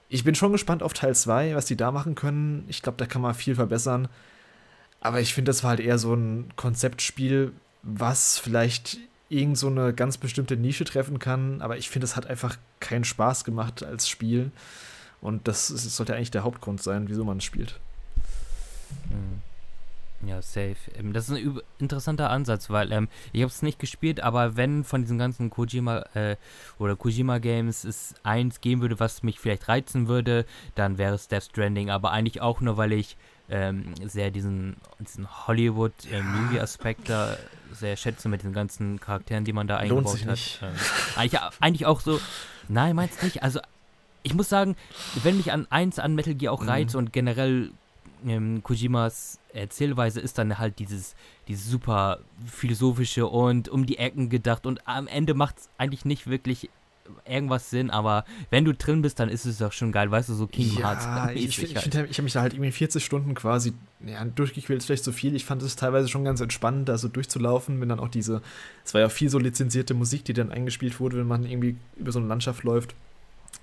Ich bin schon gespannt auf Teil 2, was die da machen können. Ich glaube, da kann man viel verbessern. Aber ich finde, das war halt eher so ein Konzeptspiel, was vielleicht irgend so eine ganz bestimmte Nische treffen kann. Aber ich finde, es hat einfach keinen Spaß gemacht als Spiel. Und das, ist- das sollte eigentlich der Hauptgrund sein, wieso man es spielt. Mhm. Ja, safe. Ähm, das ist ein interessanter Ansatz, weil ähm, ich habe es nicht gespielt, aber wenn von diesen ganzen Kojima äh, oder Kojima Games es eins geben würde, was mich vielleicht reizen würde, dann wäre es Death Stranding. Aber eigentlich auch nur, weil ich ähm, sehr diesen, diesen Hollywood äh, da sehr schätze mit den ganzen Charakteren, die man da Lohnt eingebaut hat. Ähm, eigentlich, eigentlich auch so. Nein, meinst nicht. Also ich muss sagen, wenn mich an eins an Metal Gear auch Mhm. reizt und generell ähm, Kojimas Erzählweise ist dann halt dieses, dieses super philosophische und um die Ecken gedacht und am Ende macht es eigentlich nicht wirklich irgendwas Sinn, aber wenn du drin bist, dann ist es doch schon geil, weißt du, so Kingdom Hearts Ja, ich, mäßig ich, halt. find, ich habe mich da halt irgendwie 40 Stunden quasi ja, durchgequält, ist vielleicht zu viel. Ich fand es teilweise schon ganz entspannend, da so durchzulaufen, wenn dann auch diese, es war ja viel so lizenzierte Musik, die dann eingespielt wurde, wenn man irgendwie über so eine Landschaft läuft.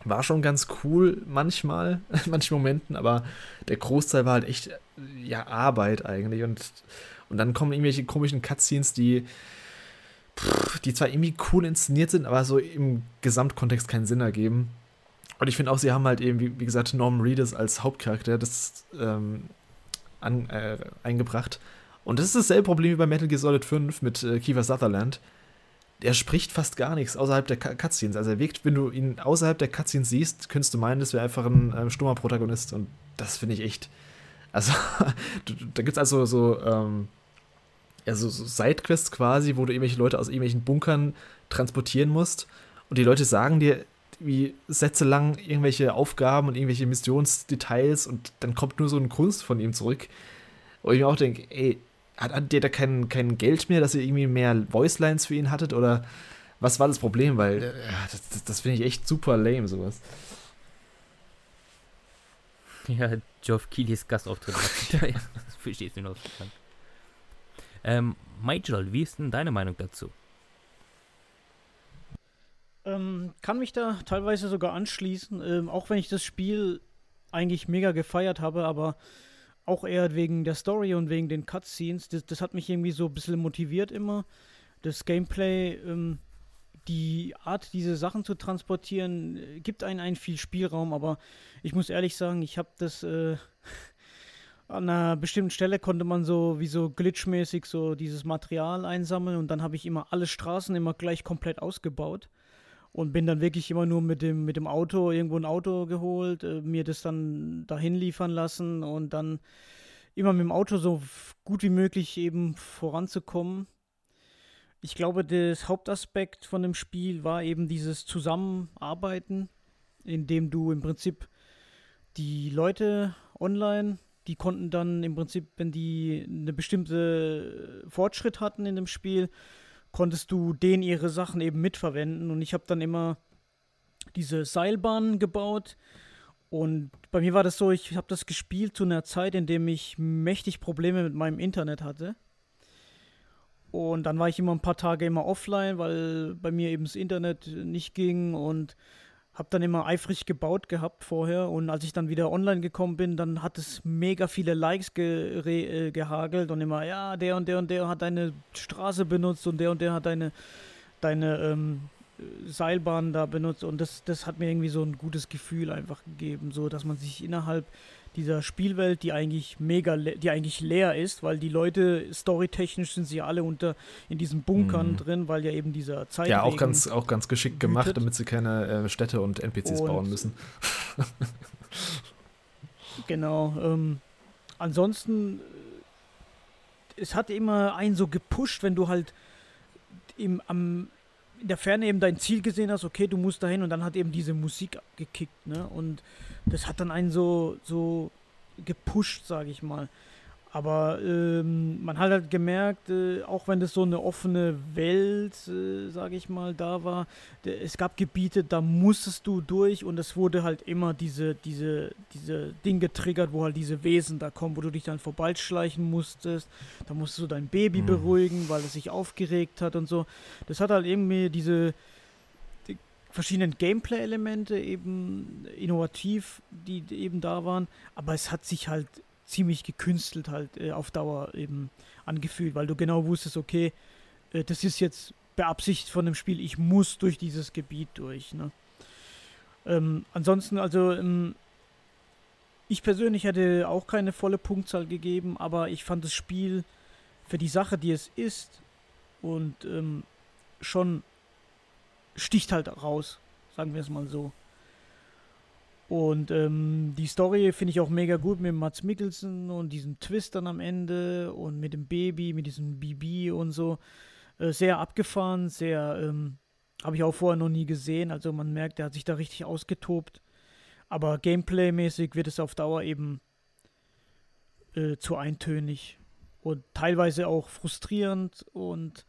War schon ganz cool manchmal, in manchen Momenten, aber der Großteil war halt echt, ja, Arbeit eigentlich. Und, und dann kommen irgendwelche komischen Cutscenes, die, die zwar irgendwie cool inszeniert sind, aber so im Gesamtkontext keinen Sinn ergeben. Und ich finde auch, sie haben halt eben, wie, gesagt, Norman Reedus als Hauptcharakter das ähm, an, äh, eingebracht. Und das ist dasselbe Problem wie bei Metal Gear Solid 5 mit äh, Kiefer Sutherland. Der spricht fast gar nichts außerhalb der Cu- Cutscenes. Also er wirkt, wenn du ihn außerhalb der Cutscenes siehst, könntest du meinen, das wäre einfach ein ähm, stummer Protagonist. Und das finde ich echt. Also, da gibt es also so, ähm, ja, so, so Sidequests quasi, wo du irgendwelche Leute aus irgendwelchen Bunkern transportieren musst. Und die Leute sagen dir wie Sätze lang irgendwelche Aufgaben und irgendwelche Missionsdetails und dann kommt nur so ein Kunst von ihm zurück. Wo ich mir auch denke, ey, hat, hat der da kein, kein Geld mehr, dass ihr irgendwie mehr Voicelines für ihn hattet? Oder was war das Problem? Weil ja, das, das, das finde ich echt super lame, sowas. Ja, Geoff Keighley's Gastauftritt. ja, das verstehst du noch. Ähm, Michael, wie ist denn deine Meinung dazu? Ähm, kann mich da teilweise sogar anschließen, ähm, auch wenn ich das Spiel eigentlich mega gefeiert habe, aber auch eher wegen der Story und wegen den Cutscenes. Das, das hat mich irgendwie so ein bisschen motiviert immer. Das Gameplay, ähm, die Art, diese Sachen zu transportieren, äh, gibt einen einen viel Spielraum, aber ich muss ehrlich sagen, ich habe das äh, an einer bestimmten Stelle konnte man so wie so glitchmäßig so dieses Material einsammeln und dann habe ich immer alle Straßen immer gleich komplett ausgebaut und bin dann wirklich immer nur mit dem, mit dem Auto irgendwo ein Auto geholt, äh, mir das dann dahin liefern lassen und dann immer mit dem Auto so gut wie möglich eben voranzukommen. Ich glaube, das Hauptaspekt von dem Spiel war eben dieses Zusammenarbeiten, in dem du im Prinzip die Leute online, die konnten dann im Prinzip, wenn die eine bestimmte Fortschritt hatten in dem Spiel, konntest du denen ihre Sachen eben mitverwenden. Und ich habe dann immer diese Seilbahnen gebaut. Und bei mir war das so, ich habe das gespielt zu einer Zeit, in dem ich mächtig Probleme mit meinem Internet hatte. Und dann war ich immer ein paar Tage immer offline, weil bei mir eben das Internet nicht ging und habe dann immer eifrig gebaut gehabt vorher. Und als ich dann wieder online gekommen bin, dann hat es mega viele Likes ge äh, gehagelt und immer, ja, der und der und der hat deine Straße benutzt und der und der hat deine, deine ähm, äh, Seilbahn da benutzt. Und das, das hat mir irgendwie so ein gutes Gefühl einfach gegeben, so dass man sich innerhalb dieser Spielwelt, die eigentlich mega, die eigentlich leer ist, weil die Leute storytechnisch sind sie alle unter in diesen Bunkern Mhm. drin, weil ja eben dieser Zeit Ja, auch ganz, auch ganz geschickt gemacht, wütet. damit sie keine äh, Städte und NPCs Und- bauen müssen. Genau. Ähm, ansonsten, es hat immer einen so gepusht, wenn du halt im, am, in der Ferne eben dein Ziel gesehen hast, okay, du musst dahin und dann hat eben diese Musik gekickt, ne? Und das hat dann einen so, so gepusht, sage ich mal. Aber ähm, man hat halt gemerkt, äh, auch wenn das so eine offene Welt, äh, sage ich mal, da war, der, es gab Gebiete, da musstest du durch und es wurde halt immer diese, diese, diese Ding getriggert, wo halt diese Wesen da kommen, wo du dich dann vorbeischleichen musstest. Da musstest du dein Baby Mhm. beruhigen, weil es sich aufgeregt hat und so. Das hat halt irgendwie diese die verschiedenen Gameplay-Elemente eben innovativ, die die eben da waren, aber es hat sich halt ziemlich gekünstelt halt äh, auf Dauer eben angefühlt, weil du genau wusstest, okay, äh, das ist jetzt beabsichtigt von dem Spiel, ich muss durch dieses Gebiet durch. Ne? Ähm, ansonsten, also ähm, ich persönlich hätte auch keine volle Punktzahl gegeben, aber ich fand das Spiel für die Sache, die es ist und ähm, schon sticht halt raus, sagen wir es mal so. Und ähm, die Story finde ich auch mega gut mit Mats Mikkelsen und diesem Twist dann am Ende und mit dem Baby, mit diesem Bibi und so. Äh, sehr abgefahren, sehr, ähm, habe ich auch vorher noch nie gesehen. Also man merkt, er hat sich da richtig ausgetobt. Aber Gameplay-mäßig wird es auf Dauer eben äh, zu eintönig und teilweise auch frustrierend und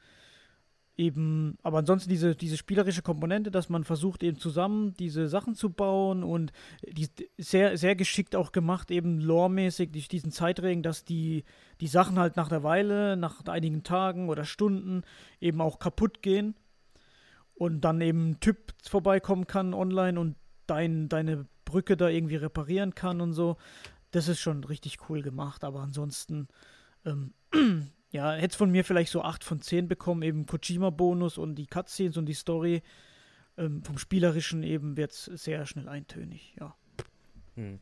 eben, aber ansonsten diese, diese spielerische Komponente, dass man versucht eben zusammen diese Sachen zu bauen und die sehr, sehr geschickt auch gemacht, eben loremäßig durch diesen Zeitregen, dass die, die Sachen halt nach der Weile, nach einigen Tagen oder Stunden eben auch kaputt gehen und dann eben ein Typ vorbeikommen kann online und dein, deine Brücke da irgendwie reparieren kann und so. Das ist schon richtig cool gemacht, aber ansonsten ähm, ja, hätte von mir vielleicht so 8 von 10 bekommen, eben Kojima-Bonus und die Cutscenes und die Story. Ähm, vom Spielerischen eben wird es sehr schnell eintönig, ja. Hm.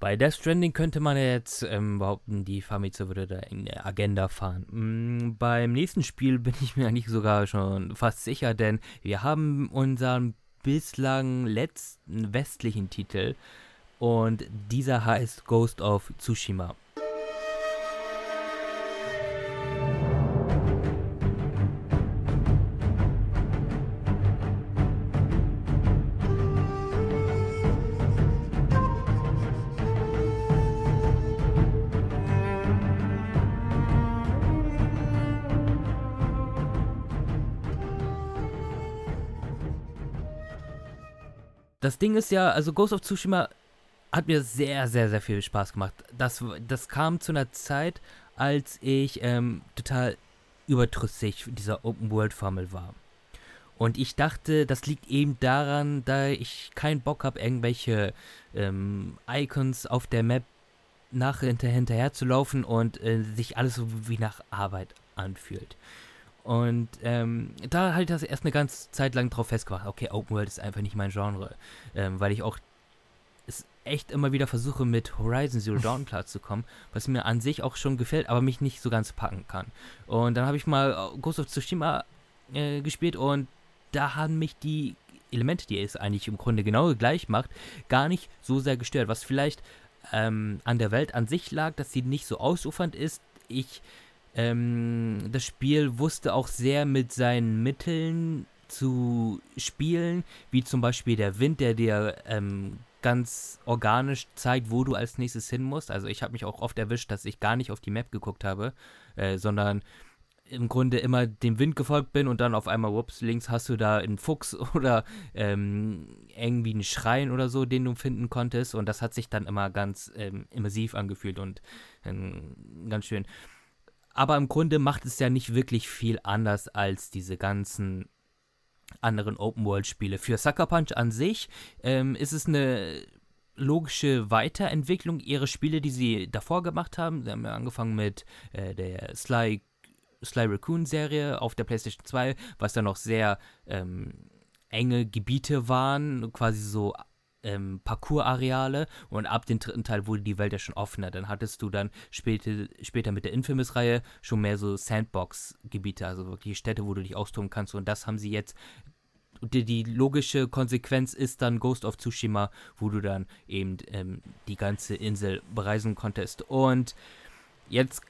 Bei Death Stranding könnte man jetzt ähm, behaupten, die Famitsu würde da eine Agenda fahren. Mm, beim nächsten Spiel bin ich mir eigentlich sogar schon fast sicher, denn wir haben unseren bislang letzten westlichen Titel und dieser heißt Ghost of Tsushima. Das Ding ist ja, also Ghost of Tsushima hat mir sehr, sehr, sehr viel Spaß gemacht. Das, das kam zu einer Zeit, als ich ähm, total überdrüssig dieser Open-World-Formel war. Und ich dachte, das liegt eben daran, da ich keinen Bock habe, irgendwelche ähm, Icons auf der Map nach hinter, hinterher zu laufen und äh, sich alles so wie nach Arbeit anfühlt. Und ähm, da halt das erst eine ganze Zeit lang drauf festgemacht. Okay, Open World ist einfach nicht mein Genre. Ähm, weil ich auch es echt immer wieder versuche, mit Horizon Zero Dawn klarzukommen, was mir an sich auch schon gefällt, aber mich nicht so ganz packen kann. Und dann habe ich mal Ghost of Tsushima äh, gespielt und da haben mich die Elemente, die es eigentlich im Grunde genau gleich macht, gar nicht so sehr gestört. Was vielleicht ähm, an der Welt an sich lag, dass sie nicht so ausufernd ist. Ich ähm, das Spiel wusste auch sehr mit seinen Mitteln zu spielen, wie zum Beispiel der Wind, der dir ähm, ganz organisch zeigt, wo du als nächstes hin musst. Also ich habe mich auch oft erwischt, dass ich gar nicht auf die Map geguckt habe, äh, sondern im Grunde immer dem Wind gefolgt bin und dann auf einmal, ups, links hast du da einen Fuchs oder ähm, irgendwie einen Schrein oder so, den du finden konntest. Und das hat sich dann immer ganz ähm, immersiv angefühlt und ähm, ganz schön. Aber im Grunde macht es ja nicht wirklich viel anders als diese ganzen anderen Open-World-Spiele. Für Sucker Punch an sich ähm, ist es eine logische Weiterentwicklung ihrer Spiele, die sie davor gemacht haben. Sie haben ja angefangen mit äh, der Sly, Sly Raccoon-Serie auf der PlayStation 2, was dann noch sehr ähm, enge Gebiete waren, quasi so ähm, Parcours-Areale und ab dem dritten Teil wurde die Welt ja schon offener. Dann hattest du dann später, später mit der Infamous-Reihe schon mehr so Sandbox-Gebiete, also wirklich Städte, wo du dich austoben kannst und das haben sie jetzt die, die logische Konsequenz ist dann Ghost of Tsushima, wo du dann eben ähm, die ganze Insel bereisen konntest. Und jetzt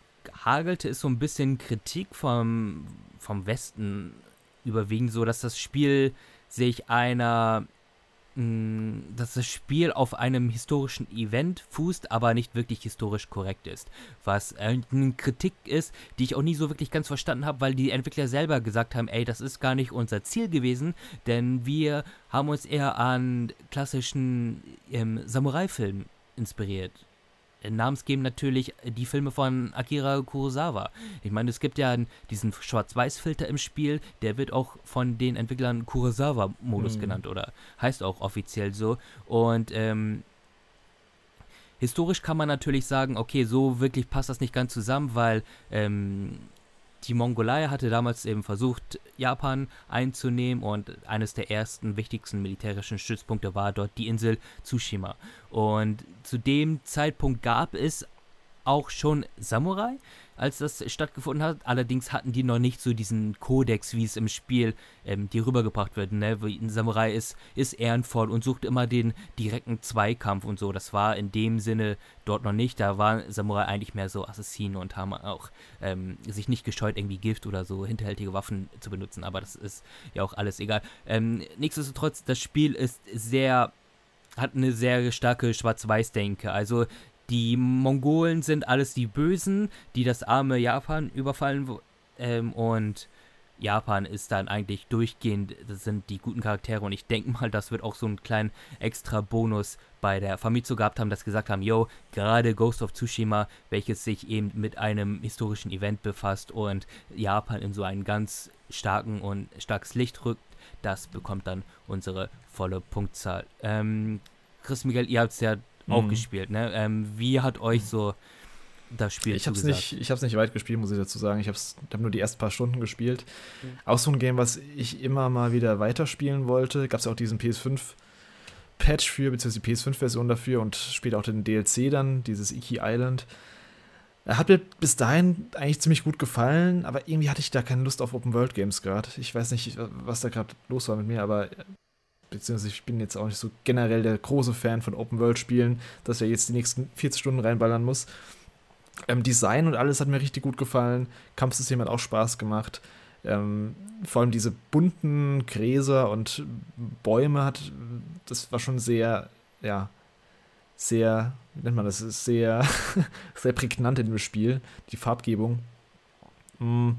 hagelte es so ein bisschen Kritik vom, vom Westen überwiegend so, dass das Spiel sich einer dass das Spiel auf einem historischen Event fußt, aber nicht wirklich historisch korrekt ist. Was eine Kritik ist, die ich auch nie so wirklich ganz verstanden habe, weil die Entwickler selber gesagt haben, ey, das ist gar nicht unser Ziel gewesen, denn wir haben uns eher an klassischen ähm, Samurai-Filmen inspiriert. Äh, Namensgebend natürlich die Filme von Akira Kurosawa. Ich meine, es gibt ja diesen Schwarz-Weiß-Filter im Spiel, der wird auch von den Entwicklern Kurosawa-Modus Mhm. genannt oder heißt auch offiziell so. Und ähm, historisch kann man natürlich sagen, okay, so wirklich passt das nicht ganz zusammen, weil ähm, die Mongolei hatte damals eben versucht, Japan einzunehmen und eines der ersten wichtigsten militärischen Stützpunkte war dort die Insel Tsushima. Und zu dem Zeitpunkt gab es auch schon Samurai, als das stattgefunden hat. Allerdings hatten die noch nicht so diesen Kodex, wie es im Spiel ähm, dir rübergebracht wird. Ne? Wie Ein Samurai ist, ist ehrenvoll und sucht immer den direkten Zweikampf und so. Das war in dem Sinne dort noch nicht. Da waren Samurai eigentlich mehr so Assassinen und haben auch ähm, sich nicht gescheut, irgendwie Gift oder so hinterhältige Waffen zu benutzen. Aber das ist ja auch alles egal. Ähm, nichtsdestotrotz, das Spiel ist sehr hat eine sehr starke Schwarz-Weiß-Denke. Also die Mongolen sind alles die Bösen, die das arme Japan überfallen ähm, und Japan ist dann eigentlich durchgehend, das sind die guten Charaktere und ich denke mal, das wird auch so einen kleinen extra Bonus bei der Famitsu gehabt haben, dass gesagt haben, yo, gerade Ghost of Tsushima, welches sich eben mit einem historischen Event befasst und Japan in so einen ganz starken und starkes Licht rückt, das bekommt dann unsere volle Punktzahl. Ähm, Chris Miguel, ihr habt es ja auch Mhm. gespielt, ne? Ähm, wie hat euch so das Spiel Ich habe es zugesagt? nicht, ich hab's nicht weit gespielt, muss ich dazu sagen. Ich habe hab nur die ersten paar Stunden gespielt. Mhm. Auch so ein Game, was ich immer mal wieder weiterspielen wollte. Gab es auch diesen PS5-Patch für, beziehungsweise die PS5-Version dafür und später auch den DLC dann, dieses Iki Island. Er hat mir bis dahin eigentlich ziemlich gut gefallen, aber irgendwie hatte ich da keine Lust auf Open-World-Games gerade. Ich weiß nicht, was da gerade los war mit mir, aber beziehungsweise ich bin jetzt auch nicht so generell der große Fan von Open-World-Spielen, dass er jetzt die nächsten 40 Stunden reinballern muss. Ähm, Design und alles hat mir richtig gut gefallen. Kampfsystem hat auch Spaß gemacht. Ähm, vor allem diese bunten Gräser und Bäume hat, das war schon sehr, ja, sehr, wie nennt man das, sehr, sehr prägnant in dem Spiel, die Farbgebung. Mm,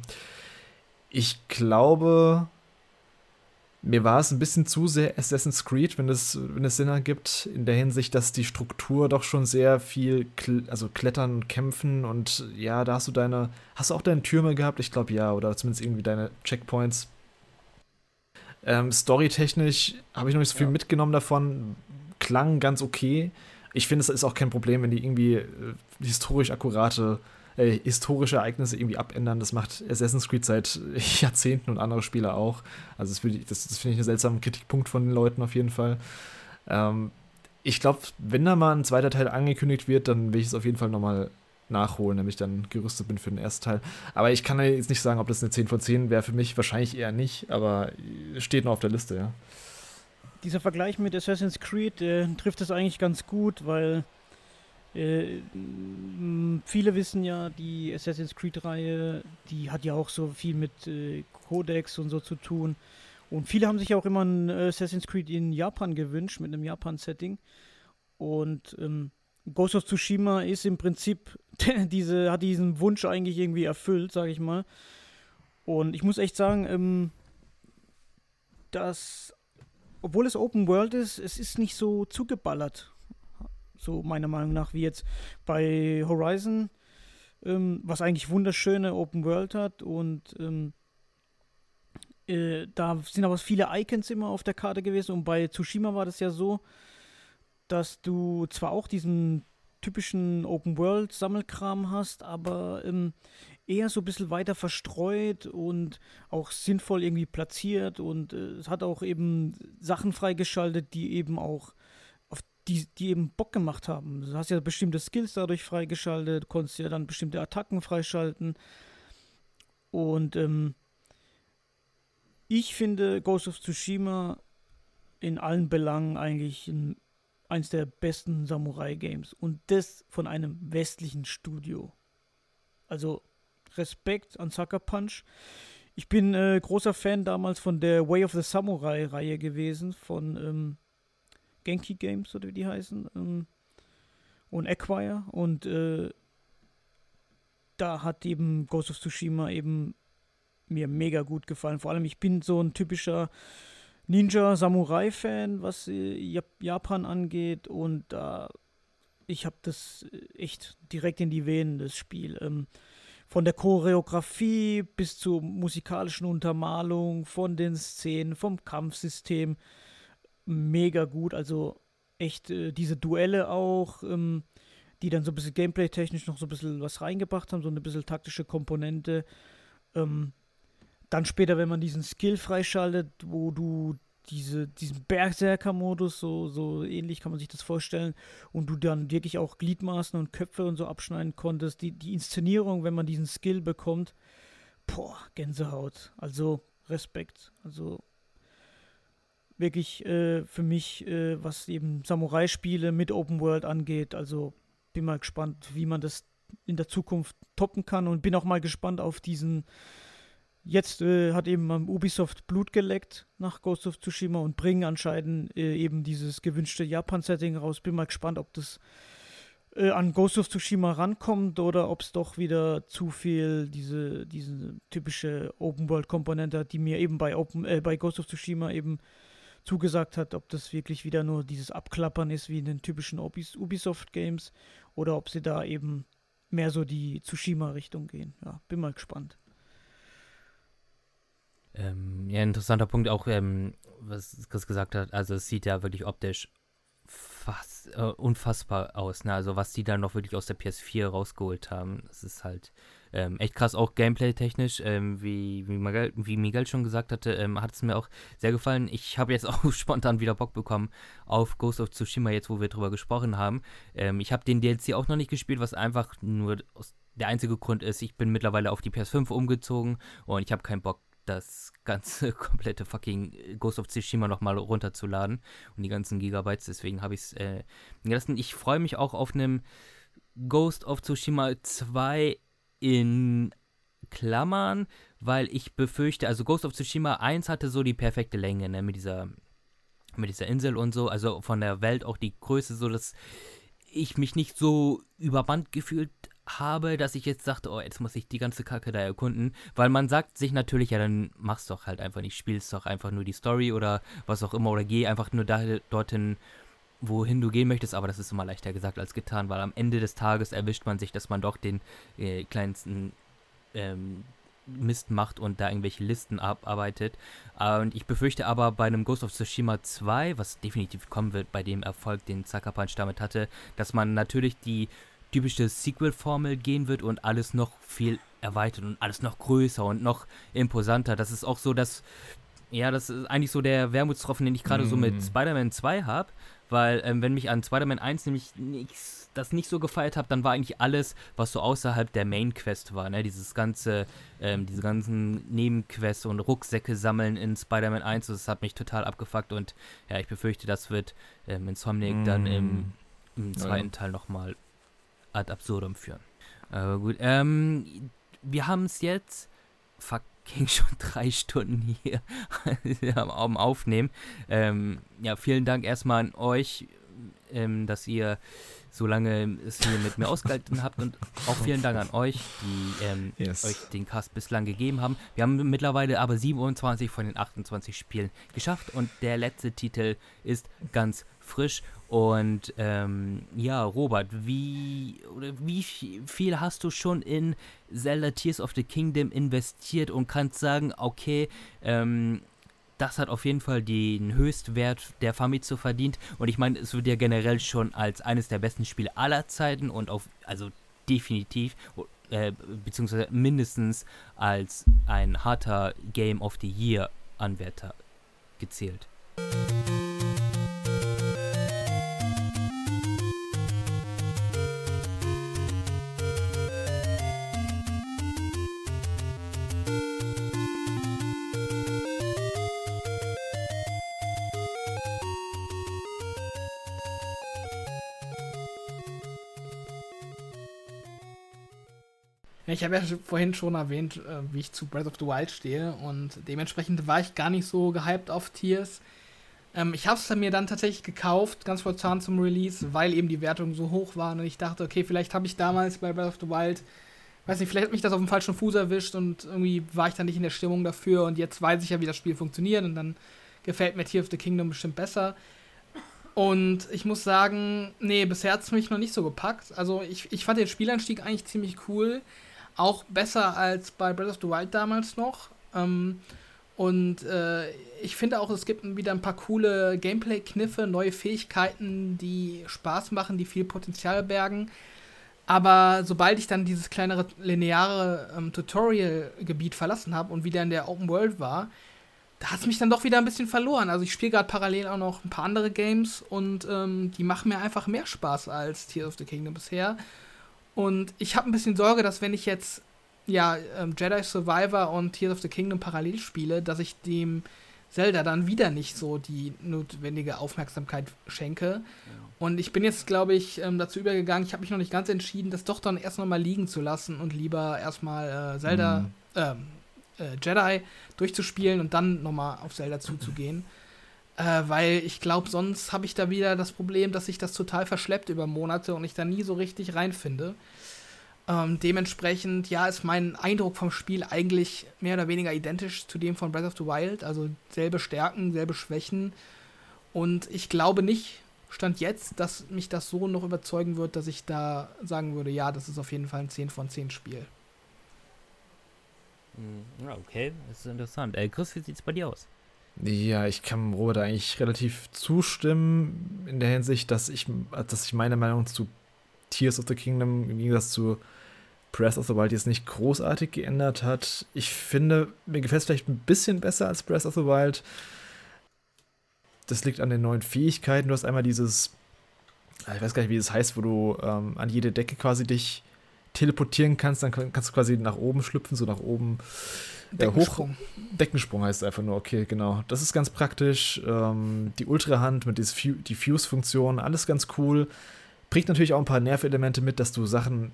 Ich glaube, mir war es ein bisschen zu sehr Assassin's Creed, wenn es, wenn es Sinn ergibt, in der Hinsicht, dass die Struktur doch schon sehr viel, kl also Klettern und Kämpfen und ja, da hast du deine, hast du auch deine Türme gehabt? Ich glaube ja, oder zumindest irgendwie deine Checkpoints. Ähm, Storytechnisch habe ich noch nicht so viel Ja. mitgenommen davon, klang ganz okay. Ich finde, es ist auch kein Problem, wenn die irgendwie äh, historisch akkurate äh, historische Ereignisse irgendwie abändern. Das macht Assassin's Creed seit Jahrzehnten und andere Spieler auch. Also das, das, das finde ich einen seltsamen Kritikpunkt von den Leuten auf jeden Fall. Ähm, ich glaube, wenn da mal ein zweiter Teil angekündigt wird, dann will ich es auf jeden Fall nochmal nachholen, damit ich dann gerüstet bin für den ersten Teil. Aber ich kann jetzt nicht sagen, ob das eine 10 von 10 wäre für mich. Wahrscheinlich eher nicht, aber steht noch auf der Liste, ja. Dieser Vergleich mit Assassin's Creed äh, trifft es eigentlich ganz gut, weil äh, viele wissen ja, die Assassin's Creed-Reihe, die hat ja auch so viel mit äh, Codex und so zu tun. Und viele haben sich auch immer ein Assassin's Creed in Japan gewünscht, mit einem Japan-Setting. Und ähm, Ghost of Tsushima ist im Prinzip, diese, hat diesen Wunsch eigentlich irgendwie erfüllt, sage ich mal. Und ich muss echt sagen, ähm, dass obwohl es Open World ist, es ist nicht so zugeballert. So meiner Meinung nach, wie jetzt bei Horizon, ähm, was eigentlich wunderschöne Open World hat. Und ähm, äh, da sind aber viele Icons immer auf der Karte gewesen. Und bei Tsushima war das ja so, dass du zwar auch diesen typischen Open World Sammelkram hast, aber ähm, eher so ein bisschen weiter verstreut und auch sinnvoll irgendwie platziert und äh, es hat auch eben Sachen freigeschaltet, die eben auch die, die eben Bock gemacht haben. Du hast ja bestimmte Skills dadurch freigeschaltet, konntest ja dann bestimmte Attacken freischalten. Und ähm, ich finde Ghost of Tsushima in allen Belangen eigentlich ein, eins der besten Samurai-Games. Und das von einem westlichen Studio. Also Respekt an Sucker Punch. Ich bin äh, großer Fan damals von der Way of the Samurai-Reihe gewesen, von ähm, Genki Games oder wie die heißen. Ähm, und Acquire. Und äh, da hat eben Ghost of Tsushima eben mir mega gut gefallen. Vor allem, ich bin so ein typischer Ninja-Samurai-Fan, was äh, Jap Japan angeht. Und da ich habe das äh, echt direkt in die Venen, das Spiel. Ähm, von der Choreografie bis zur musikalischen Untermalung, von den Szenen, vom Kampfsystem. Mega gut. Also echt äh, diese Duelle auch, ähm, die dann so ein bisschen gameplay-technisch noch so ein bisschen was reingebracht haben, so eine bisschen taktische Komponente. Ähm, dann später, wenn man diesen Skill freischaltet, wo du diese, diesen Berserker-Modus, so, so ähnlich kann man sich das vorstellen, und du dann wirklich auch Gliedmaßen und Köpfe und so abschneiden konntest, die, die Inszenierung, wenn man diesen Skill bekommt, boah, Gänsehaut. Also Respekt. Also wirklich äh, für mich, äh, was eben Samurai-Spiele mit Open World angeht, also bin mal gespannt, wie man das in der Zukunft toppen kann und bin auch mal gespannt auf diesen Jetzt äh, hat eben Ubisoft Blut geleckt nach Ghost of Tsushima und bringen anscheinend äh, eben dieses gewünschte Japan-Setting raus. Bin mal gespannt, ob das äh, an Ghost of Tsushima rankommt oder ob es doch wieder zu viel diese, diese typische Open-World-Komponente hat, die mir eben bei, Open, äh, bei Ghost of Tsushima eben zugesagt hat, ob das wirklich wieder nur dieses Abklappern ist wie in den typischen Ubis Ubisoft-Games oder ob sie da eben mehr so die Tsushima-Richtung gehen. Ja, bin mal gespannt. Ähm, ja, interessanter Punkt auch, ähm, was Chris gesagt hat. Also es sieht ja wirklich optisch fass, äh, unfassbar aus. Ne? Also was die da noch wirklich aus der PS4 rausgeholt haben, das ist halt ähm, echt krass. Auch Gameplay-technisch, ähm, wie, wie, Miguel, wie Miguel schon gesagt hatte, ähm, hat es mir auch sehr gefallen. Ich habe jetzt auch spontan wieder Bock bekommen auf Ghost of Tsushima, jetzt wo wir drüber gesprochen haben. Ähm, ich habe den DLC auch noch nicht gespielt, was einfach nur der einzige Grund ist, ich bin mittlerweile auf die PS5 umgezogen und ich habe keinen Bock, das ganze komplette fucking Ghost of Tsushima nochmal runterzuladen und die ganzen Gigabytes, deswegen habe ich es äh, gelassen. Ich freue mich auch auf einem Ghost of Tsushima 2 in Klammern, weil ich befürchte, also Ghost of Tsushima 1 hatte so die perfekte Länge, ne, mit dieser mit dieser Insel und so, also von der Welt auch die Größe, so dass ich mich nicht so übermannt gefühlt habe, dass ich jetzt sagte, oh, jetzt muss ich die ganze Kacke da erkunden, weil man sagt sich natürlich, ja, dann mach's doch halt einfach nicht, spielst doch einfach nur die Story oder was auch immer oder geh einfach nur da, dorthin, wohin du gehen möchtest, aber das ist immer leichter gesagt als getan, weil am Ende des Tages erwischt man sich, dass man doch den äh, kleinsten ähm, Mist macht und da irgendwelche Listen abarbeitet. Äh, Und ich befürchte aber bei einem Ghost of Tsushima 2, was definitiv kommen wird bei dem Erfolg, den Sucker Punch damit hatte, dass man natürlich die typische Sequel-Formel gehen wird und alles noch viel erweitert und alles noch größer und noch imposanter. Das ist auch so, dass, ja, das ist eigentlich so der Wermutstropfen, den ich gerade so mit Mm. Spider-Man 2 habe, weil ähm, wenn mich an Spider-Man 1 nämlich nichts, das nicht so gefeiert habe, dann war eigentlich alles, was so außerhalb der Main-Quest war, ne, dieses ganze, ähm, diese ganzen Nebenquests und Rucksäcke sammeln in Spider-Man 1, das hat mich total abgefuckt und ja, ich befürchte, das wird ähm, Insomniac dann im, im Ja, zweiten ja. Teil nochmal ad absurdum führen. Aber gut, ähm, wir haben es jetzt fucking schon drei Stunden hier am am Aufnehmen. Ähm, ja, vielen Dank erstmal an euch, ähm, dass ihr so lange es hier mit mir ausgehalten habt und auch vielen Dank an euch, die ähm, Yes. euch den Cast bislang gegeben haben. Wir haben mittlerweile aber 27 von den 28 Spielen geschafft und der letzte Titel ist ganz frisch. Und ähm, ja, Robert, wie wie vi- viel hast du schon in Zelda Tears of the Kingdom investiert und kannst sagen, okay, ähm, das hat auf jeden Fall den Höchstwert der Famitsu verdient. Und ich meine, es wird ja generell schon als eines der besten Spiele aller Zeiten und auf, also definitiv, äh, beziehungsweise mindestens als ein harter Game of the Year Anwärter gezählt. Ich habe ja vorhin schon erwähnt, äh, wie ich zu Breath of the Wild stehe und dementsprechend war ich gar nicht so gehypt auf Tears. Ähm, ich habe es mir dann tatsächlich gekauft, ganz spontan zum Release, weil eben die Wertungen so hoch waren und ich dachte, okay, vielleicht habe ich damals bei Breath of the Wild, weiß nicht, vielleicht hat mich das auf dem falschen Fuß erwischt und irgendwie war ich dann nicht in der Stimmung dafür und jetzt weiß ich ja, wie das Spiel funktioniert und dann gefällt mir Tear of the Kingdom bestimmt besser. Und ich muss sagen, nee, bisher hat es mich noch nicht so gepackt. Also ich, ich fand den Spielanstieg eigentlich ziemlich cool. Auch besser als bei Breath of the Wild damals noch. Ähm, und äh, ich finde auch, es gibt wieder ein paar coole Gameplay-Kniffe, neue Fähigkeiten, die Spaß machen, die viel Potenzial bergen. Aber sobald ich dann dieses kleinere lineare ähm, Tutorial-Gebiet verlassen habe und wieder in der Open World war, da hat es mich dann doch wieder ein bisschen verloren. Also ich spiele gerade parallel auch noch ein paar andere Games und ähm, die machen mir einfach mehr Spaß als Tears of the Kingdom bisher. Und ich habe ein bisschen Sorge, dass wenn ich jetzt ja ähm, Jedi Survivor und Tears of the Kingdom parallel spiele, dass ich dem Zelda dann wieder nicht so die notwendige Aufmerksamkeit schenke. Und ich bin jetzt, glaube ich, ähm, dazu übergegangen, ich habe mich noch nicht ganz entschieden, das doch dann erst nochmal liegen zu lassen und lieber erstmal äh, Zelda, Mhm. ähm, äh, Jedi durchzuspielen und dann nochmal auf Zelda zuzugehen. Äh, weil ich glaube, sonst habe ich da wieder das Problem, dass sich das total verschleppt über Monate und ich da nie so richtig reinfinde. Ähm, dementsprechend, ja, ist mein Eindruck vom Spiel eigentlich mehr oder weniger identisch zu dem von Breath of the Wild. Also selbe Stärken, selbe Schwächen. Und ich glaube nicht, Stand jetzt, dass mich das so noch überzeugen wird, dass ich da sagen würde, ja, das ist auf jeden Fall ein 10 von 10 Spiel. Hm, okay, das ist interessant. Äh, Chris, wie sieht's bei dir aus? Ja, ich kann Robert eigentlich relativ zustimmen in der Hinsicht, dass ich, dass ich meine Meinung zu Tears of the Kingdom im Gegensatz zu Breath of the Wild jetzt nicht großartig geändert hat. Ich finde, mir gefällt es vielleicht ein bisschen besser als Breath of the Wild. Das liegt an den neuen Fähigkeiten. Du hast einmal dieses, ich weiß gar nicht, wie das heißt, wo du ähm, an jede Decke quasi dich teleportieren kannst. Dann kann- kannst du quasi nach oben schlüpfen, so nach oben äh, hoch, Deckensprung. Deckensprung heißt es einfach nur, okay, genau. Das ist ganz praktisch. Ähm, die Ultrahand mit dieser Fu- Diffuse-Funktion, alles ganz cool. Bringt natürlich auch ein paar Nervelemente mit, dass du Sachen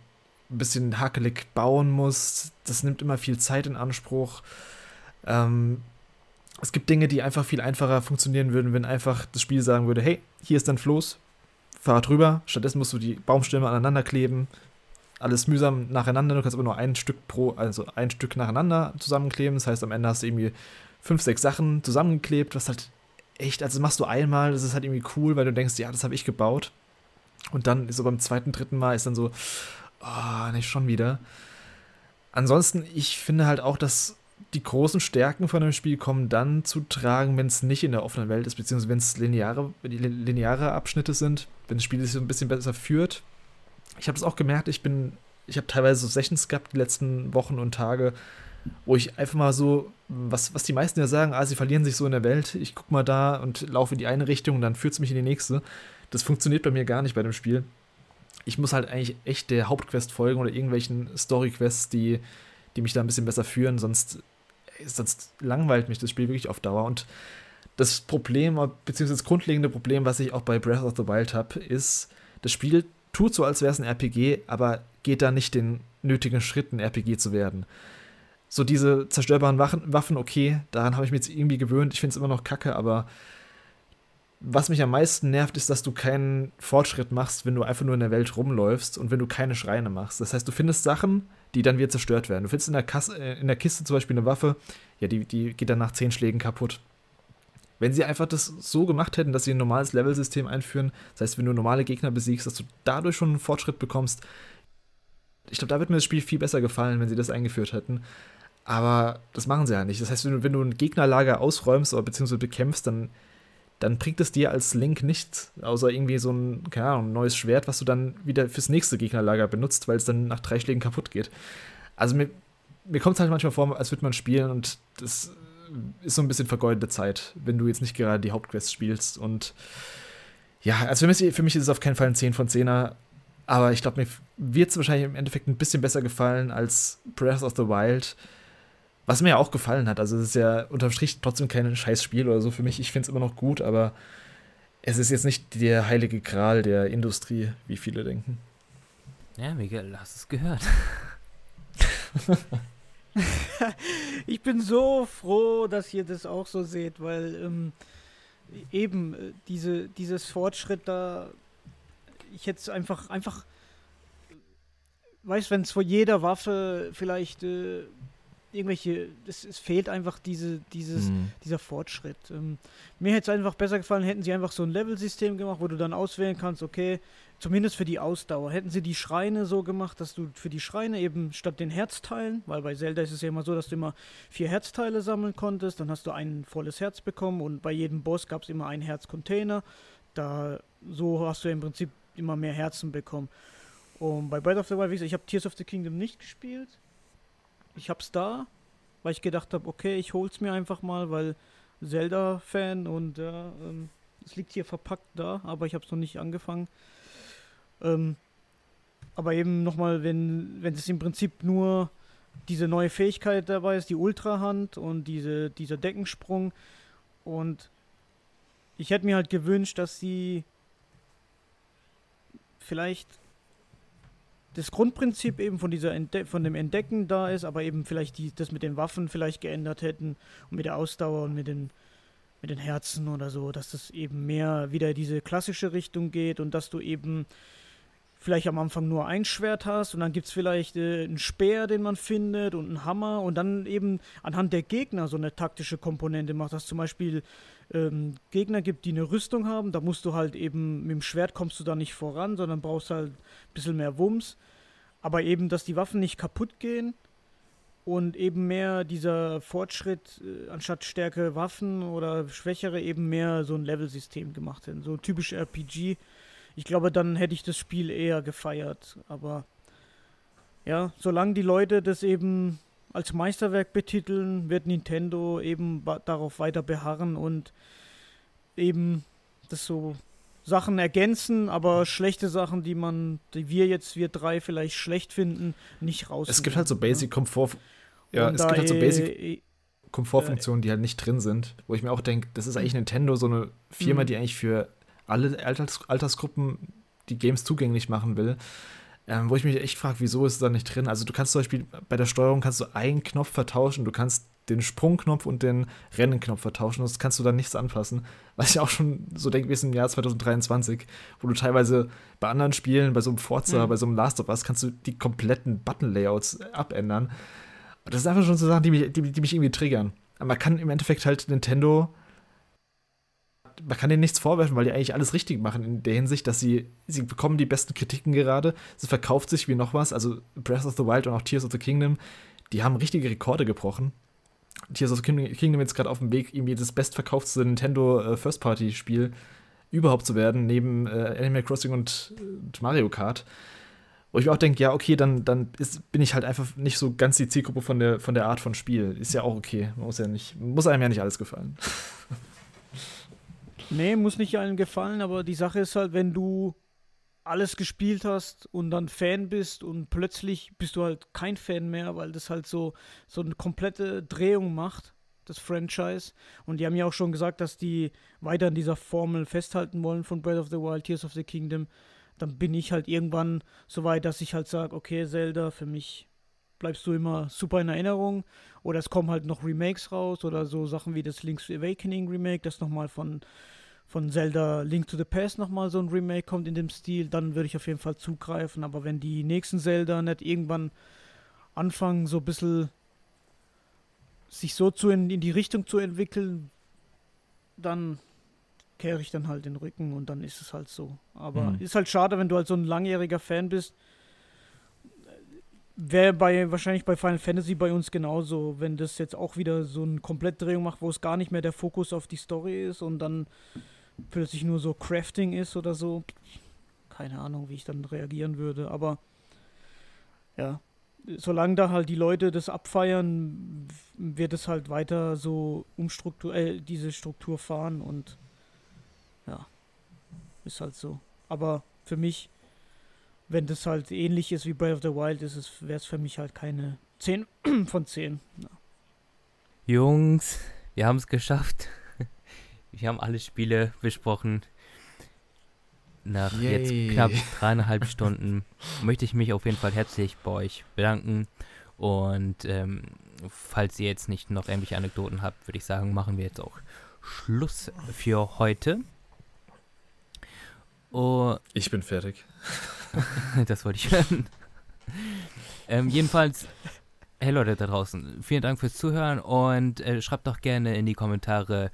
ein bisschen hakelig bauen musst. Das nimmt immer viel Zeit in Anspruch. Ähm, es gibt Dinge, die einfach viel einfacher funktionieren würden, wenn einfach das Spiel sagen würde, hey, hier ist dein Floß, fahr drüber. Stattdessen musst du die Baumstämme aneinander kleben. Alles mühsam nacheinander. Du kannst aber nur ein Stück pro, also ein Stück nacheinander zusammenkleben. Das heißt, am Ende hast du irgendwie fünf, sechs Sachen zusammengeklebt, was halt echt, also machst du einmal, das ist halt irgendwie cool, weil du denkst, ja, das habe ich gebaut. Und dann ist so beim zweiten, dritten Mal ist dann so, oh, nicht schon wieder. Ansonsten, ich finde halt auch, dass die großen Stärken von dem Spiel kommen dann zu tragen, wenn es nicht in der offenen Welt ist, beziehungsweise wenn es lineare, lineare Abschnitte sind, wenn das Spiel sich so ein bisschen besser führt. Ich habe es auch gemerkt, ich bin, ich habe teilweise so Sessions gehabt die letzten Wochen und Tage, wo ich einfach mal so, was, was die meisten ja sagen, ah, sie verlieren sich so in der Welt, ich guck mal da und laufe in die eine Richtung und dann führt es mich in die nächste. Das funktioniert bei mir gar nicht bei dem Spiel. Ich muss halt eigentlich echt der Hauptquest folgen oder irgendwelchen Story-Quests, die, die mich da ein bisschen besser führen, sonst, sonst langweilt mich das Spiel wirklich auf Dauer. Und das Problem, beziehungsweise das grundlegende Problem, was ich auch bei Breath of the Wild habe, ist, das Spiel tut so, als wäre es ein RPG, aber geht da nicht den nötigen Schritt, ein RPG zu werden. So diese zerstörbaren Waffen, okay, daran habe ich mich jetzt irgendwie gewöhnt. Ich finde es immer noch kacke, aber was mich am meisten nervt, ist, dass du keinen Fortschritt machst, wenn du einfach nur in der Welt rumläufst und wenn du keine Schreine machst. Das heißt, du findest Sachen, die dann wieder zerstört werden. Du findest in der, Kasse, äh, in der Kiste zum Beispiel eine Waffe, ja, die, die geht dann nach zehn Schlägen kaputt. Wenn sie einfach das so gemacht hätten, dass sie ein normales Level-System einführen, das heißt, wenn du normale Gegner besiegst, dass du dadurch schon einen Fortschritt bekommst, ich glaube, da wird mir das Spiel viel besser gefallen, wenn sie das eingeführt hätten. Aber das machen sie ja nicht. Das heißt, wenn du, wenn du ein Gegnerlager ausräumst oder beziehungsweise bekämpfst, dann, dann bringt es dir als Link nichts, außer irgendwie so ein, keine Ahnung, neues Schwert, was du dann wieder fürs nächste Gegnerlager benutzt, weil es dann nach drei Schlägen kaputt geht. Also mir, mir kommt es halt manchmal vor, als würde man spielen und das ist so ein bisschen vergeudete Zeit, wenn du jetzt nicht gerade die Hauptquest spielst. Und ja, also für mich, für mich ist es auf keinen Fall ein 10 von 10er, aber ich glaube, mir wird es wahrscheinlich im Endeffekt ein bisschen besser gefallen als Breath of the Wild. Was mir ja auch gefallen hat. Also es ist ja unterm Strich trotzdem kein scheiß Spiel oder so für mich. Ich finde es immer noch gut, aber es ist jetzt nicht der heilige Gral der Industrie, wie viele denken. Ja, Miguel, hast es gehört. Ich bin so froh, dass ihr das auch so seht, weil ähm, eben äh, diese, dieses Fortschritt da, ich hätte es einfach, einfach, weißt wenn es vor jeder Waffe vielleicht äh, irgendwelche, es, es fehlt einfach diese, dieses, Mhm. dieser Fortschritt. Ähm, mir hätte es einfach besser gefallen, hätten sie einfach so ein Level-System gemacht, wo du dann auswählen kannst, okay, zumindest für die Ausdauer. Hätten sie die Schreine so gemacht, dass du für die Schreine eben statt den Herzteilen, weil bei Zelda ist es ja immer so, dass du immer vier Herzteile sammeln konntest, dann hast du ein volles Herz bekommen und bei jedem Boss gab es immer einen Herzcontainer. Da so hast du im Prinzip immer mehr Herzen bekommen. Und bei Breath of the Wild, wie gesagt, ich habe Tears of the Kingdom nicht gespielt. Ich hab's da, weil ich gedacht habe, okay, ich hol's mir einfach mal, weil Zelda-Fan und ja, ähm, es liegt hier verpackt da, aber ich habe es noch nicht angefangen. Ähm, aber eben nochmal, wenn, wenn es im Prinzip nur diese neue Fähigkeit dabei ist, die Ultrahand und diese, dieser Deckensprung. Und ich hätte mir halt gewünscht, dass sie vielleicht das Grundprinzip eben von dieser Entde von dem Entdecken da ist, aber eben vielleicht die, das mit den Waffen vielleicht geändert hätten und mit der Ausdauer und mit den mit den Herzen oder so, dass das eben mehr wieder diese klassische Richtung geht und dass du eben vielleicht am Anfang nur ein Schwert hast und dann gibt es vielleicht äh, einen Speer, den man findet und einen Hammer und dann eben anhand der Gegner so eine taktische Komponente macht, dass zum Beispiel ähm, Gegner gibt, die eine Rüstung haben, da musst du halt eben mit dem Schwert kommst du da nicht voran, sondern brauchst halt ein bisschen mehr Wumms, aber eben, dass die Waffen nicht kaputt gehen und eben mehr dieser Fortschritt, äh, anstatt stärkere Waffen oder schwächere, eben mehr so ein Level-System gemacht hätten. So typisch RPG. Ich glaube, dann hätte ich das Spiel eher gefeiert. Aber ja, solange die Leute das eben als Meisterwerk betiteln, wird Nintendo eben darauf weiter beharren und eben das so Sachen ergänzen, aber schlechte Sachen, die man, die wir jetzt, wir drei vielleicht schlecht finden, nicht raus. Es gibt halt so Basic Komfort. Ja, es gibt halt so Basic Komfortfunktionen, die halt nicht drin sind, wo ich mir auch denke, das ist eigentlich Nintendo so eine Firma, Mhm. die eigentlich für alle Alters Altersgruppen die Games zugänglich machen will. Ähm, wo ich mich echt frage, wieso ist es da nicht drin? Also du kannst zum Beispiel bei der Steuerung kannst du einen Knopf vertauschen, du kannst den Sprungknopf und den Rennenknopf vertauschen, das kannst du dann nichts anfassen. Was ich auch schon so denke, wir sind im Jahr 2023, wo du teilweise bei anderen Spielen, bei so einem Forza, Mhm. bei so einem Last of Us, kannst du die kompletten Button-Layouts abändern. Und das sind einfach schon so Sachen, die mich, die, die mich irgendwie triggern. Aber man kann im Endeffekt halt Nintendo, man kann denen nichts vorwerfen, weil die eigentlich alles richtig machen in der Hinsicht, dass sie, sie bekommen die besten Kritiken gerade, sie verkauft sich wie noch was, also Breath of the Wild und auch Tears of the Kingdom, die haben richtige Rekorde gebrochen. Tears of the Kingdom, jetzt gerade auf dem Weg, irgendwie das bestverkauftste Nintendo äh, First-Party-Spiel überhaupt zu werden, neben äh, Animal Crossing und, und Mario Kart. Wo ich mir auch denke, ja, okay, dann, dann ist, bin ich halt einfach nicht so ganz die Zielgruppe von der, von der Art von Spiel. Ist ja auch okay. Man muss ja nicht, muss einem ja nicht alles gefallen. Nee, muss nicht allen gefallen, aber die Sache ist halt, wenn du alles gespielt hast und dann Fan bist und plötzlich bist du halt kein Fan mehr, weil das halt so, so eine komplette Drehung macht, das Franchise. Und die haben ja auch schon gesagt, dass die weiter an dieser Formel festhalten wollen von Breath of the Wild, Tears of the Kingdom. Dann bin ich halt irgendwann so weit, dass ich halt sage, okay, Zelda, für mich bleibst du immer super in Erinnerung. Oder es kommen halt noch Remakes raus oder so Sachen wie das Link's Awakening Remake, das nochmal von von Zelda Link to the Past nochmal so ein Remake kommt in dem Stil, dann würde ich auf jeden Fall zugreifen. Aber wenn die nächsten Zelda nicht irgendwann anfangen, so ein bisschen sich so zu in, in die Richtung zu entwickeln, dann kehre ich dann halt den Rücken und dann ist es halt so. Aber Mhm. ist halt schade, wenn du halt so ein langjähriger Fan bist. Wäre bei wahrscheinlich bei Final Fantasy bei uns genauso, wenn das jetzt auch wieder so eine Komplettdrehung macht, wo es gar nicht mehr der Fokus auf die Story ist und dann plötzlich nur so Crafting ist oder so. Keine Ahnung, wie ich dann reagieren würde, aber ja, solange da halt die Leute das abfeiern, wird es halt weiter so umstruktur äh, diese Struktur fahren und ja, ist halt so. Aber für mich, wenn das halt ähnlich ist wie Breath of the Wild, ist es, wäre es für mich halt keine 10 von 10. Ja. Jungs, wir haben es geschafft. Wir haben alle Spiele besprochen. Nach Yay. jetzt knapp dreieinhalb Stunden möchte ich mich auf jeden Fall herzlich bei euch bedanken Und ähm, falls ihr jetzt nicht noch irgendwelche Anekdoten habt, würde ich sagen, machen wir jetzt auch Schluss für heute. Oh, Ich bin fertig. das wollte ich hören. ähm, jedenfalls, hey Leute da draußen, vielen Dank fürs Zuhören und äh, schreibt doch gerne in die Kommentare,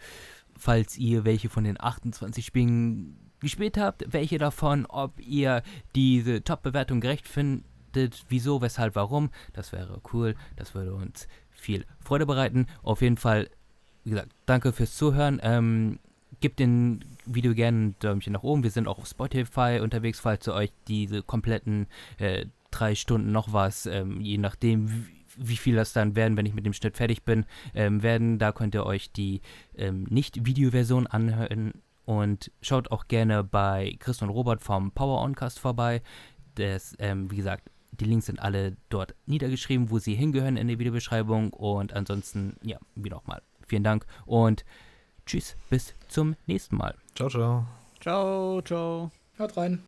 falls ihr welche von den 28 Spielen gespielt habt, welche davon, ob ihr diese Top-Bewertung gerecht findet, wieso, weshalb, warum. Das wäre cool, das würde uns viel Freude bereiten. Auf jeden Fall, wie gesagt, danke fürs Zuhören. Ähm, gebt dem Video gerne ein Däumchen nach oben. Wir sind auch auf Spotify unterwegs, falls ihr euch diese kompletten äh, drei Stunden noch was, ähm, je nachdem wie, wie viel das dann werden, wenn ich mit dem Schnitt fertig bin, ähm, werden. Da könnt ihr euch die ähm, Nicht-Video-Version anhören und schaut auch gerne bei Chris und Robert vom Power Oncast vorbei. Das, ähm, wie gesagt, die Links sind alle dort niedergeschrieben, wo sie hingehören in der Videobeschreibung. Und ansonsten, ja, wie nochmal, vielen Dank und tschüss, bis zum nächsten Mal. Ciao, ciao. Ciao, ciao. Haut rein.